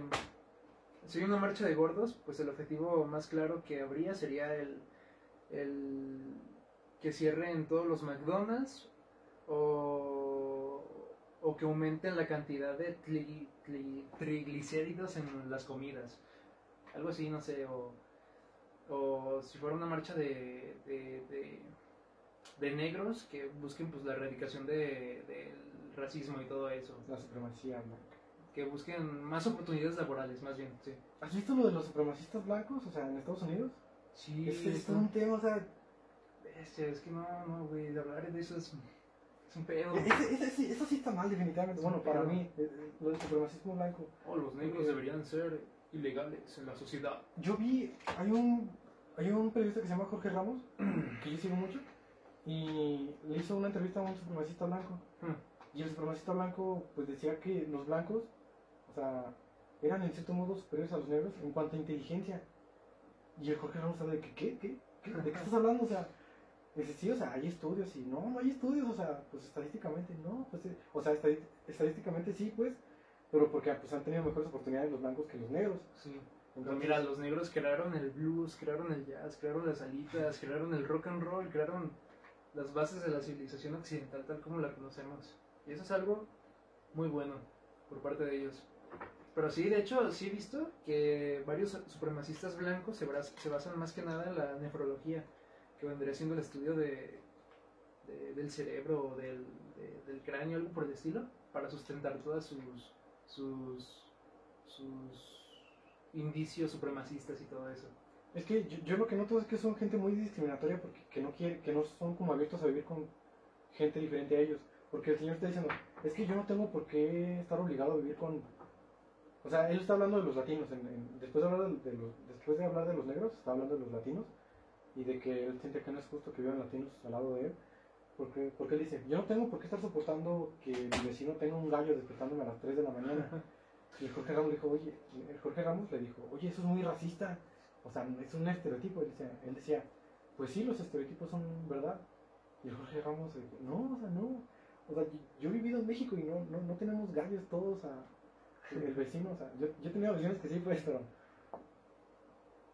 si hay una marcha de gordos, pues el objetivo más claro que habría sería el, el que cierren todos los McDonald's o, o que aumenten la cantidad de tli- tli- triglicéridos en las comidas. Algo así, no sé, o, o si fuera una marcha de, de, de, de negros que busquen pues la erradicación de, del racismo y todo eso.
La supremacía blanca.
Que busquen más oportunidades laborales, más bien, sí.
¿Has visto lo de los supremacistas blancos? O sea, en Estados Unidos.
Sí,
es, es un tema, o sea,
Bestia, es que no, no, güey, hablar de eso es, es un pedo.
eso sí está mal definitivamente. Bueno, para mí, eh, eh, lo del supremacismo blanco.
Oh, los negros deberían ser ilegales en la sociedad.
Yo vi, hay un, hay un periodista que se llama Jorge Ramos, que yo sigo mucho, y le hizo una entrevista a un supremacista blanco. Y el supremacista blanco, pues decía que los blancos, o sea, eran en cierto modo superiores a los negros en cuanto a inteligencia. Y el Jorge Ramos estaba de que, ¿qué? ¿Qué? ¿Qué? ¿De qué estás hablando? O sea, dice, sí, o sea, hay estudios y no, no hay estudios, o sea, pues estadísticamente no, pues, eh, o sea, estadísticamente sí, pues, pero porque pues han tenido mejores oportunidades los blancos que los negros.
Sí.
Entonces,
mira, los negros crearon el blues, crearon el jazz, crearon las alitas, crearon el rock and roll, crearon las bases de la civilización occidental tal como la conocemos. Y eso es algo muy bueno por parte de ellos. Pero sí, de hecho, sí he visto que varios supremacistas blancos se, se basan más que nada en la nefrología, que vendría siendo el estudio de, de- del cerebro o del, de- del cráneo, algo por el estilo, para sustentar todas sus, sus, sus indicios supremacistas y todo eso.
Es que yo, yo lo que noto es que son gente muy discriminatoria porque que no quiere, que no son como abiertos a vivir con gente diferente a ellos. Porque el señor está diciendo, es que yo no tengo por qué estar obligado a vivir con... O sea, él está hablando de los latinos. en- en- después, de hablar de, los, después de hablar de los negros, está hablando de los latinos. Y de que él siente que no es justo que vivan latinos al lado de él. Porque, porque él dice, yo no tengo por qué estar soportando que mi vecino tenga un gallo despertándome a las 3 de la mañana. Y Jorge Ramos dijo, oye, el Jorge Ramos le dijo, oye, eso es muy racista. O sea, es un estereotipo. Él decía, él decía, pues sí, los estereotipos son verdad. Y Jorge Ramos no, o sea, no. O sea, yo, he vivido en México y no, no, no tenemos gallos todos a, el vecino. O sea, yo, yo he tenido vecinos que sí, pues, pero...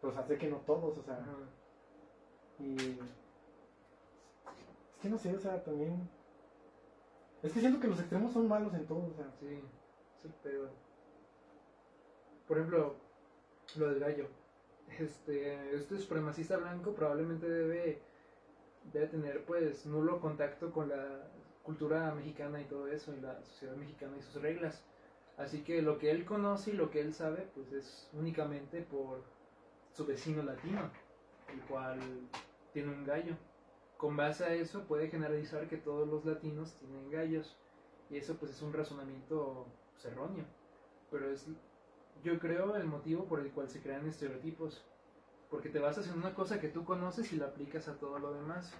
Pero, o sea, sé que no todos, o sea...
Ajá.
Y... Es que no sé, o sea, también... Es que siento que los extremos son malos en todo, o sea...
Sí, es el pedo. Por ejemplo, lo del gallo. Este, este supremacista blanco probablemente debe, debe tener pues nulo contacto con la cultura mexicana y todo eso, y la sociedad mexicana y sus reglas. Así que lo que él conoce y lo que él sabe pues es únicamente por su vecino latino, el cual tiene un gallo. Con base a eso puede generalizar que todos los latinos tienen gallos. Y eso pues es un razonamiento pues, erróneo. Pero es, yo creo, el motivo por el cual se crean estereotipos. Porque te basas en una cosa que tú conoces y la aplicas a todo lo demás.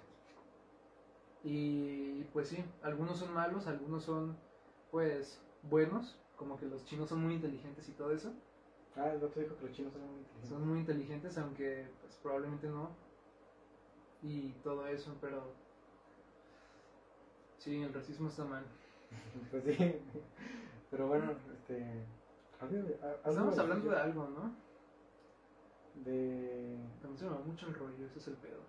Y pues sí, algunos son malos, algunos son pues buenos, como que los chinos son muy inteligentes y todo eso.
Ah, el otro dijo que los chinos son muy inteligentes.
Son muy inteligentes, aunque pues probablemente no. Y todo eso, pero sí, el racismo está mal.
Pues sí. Pero bueno, este...
Estamos hablando de algo, ¿no?
De...
También se me va mucho el rollo, ese es el pedo.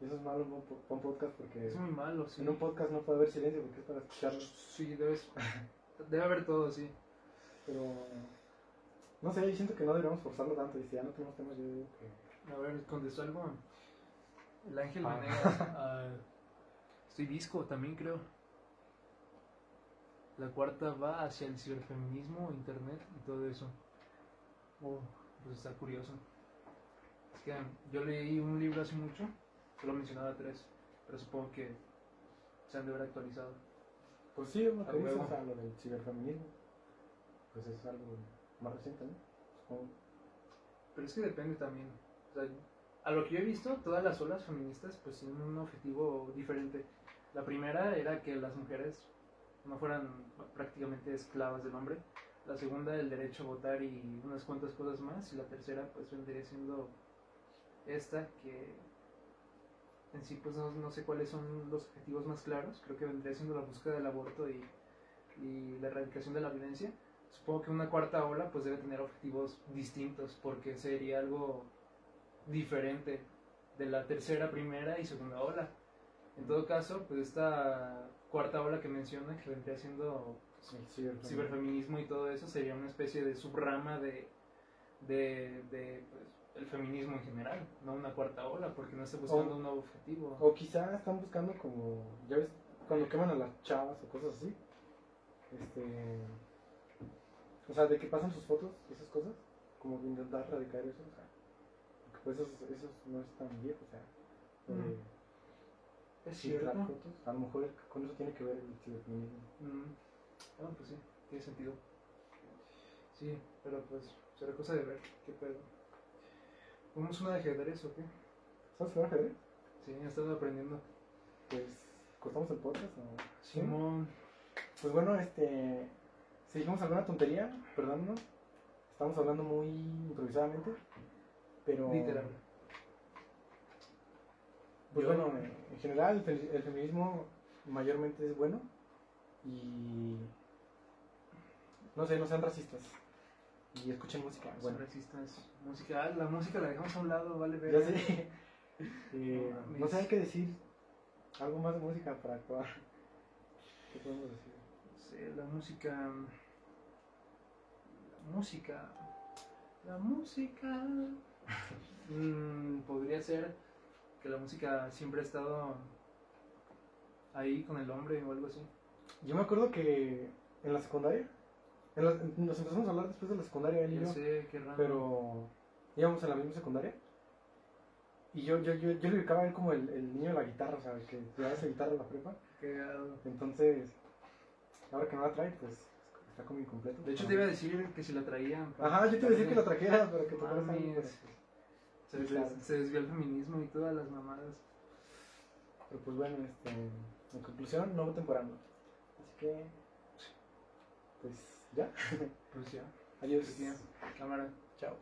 Eso es malo en un, po- un podcast porque...
Es muy malo, sí.
En un podcast no puede haber silencio porque es para escucharlo.
Sí, debes, debe haber todo, sí.
Pero... No sé, yo siento que no deberíamos forzarlo tanto. Y si ya no tenemos temas, yo digo que...
A ver, contestó algo. El Ángel
Ah.
Venegas. ah, estoy disco también, creo. La cuarta va hacia el ciberfeminismo, internet y todo eso. Oh, pues está curioso. Es que yo leí un libro hace mucho, solo mencionaba tres, pero supongo que se han de haber actualizado.
Pues sí, lo
A
que dices, sea, lo del ciberfeminismo. Pues es algo más reciente, ¿no? Supongo.
Pero es que depende también. O sea, a lo que yo he visto, todas las olas feministas pues tienen un objetivo diferente. La primera era que las mujeres no fueran prácticamente esclavas del hombre. La segunda, el derecho a votar y unas cuantas cosas más. Y la tercera, pues vendría siendo esta, que en sí pues no, no sé cuáles son los objetivos más claros. Creo que vendría siendo la búsqueda del aborto y, y la erradicación de la violencia. Supongo que una cuarta ola pues debe tener objetivos distintos porque sería algo diferente de la tercera, primera y segunda ola. En todo caso, pues esta cuarta ola que menciona, que vendría siendo
ciberfeminismo.
ciberfeminismo y todo eso, sería una especie de subrama de, de, de, pues, el feminismo en general, no una cuarta ola, porque no está buscando
O-
un nuevo objetivo.
O quizá están buscando como, ya ves, cuando queman a las chavas o cosas así. Este. O sea, de que pasan sus fotos, esas cosas. Como intentar erradicar eso, o sea. Porque pues eso, eso no es tan viejo, o sea.
Es cierto.
A lo mejor con eso tiene que ver el ciberfeminismo.
Mm. Ah, pues sí, tiene sentido. Sí, pero pues será cosa de ver qué pedo. ¿Vamos una de ajedrez o qué?
¿Sabes jugar ajedrez?
Sí, he estado aprendiendo.
Pues, ¿cortamos el podcast o...? ¿Sí? Pues bueno, este. Si dijimos alguna tontería, perdónnos. Estamos hablando muy improvisadamente. Pero.
literal.
Pues
Yo-
bueno, en general el, fe- el feminismo mayormente es bueno. Y. No sé, no sean racistas. Y escuchen música.
Son
Bueno,
racistas. Música, ah, la música la dejamos a un lado, vale ver.
ya sé. Eh,
No
no sé, hay que decir algo más de música para acabar. ¿Qué podemos decir?
Sí, la música. La música. La música. Mm, podría ser que la música siempre ha estado ahí con el hombre o algo así.
Yo me acuerdo que en la secundaria, en la- nos empezamos a hablar después de la secundaria, él y yo,
sé, qué raro.
pero íbamos en la misma secundaria. Y yo, yo, yo, yo le ubicaba a él como el, el niño de la guitarra, o sea, el que llevaba esa guitarra en la prepa.
Cagado.
Entonces, ahora que no la trae, pues está como incompleto.
De hecho, te iba a decir que si la traían.
Ajá, yo te iba a decir que la trajeras para que te
Mames.
algo,
Se, des- se desvió el feminismo y todas las mamadas.
pero pues bueno, este, en conclusión, no voten por AMLO. Así que, pues ya,
Pues ya.
adiós.
Pues ya. Cámara.
Chao.